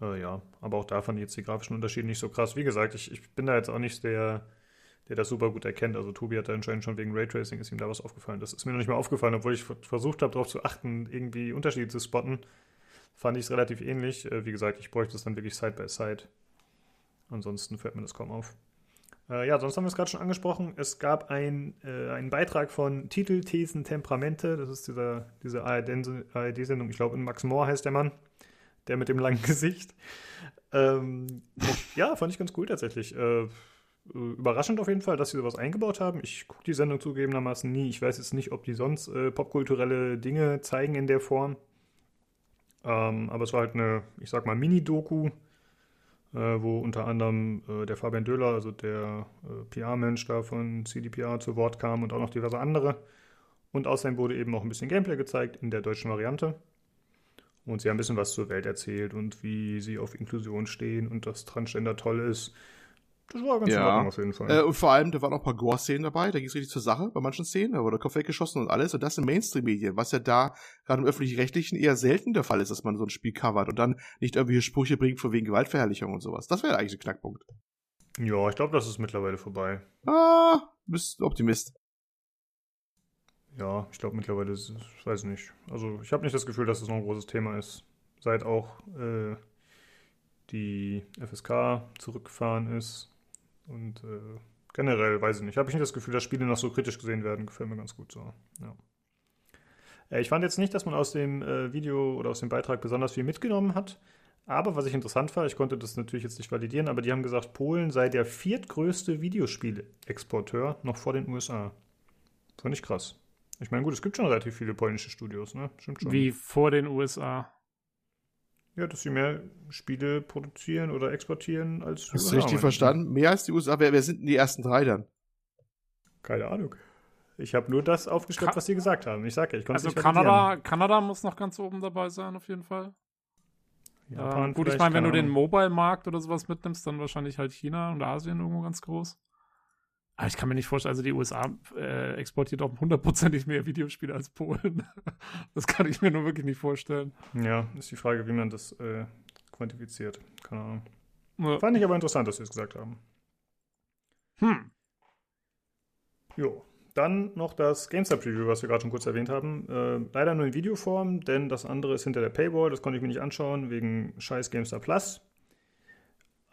Äh, ja, aber auch da fand ich jetzt die grafischen Unterschiede nicht so krass. Wie gesagt, ich, ich bin da jetzt auch nicht der, der das super gut erkennt. Also Tobi hat da anscheinend schon wegen Raytracing ist ihm da was aufgefallen. Das ist mir noch nicht mal aufgefallen, obwohl ich ver- versucht habe, darauf zu achten, irgendwie Unterschiede zu spotten. Fand ich es relativ ähnlich. Äh, wie gesagt, ich bräuchte es dann wirklich Side by Side. Ansonsten fällt mir das kaum auf. Äh, ja, sonst haben wir es gerade schon angesprochen. Es gab ein, äh, einen Beitrag von Titel, Thesen, Temperamente. Das ist dieser, diese ARD-Sendung. Ich glaube, Max Mohr heißt der Mann. Der mit dem langen Gesicht. Ähm, ja, fand ich ganz cool tatsächlich. Äh, überraschend auf jeden Fall, dass sie sowas eingebaut haben. Ich gucke die Sendung zugegebenermaßen nie. Ich weiß jetzt nicht, ob die sonst äh, popkulturelle Dinge zeigen in der Form. Ähm, aber es war halt eine, ich sag mal, Mini-Doku wo unter anderem äh, der Fabian Döhler, also der äh, PR-Mensch da von CDPR zu Wort kam und auch noch diverse andere. Und außerdem wurde eben auch ein bisschen Gameplay gezeigt in der deutschen Variante. Und sie haben ein bisschen was zur Welt erzählt und wie sie auf Inklusion stehen und dass Transgender toll ist. Das war ganz Ja. in Ordnung auf jeden Fall. Äh, und vor allem, da waren auch ein paar Gore-Szenen dabei, da ging es richtig zur Sache bei manchen Szenen, da wurde der Kopf weggeschossen und alles. Und das in Mainstream-Medien, was ja da gerade im Öffentlich-Rechtlichen eher selten der Fall ist, dass man so ein Spiel covert und dann nicht irgendwelche Sprüche bringt von wegen Gewaltverherrlichung und sowas. Das wäre eigentlich ein Knackpunkt. ja, ich glaube, das ist mittlerweile vorbei. Ah, bist Optimist. Ja, ich glaube mittlerweile ist ich weiß nicht. Also ich habe nicht das Gefühl, dass es noch ein großes Thema ist. Seit auch äh, die FSK zurückgefahren ist. Und äh, generell, weiß ich nicht, habe ich nicht das Gefühl, dass Spiele noch so kritisch gesehen werden. Gefällt mir ganz gut so. Ja. Äh, ich fand jetzt nicht, dass man aus dem äh, Video oder aus dem Beitrag besonders viel mitgenommen hat. Aber was ich interessant war, ich konnte das natürlich jetzt nicht validieren, aber die haben gesagt, Polen sei der viertgrößte Videospielexporteur noch vor den USA. Fand ich krass. Ich meine, gut, es gibt schon relativ viele polnische Studios, ne? Stimmt schon. Wie vor den USA. Ja, dass sie mehr Spiele produzieren oder exportieren als Hast USA, du richtig verstanden? Mehr als die USA. Wer, wer sind denn die ersten drei dann? Keine Ahnung. Ich habe nur das aufgeschrieben, was sie gesagt haben. Ich sage ja, ich konnte Also. Kanada, Kanada muss noch ganz oben dabei sein, auf jeden Fall. ähm, gut, ich meine, wenn du den Mobile-Markt oder sowas mitnimmst, dann wahrscheinlich halt China und Asien irgendwo ganz groß. Aber ich kann mir nicht vorstellen, also die USA äh, exportiert auch hundertprozentig mehr Videospiele als Polen. das kann ich mir nur wirklich nicht vorstellen. Ja, ist die Frage, wie man das äh, quantifiziert. Keine Ahnung. Ja. Fand ich aber interessant, dass sie es gesagt haben. Hm. Jo. Dann noch das GameStar Preview, was wir gerade schon kurz erwähnt haben. Äh, leider nur in Videoform, denn das andere ist hinter der Paywall. Das konnte ich mir nicht anschauen, wegen scheiß GameStar Plus.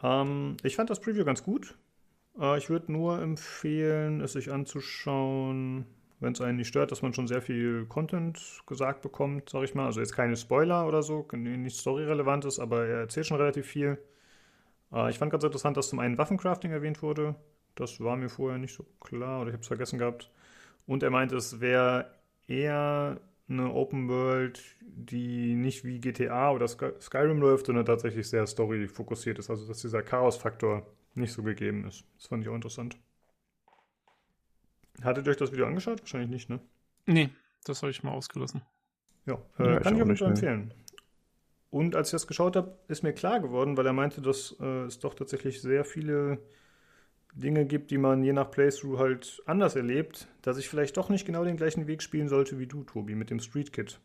Ähm, ich fand das Preview ganz gut. Äh, ich würde nur empfehlen, es sich anzuschauen, wenn es einen nicht stört, dass man schon sehr viel Content gesagt bekommt, sag ich mal. Also jetzt keine Spoiler oder so, nichts Story-Relevantes, aber er erzählt schon relativ viel. Äh, ich fand ganz interessant, dass zum einen Waffencrafting erwähnt wurde. Das war mir vorher nicht so klar oder ich habe es vergessen gehabt. Und er meinte, es wäre eher eine Open World, die nicht wie GTA oder Skyrim läuft, sondern tatsächlich sehr story-fokussiert ist. Also dass dieser Chaos-Faktor nicht so gegeben ist. Das fand ich auch interessant. Hattet ihr euch das Video angeschaut? Wahrscheinlich nicht, ne? Nee, das habe ich mal ausgelassen. Ja, äh, ja kann ich auch nicht empfehlen. Und als ich das geschaut habe, ist mir klar geworden, weil er meinte, dass äh, es doch tatsächlich sehr viele Dinge gibt, die man je nach Playthrough halt anders erlebt, dass ich vielleicht doch nicht genau den gleichen Weg spielen sollte wie du, Tobi, mit dem Street Kit.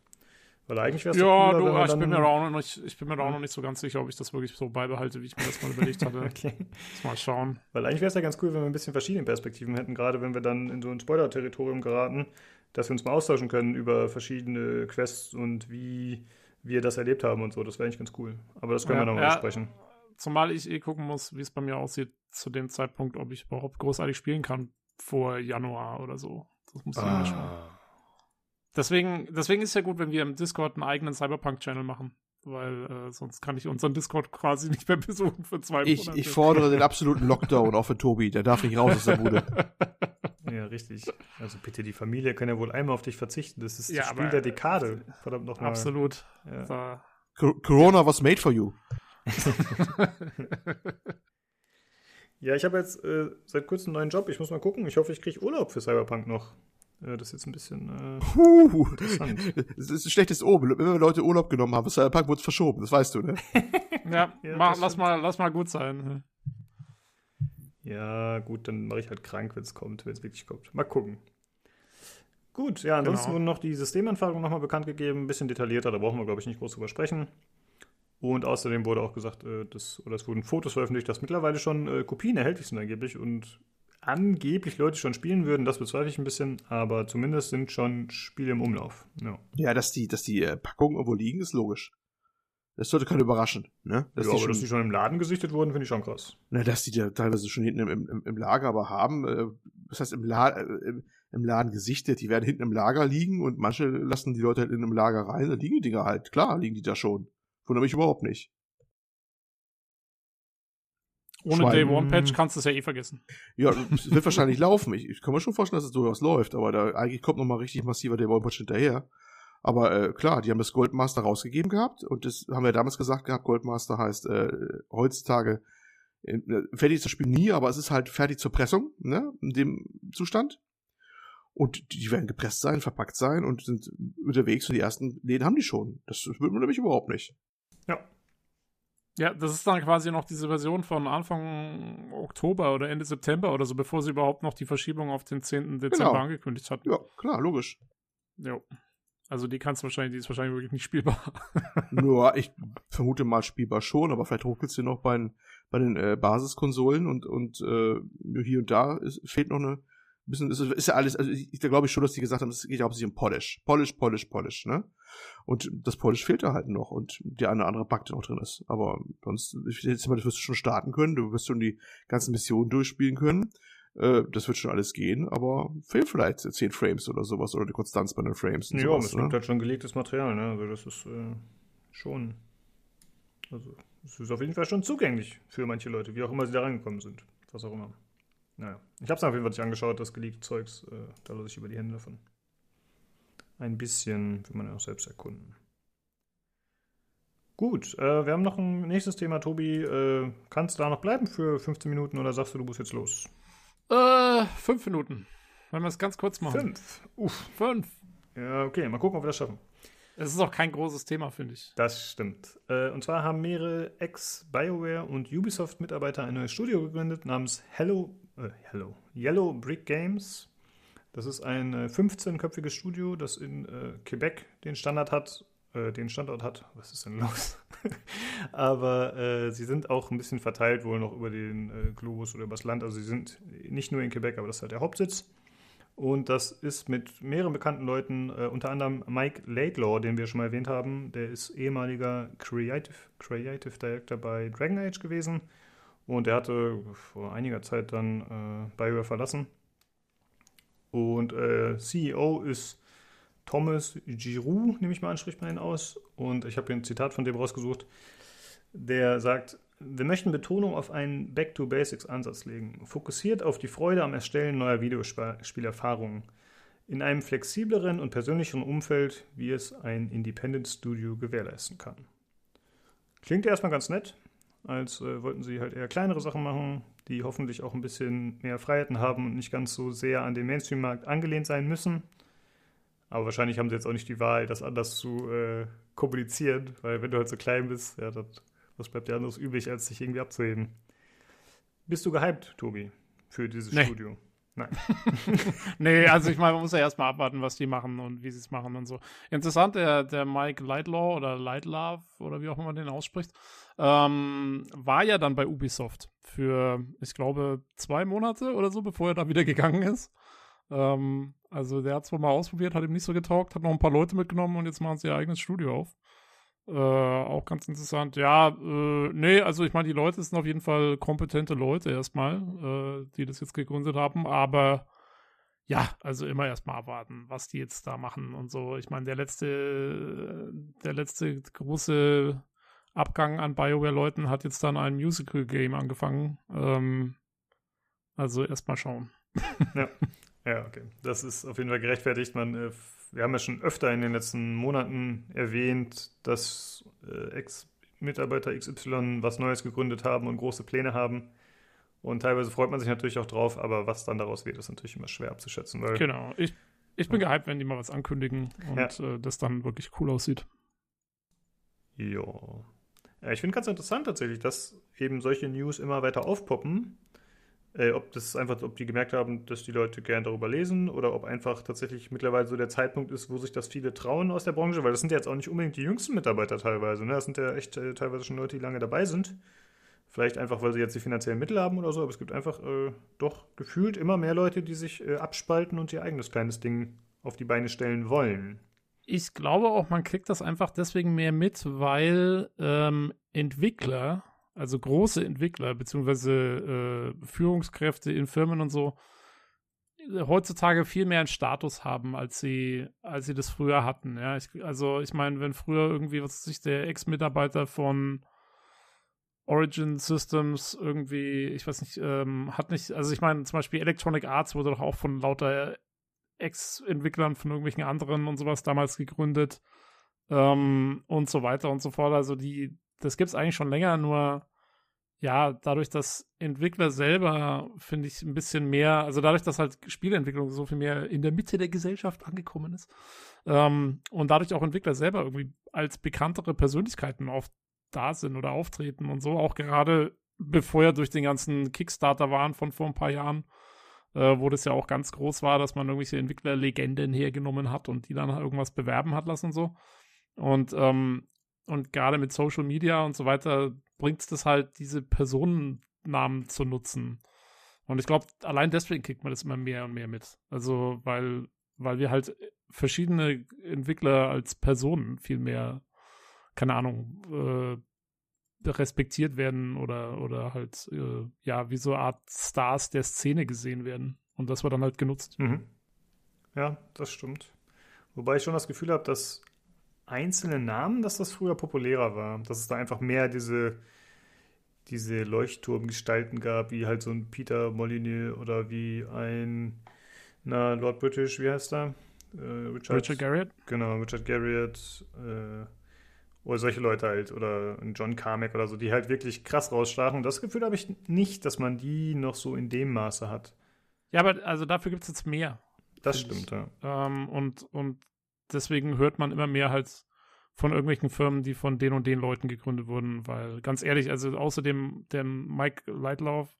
Weil eigentlich wäre es ja, cooler, du, ich, bin mir auch noch nicht, ich bin mir da auch noch nicht so ganz sicher, ob ich das wirklich so beibehalte, wie ich mir das mal überlegt hatte. okay. Mal schauen. Weil eigentlich wäre es ja ganz cool, wenn wir ein bisschen verschiedene Perspektiven hätten, gerade wenn wir dann in so ein Spoiler-Territorium geraten, dass wir uns mal austauschen können über verschiedene Quests und wie wir das erlebt haben und so. Das wäre eigentlich ganz cool. Aber das können ja, wir nochmal ja, besprechen. Zumal ich eh gucken muss, wie es bei mir aussieht zu dem Zeitpunkt, ob ich überhaupt großartig spielen kann vor Januar oder so. Das muss ich ah. schauen. Deswegen, deswegen ist es ja gut, wenn wir im Discord einen eigenen Cyberpunk-Channel machen. Weil äh, sonst kann ich unseren Discord quasi nicht mehr besuchen für zwei ich, Monate. Ich fordere den absoluten Lockdown auch für Tobi. Der darf nicht raus aus der Bude. Ja, richtig. Also bitte, die Familie kann ja wohl einmal auf dich verzichten. Das ist ja, das Spiel der Dekade. Verdammt nochmal. Absolut. Ja. Corona was made for you. ja, ich habe jetzt äh, seit kurzem einen neuen Job. Ich muss mal gucken. Ich hoffe, ich kriege Urlaub für Cyberpunk noch. Äh, das ist jetzt ein bisschen äh, Puh, interessant. Das ist ein schlechtes Oben. Wenn wir Leute Urlaub genommen haben, Cyberpunk wurde verschoben. Das weißt du, ne? ja, ja mach, lass, mal, lass mal gut sein. Ja, gut, dann mache ich halt krank, wenn es kommt, wenn es wirklich kommt. Mal gucken. Gut, ja, ansonsten genau. wurden noch die Systemanforderungen nochmal bekannt gegeben, ein bisschen detaillierter, da brauchen wir, glaube ich, nicht groß drüber sprechen. Und außerdem wurde auch gesagt, äh, dass, oder es wurden Fotos veröffentlicht, dass mittlerweile schon äh, Kopien erhältlich sind angeblich und angeblich Leute schon spielen würden, das bezweifle ich ein bisschen, aber zumindest sind schon Spiele im Umlauf. Ja, ja dass die, dass die äh, Packungen irgendwo liegen, ist logisch. Das sollte keinen überraschen, ne? Dass ja, die schon, dass die schon im Laden gesichtet wurden, finde ich schon krass. Na, dass die da teilweise schon hinten im, im, im Lager aber haben, äh, das heißt im, La äh, im, im, Laden gesichtet, die werden hinten im Lager liegen und manche lassen die Leute halt in einem Lager rein, da liegen die Dinger halt, klar liegen die da schon. Wundert mich überhaupt nicht. Ohne Day One Patch kannst du es ja eh vergessen. Ja, es wird wahrscheinlich laufen. Ich, ich, kann mir schon vorstellen, dass es durchaus läuft, aber da eigentlich kommt nochmal richtig massiver Day One Patch hinterher. Aber äh, klar, die haben das Goldmaster rausgegeben gehabt und das haben wir damals gesagt gehabt, Goldmaster heißt äh, heutzutage äh, fertig ist das Spiel nie, aber es ist halt fertig zur Pressung, ne, in dem Zustand. Und die werden gepresst sein, verpackt sein und sind unterwegs und die ersten Läden haben die schon. Das wird man nämlich überhaupt nicht. Ja. Ja, das ist dann quasi noch diese Version von Anfang Oktober oder Ende September oder so, bevor sie überhaupt noch die Verschiebung auf den 10. Dezember genau. angekündigt hatten. Ja, klar, logisch. Ja. Also die kannst du wahrscheinlich, die ist wahrscheinlich wirklich nicht spielbar. Nur, ich vermute mal spielbar schon, aber vielleicht ruckelst du noch bei den, bei den äh, Basiskonsolen und, und äh, hier und da ist, fehlt noch eine bisschen, ist, ist ja alles, also ich, da glaube ich schon, dass die gesagt haben, es geht ja hauptsächlich um Polish. Polish, Polish, Polish, ne? Und das Polish fehlt da halt noch und der eine oder andere Bug, der noch drin ist. Aber sonst, ich jetzt mal, das wirst du schon starten können, du wirst schon die ganzen Missionen durchspielen können. Äh, das wird schon alles gehen, aber fehlt vielleicht 10 Frames oder sowas oder die Konstanz bei den Frames. ja, sowas, es ne? gibt halt schon gelegtes Material, ne? Also das ist äh, schon. Also, es ist auf jeden Fall schon zugänglich für manche Leute, wie auch immer sie da reingekommen sind. Was auch immer. Naja. Ich habe es auf jeden Fall nicht angeschaut, das geleakte Zeugs. Äh, da lasse ich über die Hände davon. Ein bisschen will man ja auch selbst erkunden. Gut, äh, wir haben noch ein nächstes Thema, Tobi. Äh, kannst du da noch bleiben für 15 Minuten oder sagst du, du musst jetzt los? Äh, fünf Minuten. Wollen wir es ganz kurz machen? Fünf. Uff. Fünf. Ja, okay, mal gucken, ob wir das schaffen. Es ist auch kein großes Thema, finde ich. Das stimmt. Äh, und zwar haben mehrere Ex-BioWare und Ubisoft-Mitarbeiter ein neues Studio gegründet namens Hello, äh, Hello, Yellow Brick Games. Das ist ein äh, 15-köpfiges Studio, das in äh, Quebec den Standard hat, äh, den Standort hat. Was ist denn los? Aber äh, sie sind auch ein bisschen verteilt, wohl noch über den äh, Globus oder übers Land. Also sie sind nicht nur in Quebec, aber das ist halt der Hauptsitz. Und das ist mit mehreren bekannten Leuten, äh, unter anderem Mike Laidlaw, den wir schon mal erwähnt haben. Der ist ehemaliger Creative, Creative Director bei Dragon Age gewesen. Und er hatte vor einiger Zeit dann äh, BioWare verlassen. Und äh, CEO ist Thomas Giroux, nehme ich mal an, spricht man ihn aus. Und ich habe hier ein Zitat von dem rausgesucht. Der sagt, wir möchten Betonung auf einen Back-to-Basics-Ansatz legen, fokussiert auf die Freude am Erstellen neuer Videospielerfahrungen in einem flexibleren und persönlicheren Umfeld, wie es ein Independent Studio gewährleisten kann. Klingt erstmal ganz nett, als äh, wollten sie halt eher kleinere Sachen machen, die hoffentlich auch ein bisschen mehr Freiheiten haben und nicht ganz so sehr an den Mainstream-Markt angelehnt sein müssen. Aber wahrscheinlich haben sie jetzt auch nicht die Wahl, das anders zu äh, kommunizieren, weil wenn du halt so klein bist, ja, das was bleibt dir anderes übrig, als sich irgendwie abzuheben? Bist du gehypt, Tobi, für dieses Nee. Studio? Nein. nee, also ich meine, man muss ja erstmal abwarten, was die machen und wie sie es machen und so. Interessant, der, der Mike Lightlaw oder Lightlaw oder wie auch immer man den ausspricht, ähm, war ja dann bei Ubisoft für, ich glaube, zwei Monate oder so, bevor er da wieder gegangen ist. Ähm, also der hat es wohl mal ausprobiert, hat ihm nicht so getaugt, hat noch ein paar Leute mitgenommen und jetzt machen sie ihr eigenes Studio auf. Äh, auch ganz interessant. Ja, äh, nee, also ich meine, die Leute sind auf jeden Fall kompetente Leute erstmal, äh, die das jetzt gegründet haben, aber ja, also immer erstmal abwarten, was die jetzt da machen und so. Ich meine, der letzte, der letzte große Abgang an BioWare-Leuten hat jetzt dann ein Musical-Game angefangen. Ähm, also erstmal schauen. Ja, okay. Das ist auf jeden Fall gerechtfertigt. Man, äh, wir haben ja schon öfter in den letzten Monaten erwähnt, dass äh, Ex-Mitarbeiter XY was Neues gegründet haben und große Pläne haben. Und teilweise freut man sich natürlich auch drauf, aber was dann daraus wird, ist natürlich immer schwer abzuschätzen. Genau. Ich, ich bin gehypt, wenn die mal was ankündigen und äh, das dann wirklich cool aussieht. Ja. ja ich finde ganz interessant tatsächlich, dass eben solche News immer weiter aufpoppen. Äh, ob das einfach, ob die gemerkt haben, dass die Leute gern darüber lesen oder ob einfach tatsächlich mittlerweile so der Zeitpunkt ist, wo sich das viele trauen aus der Branche, weil das sind ja jetzt auch nicht unbedingt die jüngsten Mitarbeiter teilweise. Ne? Das sind ja echt äh, teilweise schon Leute, die lange dabei sind. Vielleicht einfach, weil sie jetzt die finanziellen Mittel haben oder so, aber es gibt einfach äh, doch gefühlt immer mehr Leute, die sich äh, abspalten und ihr eigenes kleines Ding auf die Beine stellen wollen. Ich glaube auch, man kriegt das einfach deswegen mehr mit, weil ähm, Entwickler, also große Entwickler, beziehungsweise äh, Führungskräfte in Firmen und so, heutzutage viel mehr einen Status haben, als sie, als sie das früher hatten. Ja, ich, also ich meine, wenn früher irgendwie, was weiß ich, der Ex-Mitarbeiter von Origin Systems irgendwie, ich weiß nicht, ähm, hat nicht, also ich meine, zum Beispiel Electronic Arts wurde doch auch von lauter Ex-Entwicklern von irgendwelchen anderen und sowas damals gegründet ähm, und so weiter und so fort. Also die, das gibt's eigentlich schon länger, nur ja, dadurch, dass Entwickler selber, finde ich, ein bisschen mehr, also dadurch, dass halt Spieleentwicklung so viel mehr in der Mitte der Gesellschaft angekommen ist ähm, und dadurch auch Entwickler selber irgendwie als bekanntere Persönlichkeiten auf da sind oder auftreten und so, auch gerade bevor ja durch den ganzen Kickstarter waren von vor ein paar Jahren, äh, wo das ja auch ganz groß war, dass man irgendwelche Entwicklerlegenden hergenommen hat und die dann irgendwas bewerben hat lassen und so. Und, ähm, und gerade mit Social Media und so weiter bringt es das halt, diese Personennamen zu nutzen. Und ich glaube, allein deswegen kriegt man das immer mehr und mehr mit. Also, weil, weil wir halt verschiedene Entwickler als Personen viel mehr, keine Ahnung, äh, respektiert werden oder, oder halt, äh, ja, wie so eine Art Stars der Szene gesehen werden. Und das wird dann halt genutzt. Mhm. Ja, das stimmt. Wobei ich schon das Gefühl habe, dass einzelne Namen, dass das früher populärer war. Dass es da einfach mehr diese, diese Leuchtturmgestalten gab, wie halt so ein Peter Molyneux oder wie ein, na, Lord British, wie heißt er? Äh, Richard, Richard Garriott? Genau, Richard Garriott, äh, oder solche Leute halt, oder ein John Carmack oder so, die halt wirklich krass rausstachen. Das Gefühl habe ich nicht, dass man die noch so in dem Maße hat. Ja, aber also dafür gibt es jetzt mehr. Das Finde ich. stimmt, ja. Ähm, und, und deswegen hört man immer mehr halt von irgendwelchen Firmen, die von den und den Leuten gegründet wurden, weil ganz ehrlich, also außerdem dem Mike Lightlauf,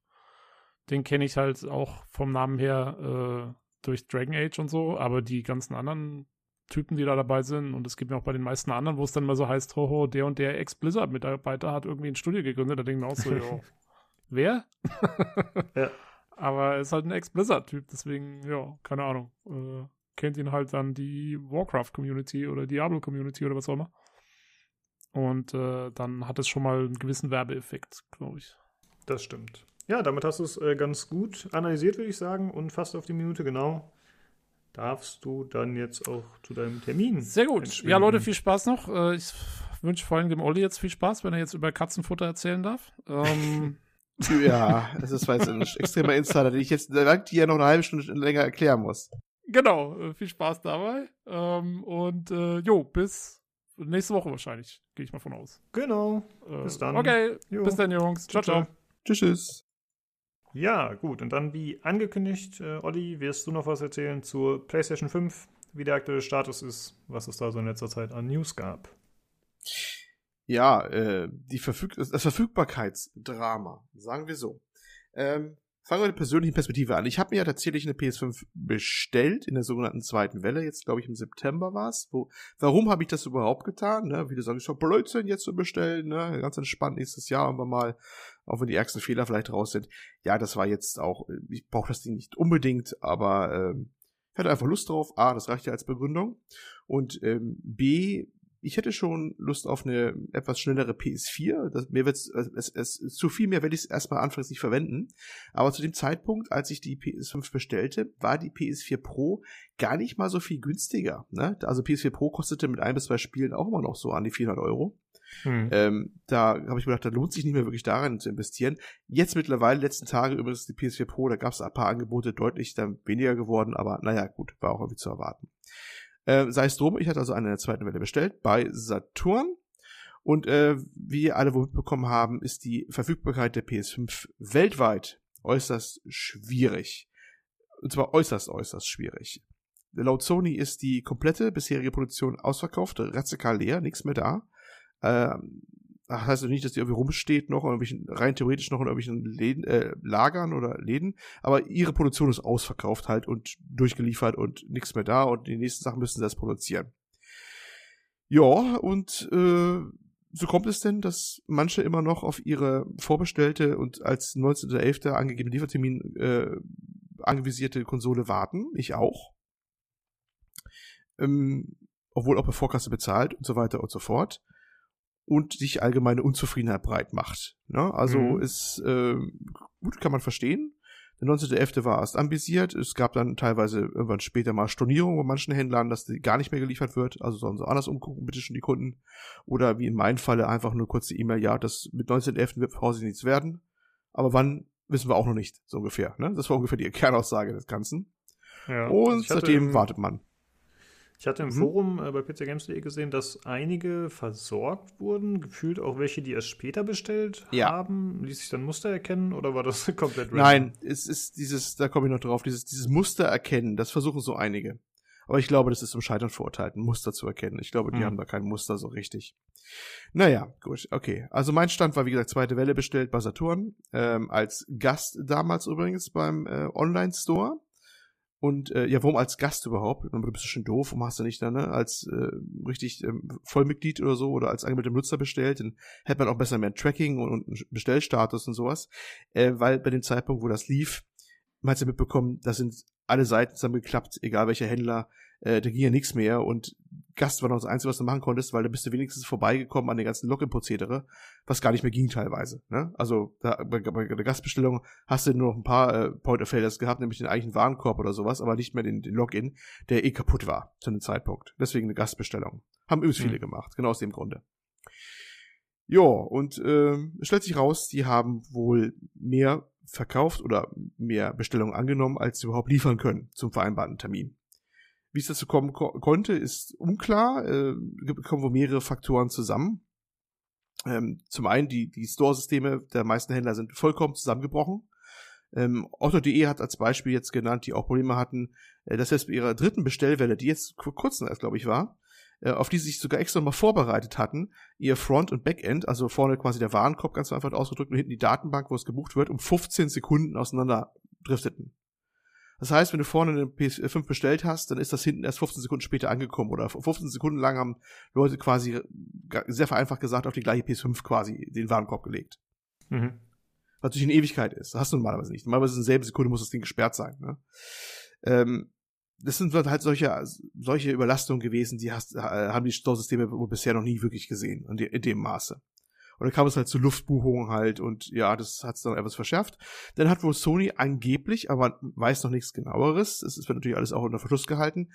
den kenne ich halt auch vom Namen her äh, durch Dragon Age und so, aber die ganzen anderen Typen, die da dabei sind, und es gibt ja auch bei den meisten anderen, wo es dann mal so heißt, hoho, der und der Ex-Blizzard-Mitarbeiter hat irgendwie ein Studio gegründet, da denken wir auch so, jo, wer? ja. Aber er ist halt ein Ex-Blizzard-Typ, deswegen, ja, keine Ahnung. Äh, kennt ihn halt dann die Warcraft-Community oder Diablo-Community oder was auch immer. Und äh, dann hat es schon mal einen gewissen Werbeeffekt, glaube ich. Das stimmt. Ja, damit hast du es äh, ganz gut analysiert, würde ich sagen, und fast auf die Minute genau. Darfst du dann jetzt auch zu deinem Termin? Sehr gut. Ja, Leute, viel Spaß noch. Äh, ich wünsche vor allem dem Olli jetzt viel Spaß, wenn er jetzt über Katzenfutter erzählen darf. Ähm, ja, das ist jetzt ein extremer Insider, den ich jetzt dir noch eine halbe Stunde länger erklären muss. Genau, äh, viel Spaß dabei. Ähm, und äh, jo, bis nächste Woche wahrscheinlich, gehe ich mal von aus. Genau. Äh, bis dann. Okay, jo. bis dann, Jungs. Ciao, ciao. Tschüss. tschüss. Ja, gut. Und dann, wie angekündigt, äh, Olli, wirst du noch was erzählen zur PlayStation 5, wie der aktuelle Status ist, was es da so in letzter Zeit an News gab. Ja, äh, die Verfüg das Verfügbarkeitsdrama, sagen wir so. Ähm, fangen wir mit der persönlichen Perspektive an. Ich habe mir ja tatsächlich eine PS5 bestellt in der sogenannten zweiten Welle. Jetzt glaube ich im September war es. Warum habe ich das überhaupt getan? Ne? Viele sagen, ich soll Blödsinn jetzt zu bestellen. Ne? Ganz entspannt nächstes Jahr aber mal, auch wenn die ärgsten Fehler vielleicht raus sind. Ja, das war jetzt auch, ich brauche das Ding nicht unbedingt, aber ähm, ich hatte einfach Lust drauf. A, das reicht ja als Begründung. Und ähm, B, ich hätte schon Lust auf eine etwas schnellere PS4. Das, mir wird's, es, es, es, zu viel mehr werde ich es erstmal anfangs nicht verwenden. Aber zu dem Zeitpunkt, als ich die PS5 bestellte, war die PS4 Pro gar nicht mal so viel günstiger. Ne? Also PS4 Pro kostete mit ein bis zwei Spielen auch immer noch so an die 400 Euro. Hm. Ähm, da habe ich mir gedacht, da lohnt sich nicht mehr wirklich darin zu investieren. Jetzt mittlerweile, letzten Tage übrigens die PS4 Pro, da gab es ein paar Angebote deutlich dann weniger geworden, aber naja, gut, war auch irgendwie zu erwarten. Äh, sei es drum, ich hatte also eine in der zweiten Welle bestellt bei Saturn. Und äh, wie ihr alle wohl mitbekommen haben, ist die Verfügbarkeit der PS5 weltweit äußerst schwierig. Und zwar äußerst, äußerst schwierig. Laut Sony ist die komplette bisherige Produktion ausverkauft, radikal leer, nichts mehr da. Ähm, das heißt nicht, dass die irgendwie rumsteht noch, rein theoretisch noch in irgendwelchen Läden, äh, Lagern oder Läden, aber ihre Produktion ist ausverkauft halt und durchgeliefert und nichts mehr da und die nächsten Sachen müssen sie erst produzieren. Ja, und äh, so kommt es denn, dass manche immer noch auf ihre vorbestellte und als 19.11. angegebene Liefertermin äh, angevisierte Konsole warten. Ich auch. Ähm, obwohl auch bei Vorkasse bezahlt und so weiter und so fort und sich allgemeine Unzufriedenheit breit macht. Ne? Also mhm. ist äh, gut, kann man verstehen. Der 19.11. war erst ambisiert. Es gab dann teilweise irgendwann später mal Stornierungen bei manchen Händlern, dass die gar nicht mehr geliefert wird. Also sollen sie anders umgucken, bitte schon die Kunden. Oder wie in meinem Falle einfach nur kurze E-Mail, ja, das mit 19.11. wird voraussichtlich nichts werden. Aber wann, wissen wir auch noch nicht, so ungefähr. Ne? Das war ungefähr die Kernaussage des Ganzen. Ja, und seitdem wartet man. Ich hatte im mhm. Forum äh, bei pcgames.de gesehen, dass einige versorgt wurden, gefühlt auch welche, die erst später bestellt ja. haben. Ließ sich dann Muster erkennen oder war das komplett random? Nein, es ist dieses, da komme ich noch drauf, dieses, dieses Muster erkennen, das versuchen so einige. Aber ich glaube, das ist zum Scheitern verurteilt, ein Muster zu erkennen. Ich glaube, die mhm. haben da kein Muster so richtig. Naja, gut, okay. Also mein Stand war, wie gesagt, zweite Welle bestellt bei Saturn, ähm, als Gast damals übrigens beim äh, Online-Store. Und äh, ja, warum als Gast überhaupt? Du bist schon doof, warum hast du nicht dann ne, als äh, richtig ähm, Vollmitglied oder so oder als angemeldeter Nutzer bestellt? Dann hätte man auch besser mehr Tracking und, und Bestellstatus und sowas. Äh, weil bei dem Zeitpunkt, wo das lief, man hat ja mitbekommen, da sind alle Seiten zusammengeklappt, egal welcher Händler, äh, da ging ja nichts mehr und Gast war noch das Einzige, was du machen konntest, weil da bist du wenigstens vorbeigekommen an den ganzen Login-Prozedere, was gar nicht mehr ging teilweise. Ne? Also da, bei, bei der Gastbestellung hast du nur noch ein paar äh, Point-of-Failures gehabt, nämlich den eigentlichen Warenkorb oder sowas, aber nicht mehr den, den Login, der eh kaputt war zu einem Zeitpunkt. Deswegen eine Gastbestellung. Haben übrigens mhm. viele gemacht, genau aus dem Grunde. Ja, und äh, es stellt sich raus, die haben wohl mehr verkauft oder mehr Bestellungen angenommen, als sie überhaupt liefern können zum vereinbarten Termin. Wie es dazu kommen ko konnte, ist unklar. Äh, kommen wohl mehrere Faktoren zusammen. Ähm, zum einen, die, die Store-Systeme der meisten Händler sind vollkommen zusammengebrochen. Ähm, Otto.de hat als Beispiel jetzt genannt, die auch Probleme hatten, äh, dass jetzt bei ihrer dritten Bestellwelle, die jetzt vor kurzem erst, glaube ich, war, äh, auf die sie sich sogar extra mal vorbereitet hatten, ihr Front- und Backend, also vorne quasi der Warenkorb ganz einfach ausgedrückt und hinten die Datenbank, wo es gebucht wird, um 15 Sekunden auseinander drifteten. Das heißt, wenn du vorne eine PS5 bestellt hast, dann ist das hinten erst 15 Sekunden später angekommen. Oder 15 Sekunden lang haben Leute quasi sehr vereinfacht gesagt auf die gleiche PS5 quasi den Warenkorb gelegt. Mhm. Was natürlich eine Ewigkeit ist. Das hast du normalerweise nicht. Normalerweise in derselben Sekunde muss das Ding gesperrt sein. Ne? Ähm, das sind halt solche, solche Überlastungen gewesen, die hast, haben die Storesysteme bisher noch nie wirklich gesehen, in dem Maße. Und dann kam es halt zu Luftbuchungen halt und ja, das hat es dann etwas verschärft. Dann hat wohl Sony angeblich, aber weiß noch nichts genaueres, es wird natürlich alles auch unter Verschluss gehalten,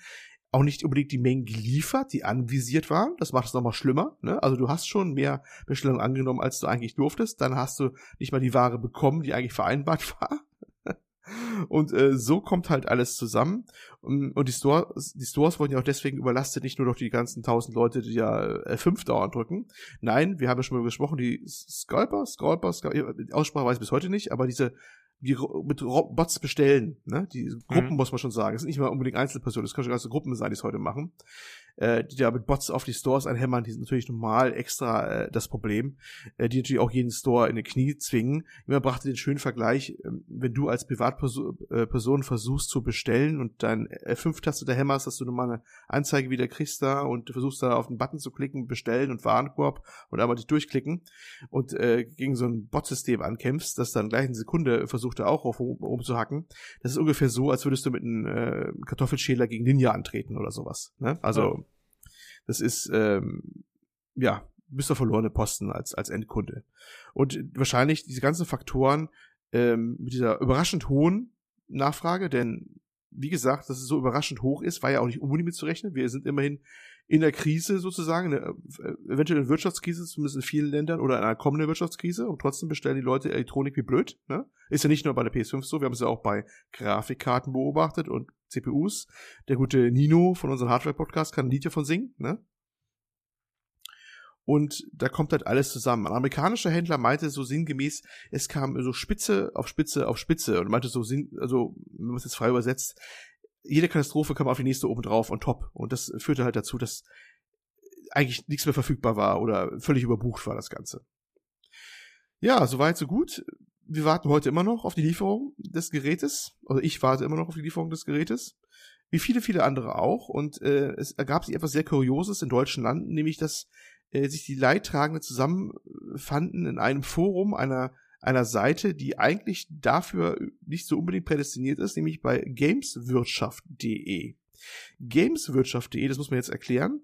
auch nicht unbedingt die Mengen geliefert, die anvisiert waren. Das macht es nochmal schlimmer. Ne? Also du hast schon mehr Bestellungen angenommen, als du eigentlich durftest. Dann hast du nicht mal die Ware bekommen, die eigentlich vereinbart war. Und äh, so kommt halt alles zusammen. Und, und die, Stores, die Stores wurden ja auch deswegen überlastet, nicht nur durch die ganzen tausend Leute, die ja F5 dauernd drücken. Nein, wir haben ja schon mal gesprochen, die Scalper, Scalper, Scalper Aussprache weiß ich bis heute nicht, aber diese die mit Bots bestellen, ne? Die Gruppen mhm. muss man schon sagen. Es sind nicht mal unbedingt Einzelpersonen, es können schon ganze Gruppen sein, die es heute machen äh, die da mit Bots auf die Stores einhämmern, die sind natürlich normal extra äh, das Problem, äh, die natürlich auch jeden Store in die Knie zwingen. Immer brachte den schönen Vergleich, äh, wenn du als Privatperson äh, versuchst zu bestellen und dein F5-Taste da hämmerst, dass du nochmal eine Anzeige wieder kriegst da und du versuchst da auf den Button zu klicken, bestellen und Warenkorb und einmal dich durchklicken und äh, gegen so ein Bot-System ankämpfst, das dann gleich in Sekunde versucht, da auch auf umzuhacken. Das ist ungefähr so, als würdest du mit einem äh, Kartoffelschäler gegen Ninja antreten oder sowas. Ne? Also ja das ist, ähm, ja, bist du verlorene Posten als, als Endkunde. Und wahrscheinlich diese ganzen Faktoren ähm, mit dieser überraschend hohen Nachfrage, denn wie gesagt, dass es so überraschend hoch ist, war ja auch nicht unbedingt mitzurechnen. Wir sind immerhin in der Krise sozusagen, äh, eventuell eine Wirtschaftskrise, zumindest in vielen Ländern, oder in einer kommenden Wirtschaftskrise und trotzdem bestellen die Leute Elektronik wie blöd. Ne? Ist ja nicht nur bei der PS5 so, wir haben es ja auch bei Grafikkarten beobachtet und CPUs. Der gute Nino von unserem Hardware-Podcast kann ein Lied davon singen, ne? Und da kommt halt alles zusammen. Ein amerikanischer Händler meinte so sinngemäß, es kam so Spitze auf Spitze auf Spitze und meinte so, sinn, also, wenn man es jetzt frei übersetzt, jede Katastrophe kam auf die nächste oben drauf und top. Und das führte halt dazu, dass eigentlich nichts mehr verfügbar war oder völlig überbucht war das Ganze. Ja, soweit, so gut wir warten heute immer noch auf die Lieferung des Gerätes. Also ich warte immer noch auf die Lieferung des Gerätes. Wie viele, viele andere auch. Und äh, es ergab sich etwas sehr Kurioses in deutschen Landen, nämlich dass äh, sich die Leidtragenden zusammenfanden in einem Forum einer einer Seite, die eigentlich dafür nicht so unbedingt prädestiniert ist, nämlich bei gameswirtschaft.de. Gameswirtschaft.de, das muss man jetzt erklären,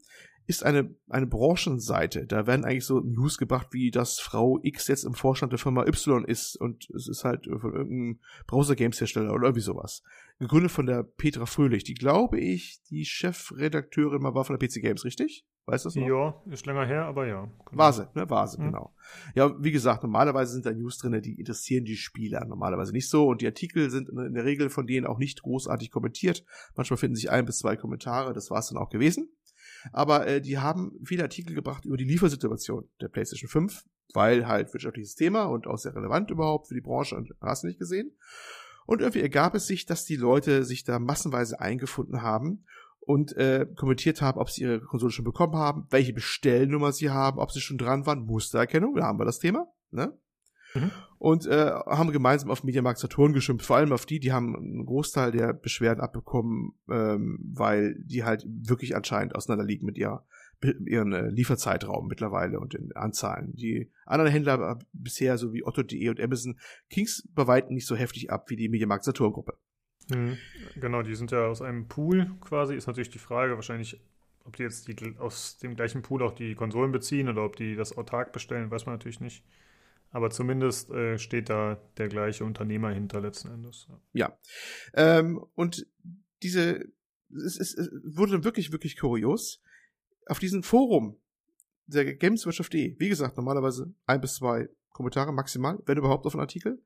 ist eine, eine Branchenseite. Da werden eigentlich so News gebracht, wie dass Frau X jetzt im Vorstand der Firma Y ist und es ist halt von irgendeinem Browser-Games-Hersteller oder irgendwie sowas. Gegründet von der Petra Fröhlich, die glaube ich, die Chefredakteurin mal war von der PC Games, richtig? Weißt du das noch? Ja, ist länger her, aber ja. Genau. Vase, ne? Vase, mhm. genau. Ja, wie gesagt, normalerweise sind da News drin, die interessieren die Spieler normalerweise nicht so und die Artikel sind in der Regel von denen auch nicht großartig kommentiert. Manchmal finden sich ein bis zwei Kommentare, das war es dann auch gewesen. Aber äh, die haben viele Artikel gebracht über die Liefersituation der PlayStation 5, weil halt wirtschaftliches Thema und auch sehr relevant überhaupt für die Branche und hast nicht gesehen. Und irgendwie ergab es sich, dass die Leute sich da massenweise eingefunden haben und äh, kommentiert haben, ob sie ihre Konsole schon bekommen haben, welche Bestellnummer sie haben, ob sie schon dran waren, Mustererkennung, da haben wir das Thema, ne? Mhm. Und äh, haben gemeinsam auf Mediamarkt Saturn geschimpft, vor allem auf die, die haben einen Großteil der Beschwerden abbekommen, ähm, weil die halt wirklich anscheinend auseinanderliegen mit ihrer ihren äh, Lieferzeitraum mittlerweile und den Anzahlen. Die anderen Händler bisher, so wie Otto.de und Amazon, Kings bei weitem nicht so heftig ab wie die Mediamarkt Saturn Gruppe. Mhm. Genau, die sind ja aus einem Pool quasi. Ist natürlich die Frage, wahrscheinlich, ob die jetzt die, aus dem gleichen Pool auch die Konsolen beziehen oder ob die das autark bestellen, weiß man natürlich nicht. Aber zumindest äh, steht da der gleiche Unternehmer hinter letzten Endes. Ja. Ähm, und diese, es, es, es wurde wirklich, wirklich kurios. Auf diesem Forum der Gameswirtschaft.de, wie gesagt, normalerweise ein bis zwei Kommentare maximal, wenn überhaupt auf einen Artikel,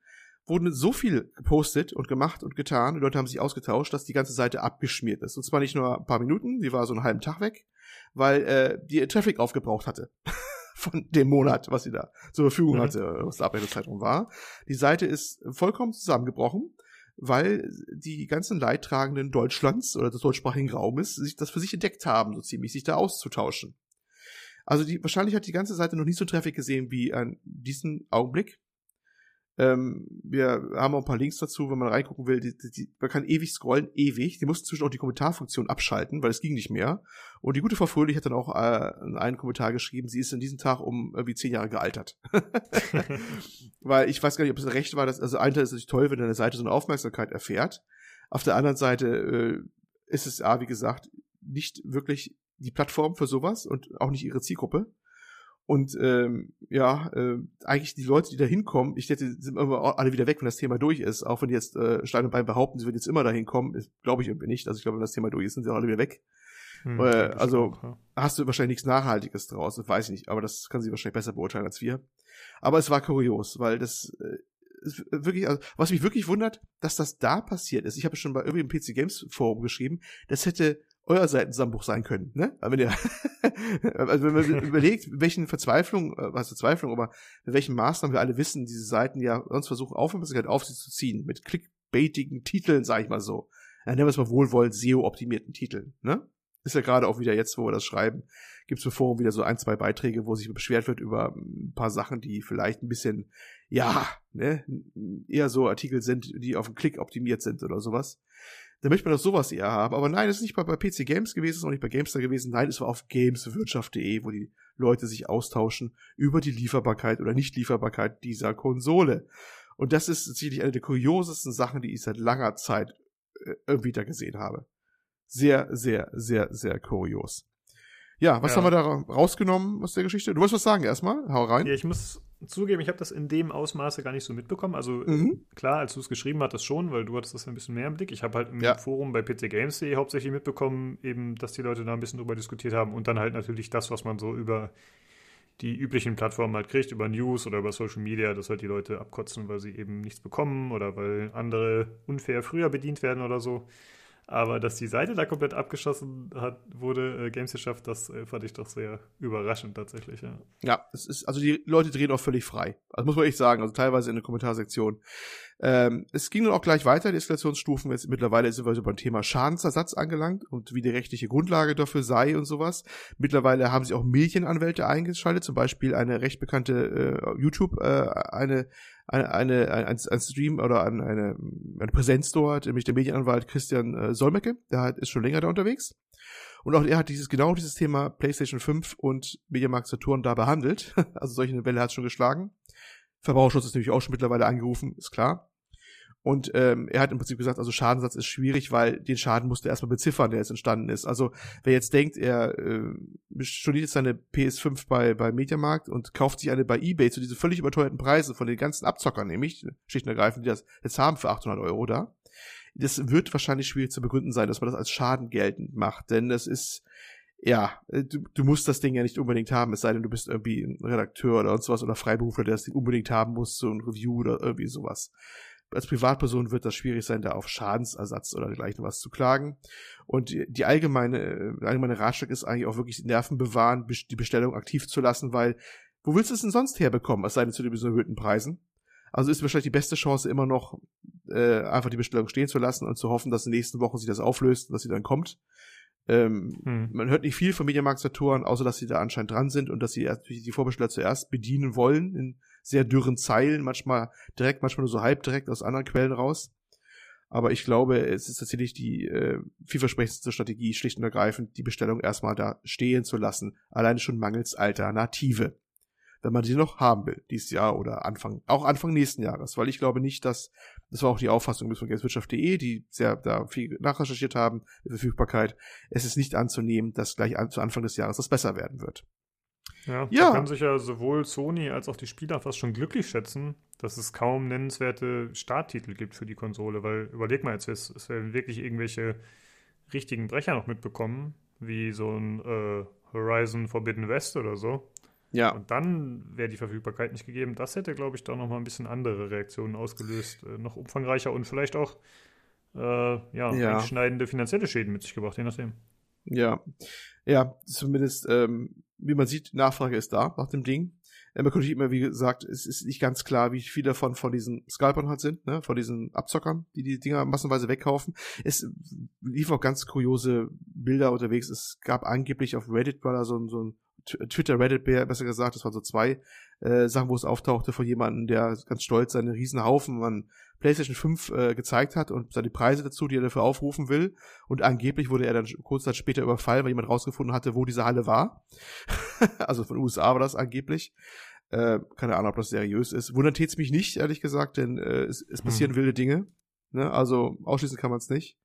wurden so viel gepostet und gemacht und getan, die Leute haben sich ausgetauscht, dass die ganze Seite abgeschmiert ist. Und zwar nicht nur ein paar Minuten, die war so einen halben Tag weg, weil äh, die Traffic aufgebraucht hatte. von dem Monat, was sie da zur Verfügung Mhm. hatte, was der Abrechnungszeitraum war. Die Seite ist vollkommen zusammengebrochen, weil die ganzen Leidtragenden Deutschlands oder des deutschsprachigen Raumes sich das für sich entdeckt haben, so ziemlich, sich da auszutauschen. Also die, wahrscheinlich hat die ganze Seite noch nie so treffig gesehen wie an diesem Augenblick. Ähm, wir haben auch ein paar Links dazu, wenn man reingucken will. Die, die, die, man kann ewig scrollen, ewig. Die mussten zwischen auch die Kommentarfunktion abschalten, weil es ging nicht mehr. Und die gute Frau Fröhlich hat dann auch äh, einen Kommentar geschrieben, sie ist in diesem Tag um irgendwie zehn Jahre gealtert. weil ich weiß gar nicht, ob es recht war, dass, also ein Teil ist natürlich toll, wenn eine Seite so eine Aufmerksamkeit erfährt. Auf der anderen Seite äh, ist es, ja, wie gesagt, nicht wirklich die Plattform für sowas und auch nicht ihre Zielgruppe. Und ähm, ja, äh, eigentlich die Leute, die da hinkommen, ich denke, die sind immer alle wieder weg, wenn das Thema durch ist. Auch wenn die jetzt äh, Stein und Bein behaupten, sie würden jetzt immer dahin kommen, glaube ich irgendwie nicht. Also ich glaube, wenn das Thema durch ist, sind sie auch alle wieder weg. Hm, Äh, also- auch, ja. Hast du wahrscheinlich nichts Nachhaltiges draus, das weiß ich nicht. Aber das kann sie wahrscheinlich besser beurteilen als wir. Aber es war kurios, weil das äh, ist wirklich, also, was mich wirklich wundert, dass das da passiert ist. Ich habe schon bei irgendwie im PC Games Forum geschrieben, das hätte euer Seitensammbruch sein können, ne? Aber wenn ihr, also wenn man überlegt, welchen Verzweiflung, äh, was Verzweiflung, aber mit welchen Maßnahmen wir alle wissen, diese Seiten ja sonst versuchen, Aufmerksamkeit auf sie zu ziehen, mit clickbaitigen Titeln, sag ich mal so. Ja, nennen wir es mal wohlwollend SEO-optimierten Titeln, ne? Ist ja gerade auch wieder jetzt, wo wir das schreiben, gibt's im Forum wieder so ein, zwei Beiträge, wo sich beschwert wird über ein paar Sachen, die vielleicht ein bisschen, ja, ne, eher so Artikel sind, die auf den Klick optimiert sind oder sowas. Da möchte man doch sowas eher haben. Aber nein, es ist nicht bei, bei PC Games gewesen, es ist auch nicht bei Gamestar gewesen. Nein, es war auf gameswirtschaft.de, wo die Leute sich austauschen über die Lieferbarkeit oder Nicht-Lieferbarkeit dieser Konsole. Und das ist sicherlich eine der kuriosesten Sachen, die ich seit langer Zeit äh, irgendwie da gesehen habe. Sehr, sehr, sehr, sehr kurios. Ja, was Ja. haben wir da rausgenommen aus der Geschichte? Du wolltest was sagen erstmal? Hau rein. Ja, ich muss zugeben, ich habe das in dem Ausmaße gar nicht so mitbekommen. Also Mhm. klar, als du es geschrieben hattest schon, weil du hattest das ein bisschen mehr im Blick. Ich habe halt im Ja. Forum bei pcgames.de hauptsächlich mitbekommen, eben, dass die Leute da ein bisschen drüber diskutiert haben und dann halt natürlich das, was man so über die üblichen Plattformen halt kriegt, über News oder über Social Media, dass halt die Leute abkotzen, weil sie eben nichts bekommen oder weil andere unfair früher bedient werden oder so. Aber dass die Seite da komplett abgeschossen hat, wurde, äh, Games geschafft, das äh, fand ich doch sehr überraschend tatsächlich, ja. Ja, es ist, also die Leute drehen auch völlig frei. Also muss man echt sagen, also teilweise in der Kommentarsektion. Ähm, es ging dann auch gleich weiter, die Eskalationsstufen. Jetzt mittlerweile sind wir so beim Thema Schadensersatz angelangt und wie die rechtliche Grundlage dafür sei und sowas. Mittlerweile haben sich auch Medienanwälte eingeschaltet, zum Beispiel eine recht bekannte äh, YouTube, äh, eine, eine, eine, ein, ein Stream oder eine, eine, eine Präsenz dort, nämlich der Medienanwalt Christian äh, Solmecke, der hat, ist schon länger da unterwegs. Und auch er hat dieses, genau dieses Thema PlayStation 5 und Mediamarkt Saturn da behandelt. Also solche Welle hat es schon geschlagen. Verbraucherschutz ist natürlich auch schon mittlerweile angerufen, ist klar. Und ähm, er hat im Prinzip gesagt, also Schadenssatz ist schwierig, weil den Schaden musste er erstmal beziffern, der jetzt entstanden ist. Also wer jetzt denkt, er äh, studiert jetzt seine PS5 bei, bei Mediamarkt und kauft sich eine bei Ebay zu diesen völlig überteuerten Preisen von den ganzen Abzockern, nämlich schlicht und ergreifend, die das jetzt haben für 800 Euro da. Das wird wahrscheinlich schwierig zu begründen sein, dass man das als Schaden geltend macht, denn das ist, ja, äh, du, du musst das Ding ja nicht unbedingt haben, es sei denn, du bist irgendwie ein Redakteur oder sonst was oder Freiberufler, der das Ding unbedingt haben muss, so ein Review oder irgendwie sowas. Als Privatperson wird das schwierig sein, da auf Schadensersatz oder dergleichen was zu klagen. Und die, die allgemeine, äh, der allgemeine Ratschlag ist eigentlich auch wirklich die Nerven bewahren, die Bestellung aktiv zu lassen, weil wo willst du es denn sonst herbekommen, es sei denn zu den erhöhten Preisen? Also ist wahrscheinlich die beste Chance immer noch, äh, einfach die Bestellung stehen zu lassen und zu hoffen, dass in den nächsten Wochen sich das auflöst und dass sie dann kommt. Ähm, Hm. man hört nicht viel von Mediamarkt Saturn, außer dass sie da anscheinend dran sind und dass sie die Vorbesteller zuerst bedienen wollen in sehr dürren Zeilen, manchmal direkt, manchmal nur so halb direkt aus anderen Quellen raus. Aber ich glaube, es ist tatsächlich die äh, vielversprechendste Strategie, schlicht und ergreifend, die Bestellung erstmal da stehen zu lassen, alleine schon mangels Alternative. Wenn man die noch haben will, dieses Jahr oder Anfang, auch Anfang nächsten Jahres, weil ich glaube nicht, dass, das war auch die Auffassung von Gameswirtschaft.de, die sehr da viel nachrecherchiert haben, die Verfügbarkeit, es ist nicht anzunehmen, dass gleich an, zu Anfang des Jahres das besser werden wird. Ja, Ja. da kann sich ja sowohl Sony als auch die Spieler fast schon glücklich schätzen, dass es kaum nennenswerte Starttitel gibt für die Konsole, weil überleg mal jetzt, es, werden wirklich irgendwelche richtigen Brecher noch mitbekommen, wie so ein äh, Horizon Forbidden West oder so. Ja, Und dann wäre die Verfügbarkeit nicht gegeben. Das hätte, glaube ich, da noch mal ein bisschen andere Reaktionen ausgelöst, äh, noch umfangreicher und vielleicht auch äh, ja, Ja. einschneidende finanzielle Schäden mit sich gebracht, je nachdem. Ja, ja, zumindest, ähm, wie man sieht, Nachfrage ist da nach dem Ding. Äh, man könnte immer, wie gesagt, es ist nicht ganz klar, wie viele davon von diesen Scalpern halt sind, ne, von diesen Abzockern, die die Dinger massenweise wegkaufen. Es lief auch ganz kuriose Bilder unterwegs. Es gab angeblich auf Reddit war da so so ein Twitter, Reddit, besser gesagt, das waren so zwei äh, Sachen, wo es auftauchte von jemandem, der ganz stolz seinen Riesenhaufen an PlayStation 5 äh, gezeigt hat und seine Preise dazu, die er dafür aufrufen will. Und angeblich wurde er dann kurz Zeit später überfallen, weil jemand rausgefunden hatte, wo diese Halle war. also von den USA war das angeblich. Äh, keine Ahnung, ob das seriös ist. Wundern tät's mich nicht, ehrlich gesagt, denn äh, es, es passieren hm. wilde Dinge. Ne? Also ausschließen kann man es nicht.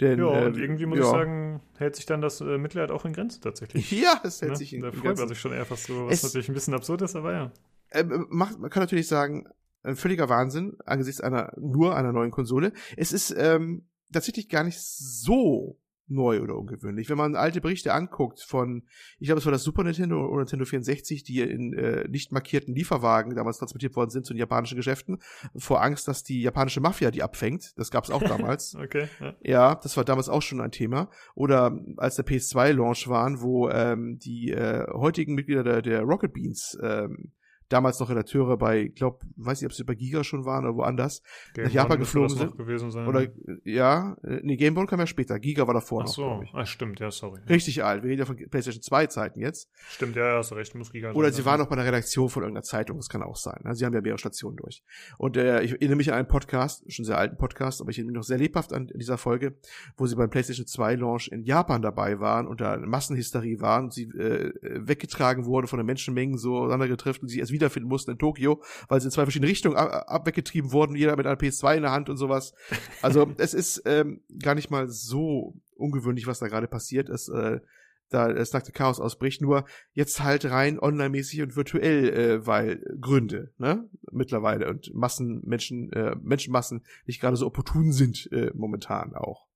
Denn, ja, und äh, irgendwie muss ja. ich sagen, hält sich dann das äh, Mitleid auch in Grenzen tatsächlich. Ja, es hält ne? sich in, Grenzen. Da freut man sich schon eher fast so, was es, natürlich ein bisschen absurd ist, aber ja. Äh, macht, man kann natürlich sagen, ein völliger Wahnsinn angesichts einer nur einer neuen Konsole. Es ist ähm, tatsächlich gar nicht so neu oder ungewöhnlich. Wenn man alte Berichte anguckt von, ich glaube, es war das Super Nintendo oder Nintendo 64, die in äh, nicht markierten Lieferwagen damals transportiert worden sind zu den japanischen Geschäften, vor Angst, dass die japanische Mafia die abfängt. Das gab es auch damals. okay. Ja. ja. das war damals auch schon ein Thema. Oder als der PS2-Launch waren, wo ähm, die äh, heutigen Mitglieder der, der Rocket Beans ähm, damals noch Redakteure bei, glaub, weiß nicht, ob sie bei Giga schon waren oder woanders, Game nach Japan geflogen sind. Gewesen sein, oder, ja, äh, nee, Game Boy kam ja später. Giga war davor Ach so, noch, ah, stimmt, ja, sorry. Richtig alt. Wir reden ja von PlayStation 2 Zeiten jetzt. Stimmt, ja, hast du recht, muss Giga Oder sie waren noch bei der Redaktion von irgendeiner Zeitung, das kann auch sein. Also, sie haben ja mehrere Stationen durch. Und äh, ich erinnere mich an einen Podcast, schon sehr alten Podcast, aber ich erinnere mich noch sehr lebhaft an dieser Folge, wo sie beim PlayStation 2 Launch in Japan dabei waren und da Massenhysterie waren und sie äh, weggetragen wurden von den Menschenmengen so auseinandergetrifft und sie erst wiederfinden mussten in Tokio weil sie in zwei verschiedene Richtungen ab, ab weggetrieben wurden, jeder mit einer PS2 in der Hand und sowas. Also es ist ähm, gar nicht mal so ungewöhnlich, was da gerade passiert ist. Äh, da das nackte Chaos ausbricht, nur jetzt halt rein online-mäßig und virtuell, äh, weil Gründe, ne, mittlerweile und Massen, Menschen, äh, Menschenmassen nicht gerade so opportun sind, äh, momentan auch.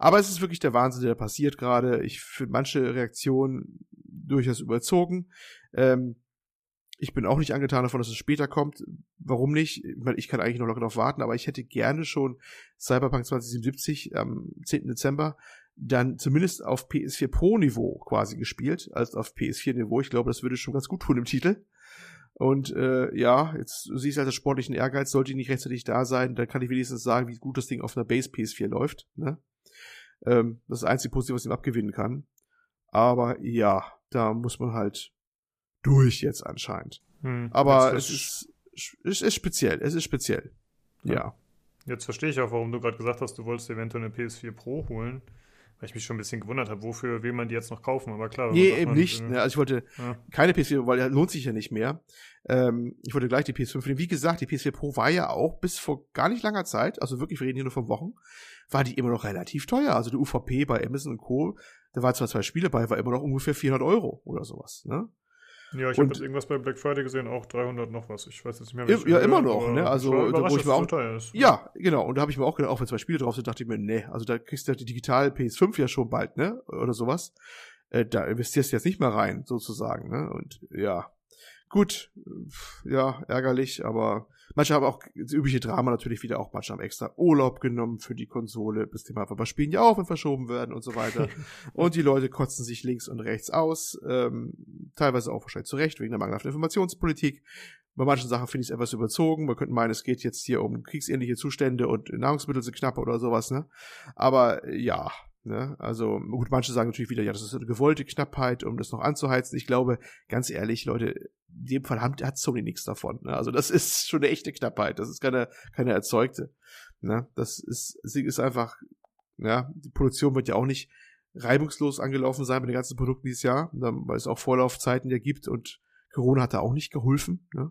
Aber es ist wirklich der Wahnsinn, der passiert gerade. Ich finde manche Reaktionen durchaus überzogen. Ähm, ich bin auch nicht angetan davon, dass es später kommt. Warum nicht? Ich, meine, ich kann eigentlich noch locker darauf warten, aber ich hätte gerne schon Cyberpunk 2077 am 10. Dezember dann zumindest auf PS4 Pro Niveau quasi gespielt, als auf PS4 Niveau. Ich glaube, das würde schon ganz gut tun im Titel. Und äh, ja, jetzt du siehst halt das sportlichen Ehrgeiz, sollte ich nicht rechtzeitig da sein, dann kann ich wenigstens sagen, wie gut das Ding auf einer Base PS4 läuft. Ne? Ähm, das ist das einzige Positive, was ich ihm abgewinnen kann. Aber ja, da muss man halt durch jetzt anscheinend. Hm, Aber es ist, es ist speziell. Es ist speziell. Ja. ja. Jetzt verstehe ich auch, warum du gerade gesagt hast, du wolltest eventuell eine PS4 Pro holen. Weil ich mich schon ein bisschen gewundert habe, wofür will man die jetzt noch kaufen? Aber klar. Nee, eben nicht. Ne? Also ich wollte ja. keine PS4, weil lohnt sich ja nicht mehr. Ähm, ich wollte gleich die PS5 nehmen. Wie gesagt, die PS4 Pro war ja auch bis vor gar nicht langer Zeit, also wirklich, wir reden hier nur von Wochen, war die immer noch relativ teuer. Also die UVP bei Amazon und Co., da war zwar zwei Spiele bei, war immer noch ungefähr 400 Euro oder sowas. Ne? Ja, ich habe jetzt irgendwas bei Black Friday gesehen, auch 300 noch was. Ich weiß jetzt nicht mehr, wie Ja, immer noch, ne? Also, wo ich mir auch, so ja, genau. Und da habe ich mir auch gedacht, auch wenn zwei Spiele drauf sind, dachte ich mir, ne, also da kriegst du die digital PS5 ja schon bald, ne? Oder sowas. Äh, da investierst du jetzt nicht mehr rein, sozusagen, ne? Und ja, gut, ja, ärgerlich, aber manche haben auch das übliche Drama natürlich wieder auch manche haben extra Urlaub genommen für die Konsole, bis Thema aber spielen ja auch, wenn verschoben werden und so weiter. und die Leute kotzen sich links und rechts aus, ähm, teilweise auch wahrscheinlich zu Recht wegen der mangelhaften Informationspolitik. Bei manchen Sachen finde ich es etwas überzogen. Man könnte meinen, es geht jetzt hier um kriegsähnliche Zustände und Nahrungsmittel sind knapp oder sowas, ne? Aber ja, Ne? Also gut, manche sagen natürlich wieder, ja, das ist eine gewollte Knappheit, um das noch anzuheizen. Ich glaube, ganz ehrlich, Leute, in dem Fall hat, hat Sony nichts davon. Ne? Also das ist schon eine echte Knappheit. Das ist keine, keine erzeugte. Ne? Das ist, es ist einfach, ja, die Produktion wird ja auch nicht reibungslos angelaufen sein mit den ganzen Produkten dieses Jahr, weil es auch Vorlaufzeiten ja gibt und Corona hat da auch nicht geholfen. Ne?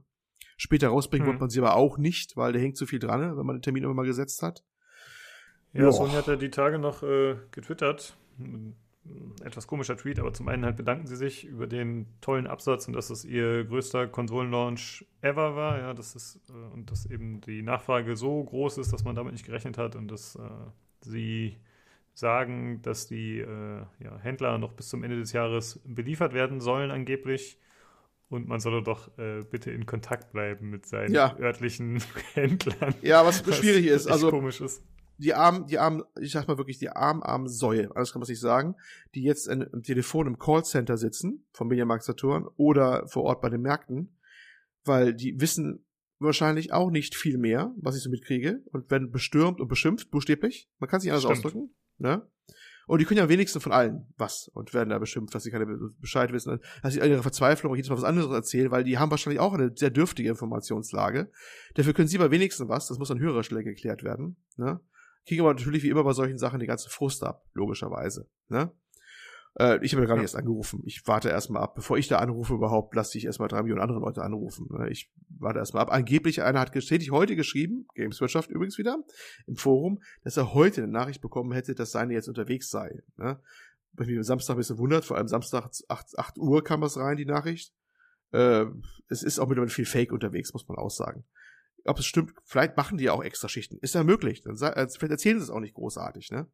Später rausbringen hm. wird man sie aber auch nicht, weil da hängt zu viel dran, wenn man den Termin immer mal gesetzt hat. Ja, Sony hat ja die Tage noch äh, getwittert. Etwas komischer Tweet, aber zum einen halt bedanken sie sich über den tollen Absatz und dass es ihr größter Konsolenlaunch ever war. Ja, das ist, äh, und dass eben die Nachfrage so groß ist, dass man damit nicht gerechnet hat und dass äh, sie sagen, dass die äh, ja, Händler noch bis zum Ende des Jahres beliefert werden sollen, angeblich. Und man solle doch äh, bitte in Kontakt bleiben mit seinen ja. örtlichen Händlern. Ja, was, was schwierig ist. Also, komisch ist die armen, die armen, ich sag mal wirklich, die armen, armen Säue, alles kann man sich sagen, die jetzt in, im Telefon im Callcenter sitzen, vom Mediamarkt Saturn oder vor Ort bei den Märkten, weil die wissen wahrscheinlich auch nicht viel mehr, was ich so mitkriege, und werden bestürmt und beschimpft, buchstäblich. Man kann sich anders Stimmt. ausdrücken, ne? Und die können ja am wenigsten von allen was und werden da beschimpft, dass sie keine Bescheid wissen, dass sie ihre Verzweiflung jedes Mal was anderes erzählen, weil die haben wahrscheinlich auch eine sehr dürftige Informationslage. Dafür können sie aber wenigstens was, das muss an höherer Stelle geklärt werden, ne? Kriegen aber natürlich wie immer bei solchen Sachen die ganze Frust ab, logischerweise, ne? Äh, ich habe ja gar nicht erst angerufen. Ich warte erstmal ab. Bevor ich da anrufe überhaupt, lasse ich erstmal drei Millionen andere Leute anrufen. ne? Ich warte erstmal ab. Angeblich einer hat tätig heute geschrieben, Gameswirtschaft übrigens wieder, im Forum, dass er heute eine Nachricht bekommen hätte, dass seine jetzt unterwegs sei. Ne? Mich am Samstag ein bisschen wundert, vor allem Samstag 8, 8 Uhr kam das rein, die Nachricht. Äh, es ist auch mittlerweile viel Fake unterwegs, muss man auch sagen. Ob es stimmt, vielleicht machen die ja auch extra Schichten. Ist ja möglich. Dann vielleicht erzählen sie es auch nicht großartig, ne?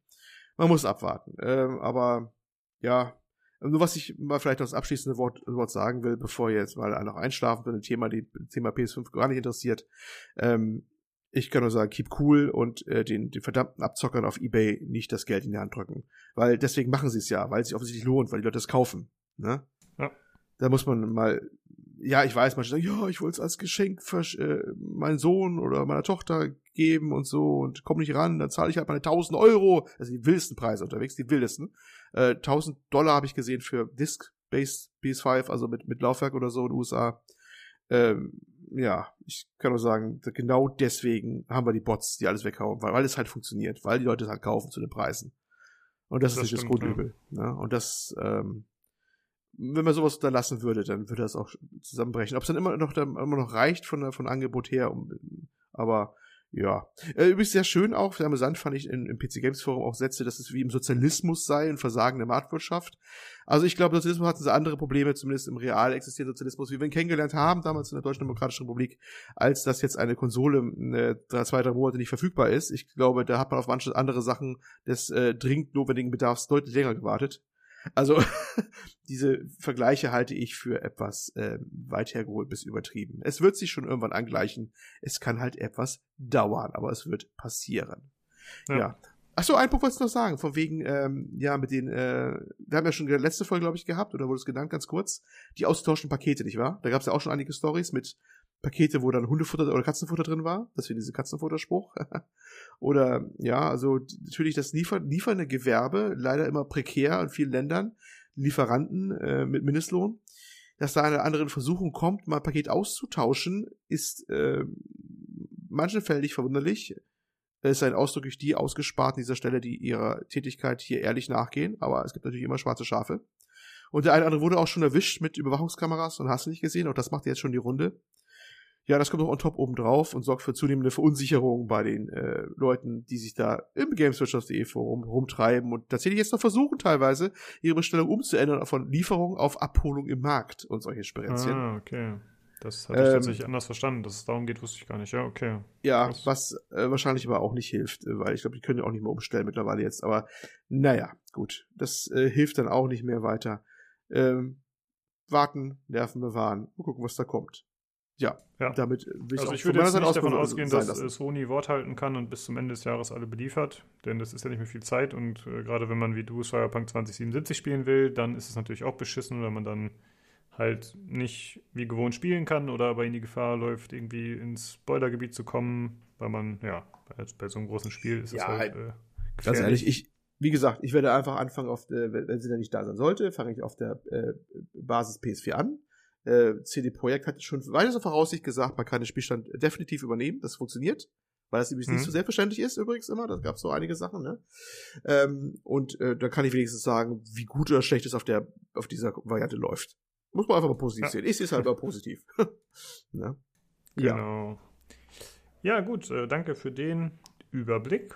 Man muss abwarten. Ähm, aber ja, nur was ich mal vielleicht noch das abschließende Wort, Wort sagen will, bevor ihr jetzt mal noch einschlafen für ein Thema, die Thema PS5 gar nicht interessiert. Ähm, ich kann nur sagen, keep cool und äh, den, den verdammten Abzockern auf Ebay nicht das Geld in die Hand drücken. Weil deswegen machen sie es ja, weil es sich offensichtlich lohnt, weil die Leute es kaufen. Ne? Ja. Da muss man mal, ja, ich weiß, manche sagen, ja, ich wollte es als Geschenk für äh, meinen Sohn oder meiner Tochter geben und so und komm nicht ran, dann zahle ich halt meine 1000 Euro. Also die wildesten Preise unterwegs, die wildesten. Äh, 1000 Dollar habe ich gesehen für Disk-Based PS5, also mit, mit Laufwerk oder so in den USA. Ähm, ja, ich kann nur sagen, genau deswegen haben wir die Bots, die alles weghauen, weil, weil es halt funktioniert, weil die Leute es halt kaufen zu den Preisen. Und das, Das ist nicht stimmt, das Grundübel. Ne? Und das, ähm, wenn man sowas unterlassen würde, dann würde das auch zusammenbrechen. Ob es dann immer noch, dann immer noch reicht von, von Angebot her, um, aber ja. Äh, übrigens sehr schön auch, sehr amüsant fand ich im PC Games Forum auch Sätze, dass es wie im Sozialismus sei, ein Versagen der Marktwirtschaft. Also ich glaube, Sozialismus hatten sie andere Probleme, zumindest im real existierenden Sozialismus, wie wir ihn kennengelernt haben, damals in der Deutschen Demokratischen Republik, als dass jetzt eine Konsole äh, drei, zwei, drei Monate nicht verfügbar ist. Ich glaube, da hat man auf manche andere Sachen des äh, dringend notwendigen Bedarfs deutlich länger gewartet. Also diese Vergleiche halte ich für etwas äh, weit hergeholt bis übertrieben. Es wird sich schon irgendwann angleichen. Es kann halt etwas dauern, aber es wird passieren. Ja. Ja. Ach so, ein Punkt wollte ich noch sagen, von wegen, ähm, ja, mit den, äh, wir haben ja schon der letzte Folge, glaube ich, gehabt, oder wurde es genannt, ganz kurz, die austauschenden Pakete, nicht wahr? Da gab es ja auch schon einige Stories mit Pakete, wo dann Hundefutter oder Katzenfutter drin war, das wäre diese Katzenfutterspruch. oder, ja, also natürlich das Liefer liefernde Gewerbe, leider immer prekär in vielen Ländern, Lieferanten äh, mit Mindestlohn, dass da eine andere Versuchung kommt, mal ein Paket auszutauschen, ist äh, manchen Fällen nicht verwunderlich. Es seien ausdrücklich die ausgespart an dieser Stelle, die ihrer Tätigkeit hier ehrlich nachgehen, aber es gibt natürlich immer schwarze Schafe. Und der eine oder andere wurde auch schon erwischt mit Überwachungskameras und hast du nicht gesehen, auch das macht jetzt schon die Runde. Ja, das kommt noch on top oben drauf und sorgt für zunehmende Verunsicherung bei den äh, Leuten, die sich da im Gameswirtschaft.de Forum rumtreiben und tatsächlich jetzt noch versuchen teilweise, ihre Bestellung umzuändern von Lieferung auf Abholung im Markt und solche Sperenzchen. Ah, okay. Das hatte ich Ähm, tatsächlich anders verstanden. Dass es darum geht, wusste ich gar nicht. Ja, okay. Ja, Krass. was äh, wahrscheinlich aber auch nicht hilft, äh, weil ich glaube, die können ja auch nicht mehr umstellen mittlerweile jetzt. Aber naja, gut. Das äh, hilft dann auch nicht mehr weiter. Ähm, warten, Nerven bewahren und gucken, was da kommt. Ja, Ja. damit äh, will ich Also auch ich würde jetzt nicht davon ausgehen, dass lassen. äh, Sony Wort halten kann und bis zum Ende des Jahres alle beliefert, denn das ist ja nicht mehr viel Zeit und äh, gerade wenn man wie du Cyberpunk 2077 spielen will, dann ist es natürlich auch beschissen, wenn man dann halt nicht wie gewohnt spielen kann oder aber in die Gefahr läuft, irgendwie ins Spoilergebiet zu kommen, weil man, ja, bei, bei so einem großen Spiel ist es Ja, halt äh, Ganz gefährlich. ehrlich, ich, wie gesagt, ich werde einfach anfangen auf, der, wenn wenn sie dann nicht da sein sollte, fange ich auf der äh, Basis PS4 an. Äh, CD Projekt hat schon weiter zur Voraussicht gesagt, man kann den Spielstand definitiv übernehmen, das funktioniert. Weil das übrigens Mhm. nicht so selbstverständlich ist, übrigens immer. Da gab es so einige Sachen, ne? Ähm, und äh, da kann ich wenigstens sagen, wie gut oder schlecht es auf der, auf dieser Variante läuft. Muss man einfach mal positiv Ja. sehen. Ich sehe es halt mal positiv. ne? Ja. Genau. Ja, gut, äh, danke für den Überblick.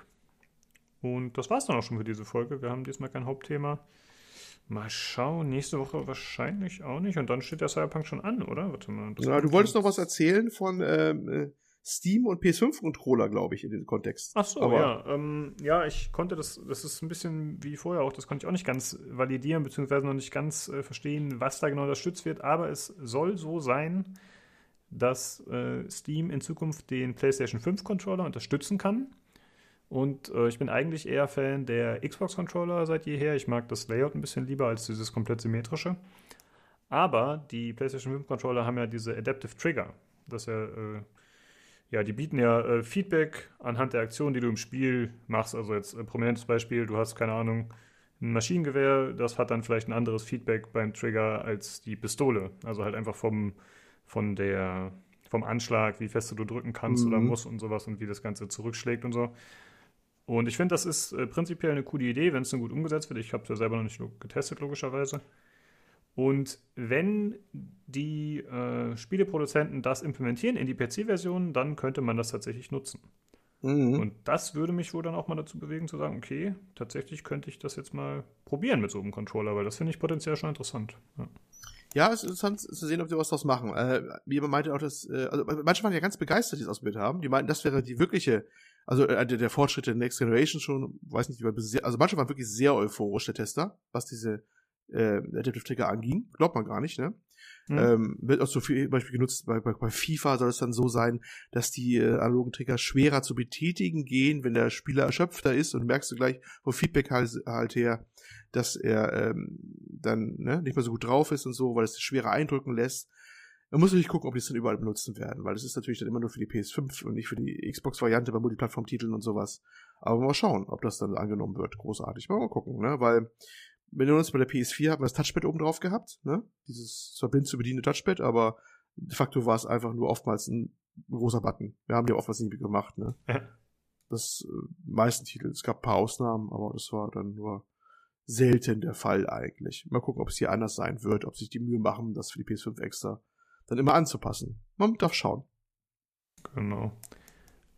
Und das war's dann auch schon für diese Folge. Wir haben diesmal kein Hauptthema. Mal schauen, nächste Woche wahrscheinlich auch nicht. Und dann steht der Cyberpunk schon an, oder? Warte mal. Ja, du wolltest noch was erzählen von ähm, äh, Steam und PS5-Controller, glaube ich, in diesem Kontext. Ach so, Aber- ja. Ähm, ja, ich konnte das, das ist ein bisschen wie vorher auch, das konnte ich auch nicht ganz validieren, beziehungsweise noch nicht ganz äh, verstehen, was da genau unterstützt wird, aber es soll so sein, dass äh, Steam in Zukunft den PlayStation 5 Controller unterstützen kann Und äh, ich bin eigentlich eher Fan der Xbox-Controller seit jeher. Ich mag das Layout ein bisschen lieber als dieses komplett symmetrische. Aber die PlayStation 5 Controller haben ja diese Adaptive Trigger. Das ja, äh, ja, die bieten ja äh, Feedback anhand der Aktion, die du im Spiel machst. Also jetzt ein prominentes Beispiel, du hast keine Ahnung, ein Maschinengewehr, das hat dann vielleicht ein anderes Feedback beim Trigger als die Pistole. Also halt einfach vom, von der, vom Anschlag, wie fest du drücken kannst mhm. oder musst und sowas und wie das Ganze zurückschlägt und so. Und ich finde, das ist äh, prinzipiell eine coole Idee, wenn es dann gut umgesetzt wird. Ich habe es ja selber noch nicht getestet, logischerweise. Und wenn die äh, Spieleproduzenten das implementieren in die PC-Version, dann könnte man das tatsächlich nutzen. Mhm. Und das würde mich wohl dann auch mal dazu bewegen, zu sagen, okay, tatsächlich könnte ich das jetzt mal probieren mit so einem Controller, weil das finde ich potenziell schon interessant. Ja. Ja, es ist interessant zu sehen, ob die was draus machen. Äh, wie jemand meinte auch, dass, äh, also manche waren ja ganz begeistert, die es ausprobiert haben. Die meinten, das wäre die wirkliche also äh, der, Fortschritt der Next Generation schon, weiß nicht, also manche waren wirklich sehr euphorisch, der Tester, was diese äh, Adaptive Trigger anging. Glaubt man gar nicht, ne? Mhm. Ähm, wird auch so viel Beispiel genutzt, bei, bei, bei FIFA soll es dann so sein, dass die äh, analogen Trigger schwerer zu betätigen gehen, wenn der Spieler erschöpfter ist und merkst du gleich vom Feedback halt, halt her, dass er ähm, dann ne, nicht mehr so gut drauf ist und so, weil es schwerer eindrücken lässt. Man muss natürlich gucken, ob die es dann überall benutzen werden, weil das ist natürlich dann immer nur für die PS5 und nicht für die Xbox-Variante bei Multiplattform-Titeln und sowas. Aber mal schauen, ob das dann angenommen wird. Großartig. Mal, mal gucken, ne? Weil, wenn wir uns bei der PS4 haben wir das Touchpad oben drauf gehabt, ne? Dieses zwar blind zu bedienende Touchpad, aber de facto war es einfach nur oftmals ein großer Button. Wir haben ja oftmals nie gemacht, ne? das äh, meisten Titel. Es gab ein paar Ausnahmen, aber das war dann nur selten der Fall eigentlich. Mal gucken, ob es hier anders sein wird, ob sich die Mühe machen, das für die PS5 extra dann immer anzupassen. Man darf schauen. Genau.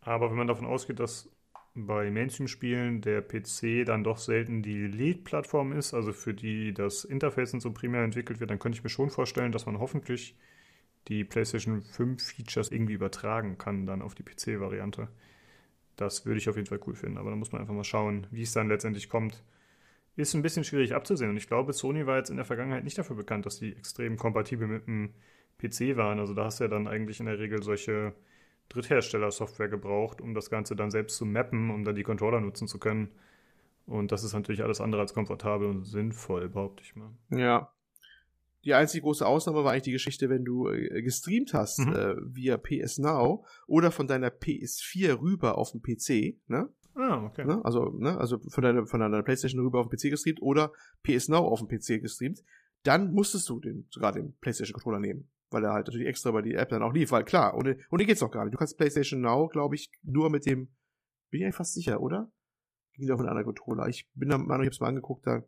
Aber wenn man davon ausgeht, dass bei Mainstream-Spielen der PC dann doch selten die Lead-Plattform ist, also für die das Interface und so primär entwickelt wird, dann könnte ich mir schon vorstellen, dass man hoffentlich die PlayStation 5 Features irgendwie übertragen kann dann auf die PC-Variante. Das würde ich auf jeden Fall cool finden, aber da muss man einfach mal schauen, wie es dann letztendlich kommt. Ist ein bisschen schwierig abzusehen und ich glaube, Sony war jetzt in der Vergangenheit nicht dafür bekannt, dass die extrem kompatibel mit dem PC waren. Also da hast du ja dann eigentlich in der Regel solche Dritthersteller-Software gebraucht, um das Ganze dann selbst zu mappen, um dann die Controller nutzen zu können. Und das ist natürlich alles andere als komfortabel und sinnvoll, behaupte ich mal. Ja. Die einzige große Ausnahme war eigentlich die Geschichte, wenn du äh, gestreamt hast mhm. äh, via PS Now oder von deiner PS4 rüber auf den PC, ne? Ah, okay. Ne? Also, ne? also von deiner, von deiner PlayStation rüber auf den PC gestreamt oder PS Now auf den PC gestreamt, dann musstest du den, sogar den PlayStation Controller nehmen weil er halt natürlich extra über die App dann auch lief, weil klar, ohne, ohne geht's auch gar nicht. Du kannst PlayStation Now, glaube ich, nur mit dem, bin ich eigentlich fast sicher, oder? Ging doch mit einem anderen Controller. Ich bin der Meinung, ich hab's mal angeguckt, da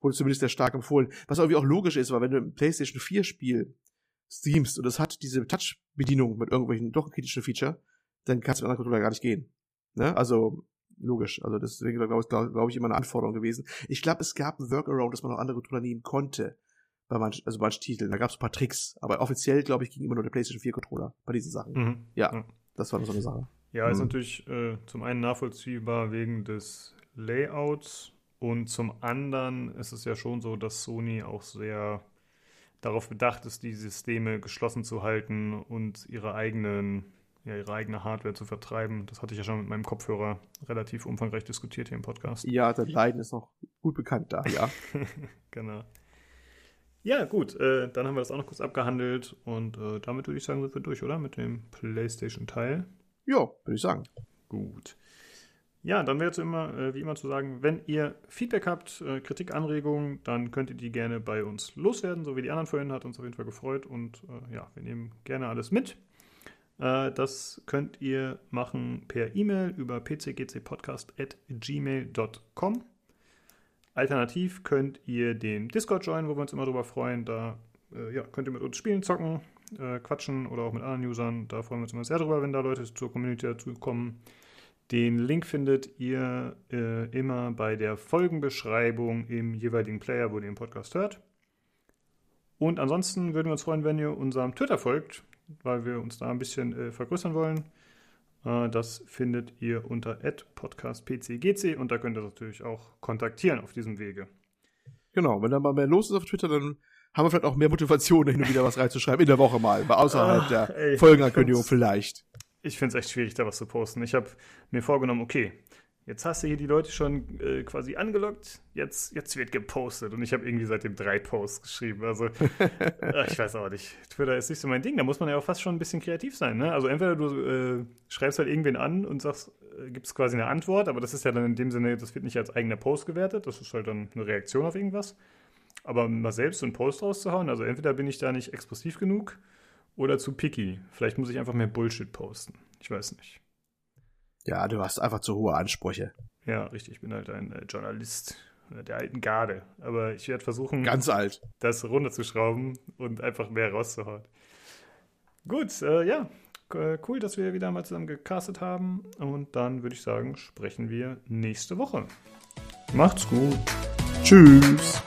wurde zumindest sehr stark empfohlen. Was irgendwie auch logisch ist, weil wenn du ein PlayStation 4 Spiel streamst und es hat diese Touch-Bedienung mit irgendwelchen doch kritischen Feature, dann kannst du mit einem anderen Controller gar nicht gehen. Ne? Also, logisch. Also deswegen glaube glaub, glaub ich immer eine Anforderung gewesen. Ich glaube, es gab ein Workaround, dass man noch andere Controller nehmen konnte bei manchen, also manchen Titeln. Da gab es ein paar Tricks. Aber offiziell, glaube ich, ging immer nur der PlayStation 4 Controller bei diesen Sachen. Mhm. Ja, ja, das war so eine Sache. Ja, ist mhm. natürlich äh, zum einen nachvollziehbar wegen des Layouts und zum anderen ist es ja schon so, dass Sony auch sehr darauf bedacht ist, die Systeme geschlossen zu halten und ihre eigenen ja, ihre eigene Hardware zu vertreiben. Das hatte ich ja schon mit meinem Kopfhörer relativ umfangreich diskutiert hier im Podcast. Ja, das Leiden ist noch gut bekannt da, ja. genau. Ja, gut, äh, dann haben wir das auch noch kurz abgehandelt und äh, damit würde ich sagen, sind wir durch, oder? Mit dem PlayStation-Teil. Ja, würde ich sagen. Gut. Ja, dann wäre jetzt immer, äh, wie immer zu sagen, wenn ihr Feedback habt, äh, Kritik, Anregungen, dann könnt ihr die gerne bei uns loswerden, so wie die anderen vorhin, hat uns auf jeden Fall gefreut und äh, ja, wir nehmen gerne alles mit. Äh, das könnt ihr machen per E-Mail über pcgcpodcast.gmail.com. Alternativ könnt ihr den Discord joinen, wo wir uns immer drüber freuen. Da äh, ja, könnt ihr mit uns spielen, zocken, äh, quatschen oder auch mit anderen Usern. Da freuen wir uns immer sehr drüber, wenn da Leute zur Community dazu kommen. Den Link findet ihr äh, immer bei der Folgenbeschreibung im jeweiligen Player, wo ihr den Podcast hört. Und ansonsten würden wir uns freuen, wenn ihr unserem Twitter folgt, weil wir uns da ein bisschen äh, vergrößern wollen. Äh, das findet ihr unter podcastpcgc und da könnt ihr natürlich auch kontaktieren auf diesem Wege. Genau, wenn da mal mehr los ist auf Twitter, dann haben wir vielleicht auch mehr Motivation, hin und wieder was reinzuschreiben, in der Woche mal, außerhalb Ach, der ey, Folgenankündigung vielleicht. Ich finde es echt schwierig, da was zu posten. Ich habe mir vorgenommen, okay, jetzt hast du hier die Leute schon äh, quasi angelockt, jetzt, jetzt wird gepostet. Und ich habe irgendwie seitdem drei Posts geschrieben. Also, äh, ich weiß auch nicht. Twitter ist nicht so mein Ding. Da muss man ja auch fast schon ein bisschen kreativ sein. Ne? Also, entweder du äh, schreibst halt irgendwen an und sagst, äh, gibt es quasi eine Antwort, aber das ist ja dann in dem Sinne, das wird nicht als eigener Post gewertet. Das ist halt dann eine Reaktion auf irgendwas. Aber mal selbst so einen Post rauszuhauen, also entweder bin ich da nicht expressiv genug oder zu picky. Vielleicht muss ich einfach mehr Bullshit posten. Ich weiß nicht. Ja, du hast einfach zu hohe Ansprüche. Ja, richtig. Ich bin halt ein äh, Journalist äh, der alten Garde. Aber ich werde versuchen, Ganz alt. das runterzuschrauben und einfach mehr rauszuhauen. Gut, äh, ja. K- Cool, dass wir wieder mal zusammen gecastet haben. Und dann würde ich sagen, sprechen wir nächste Woche. Macht's gut. Tschüss.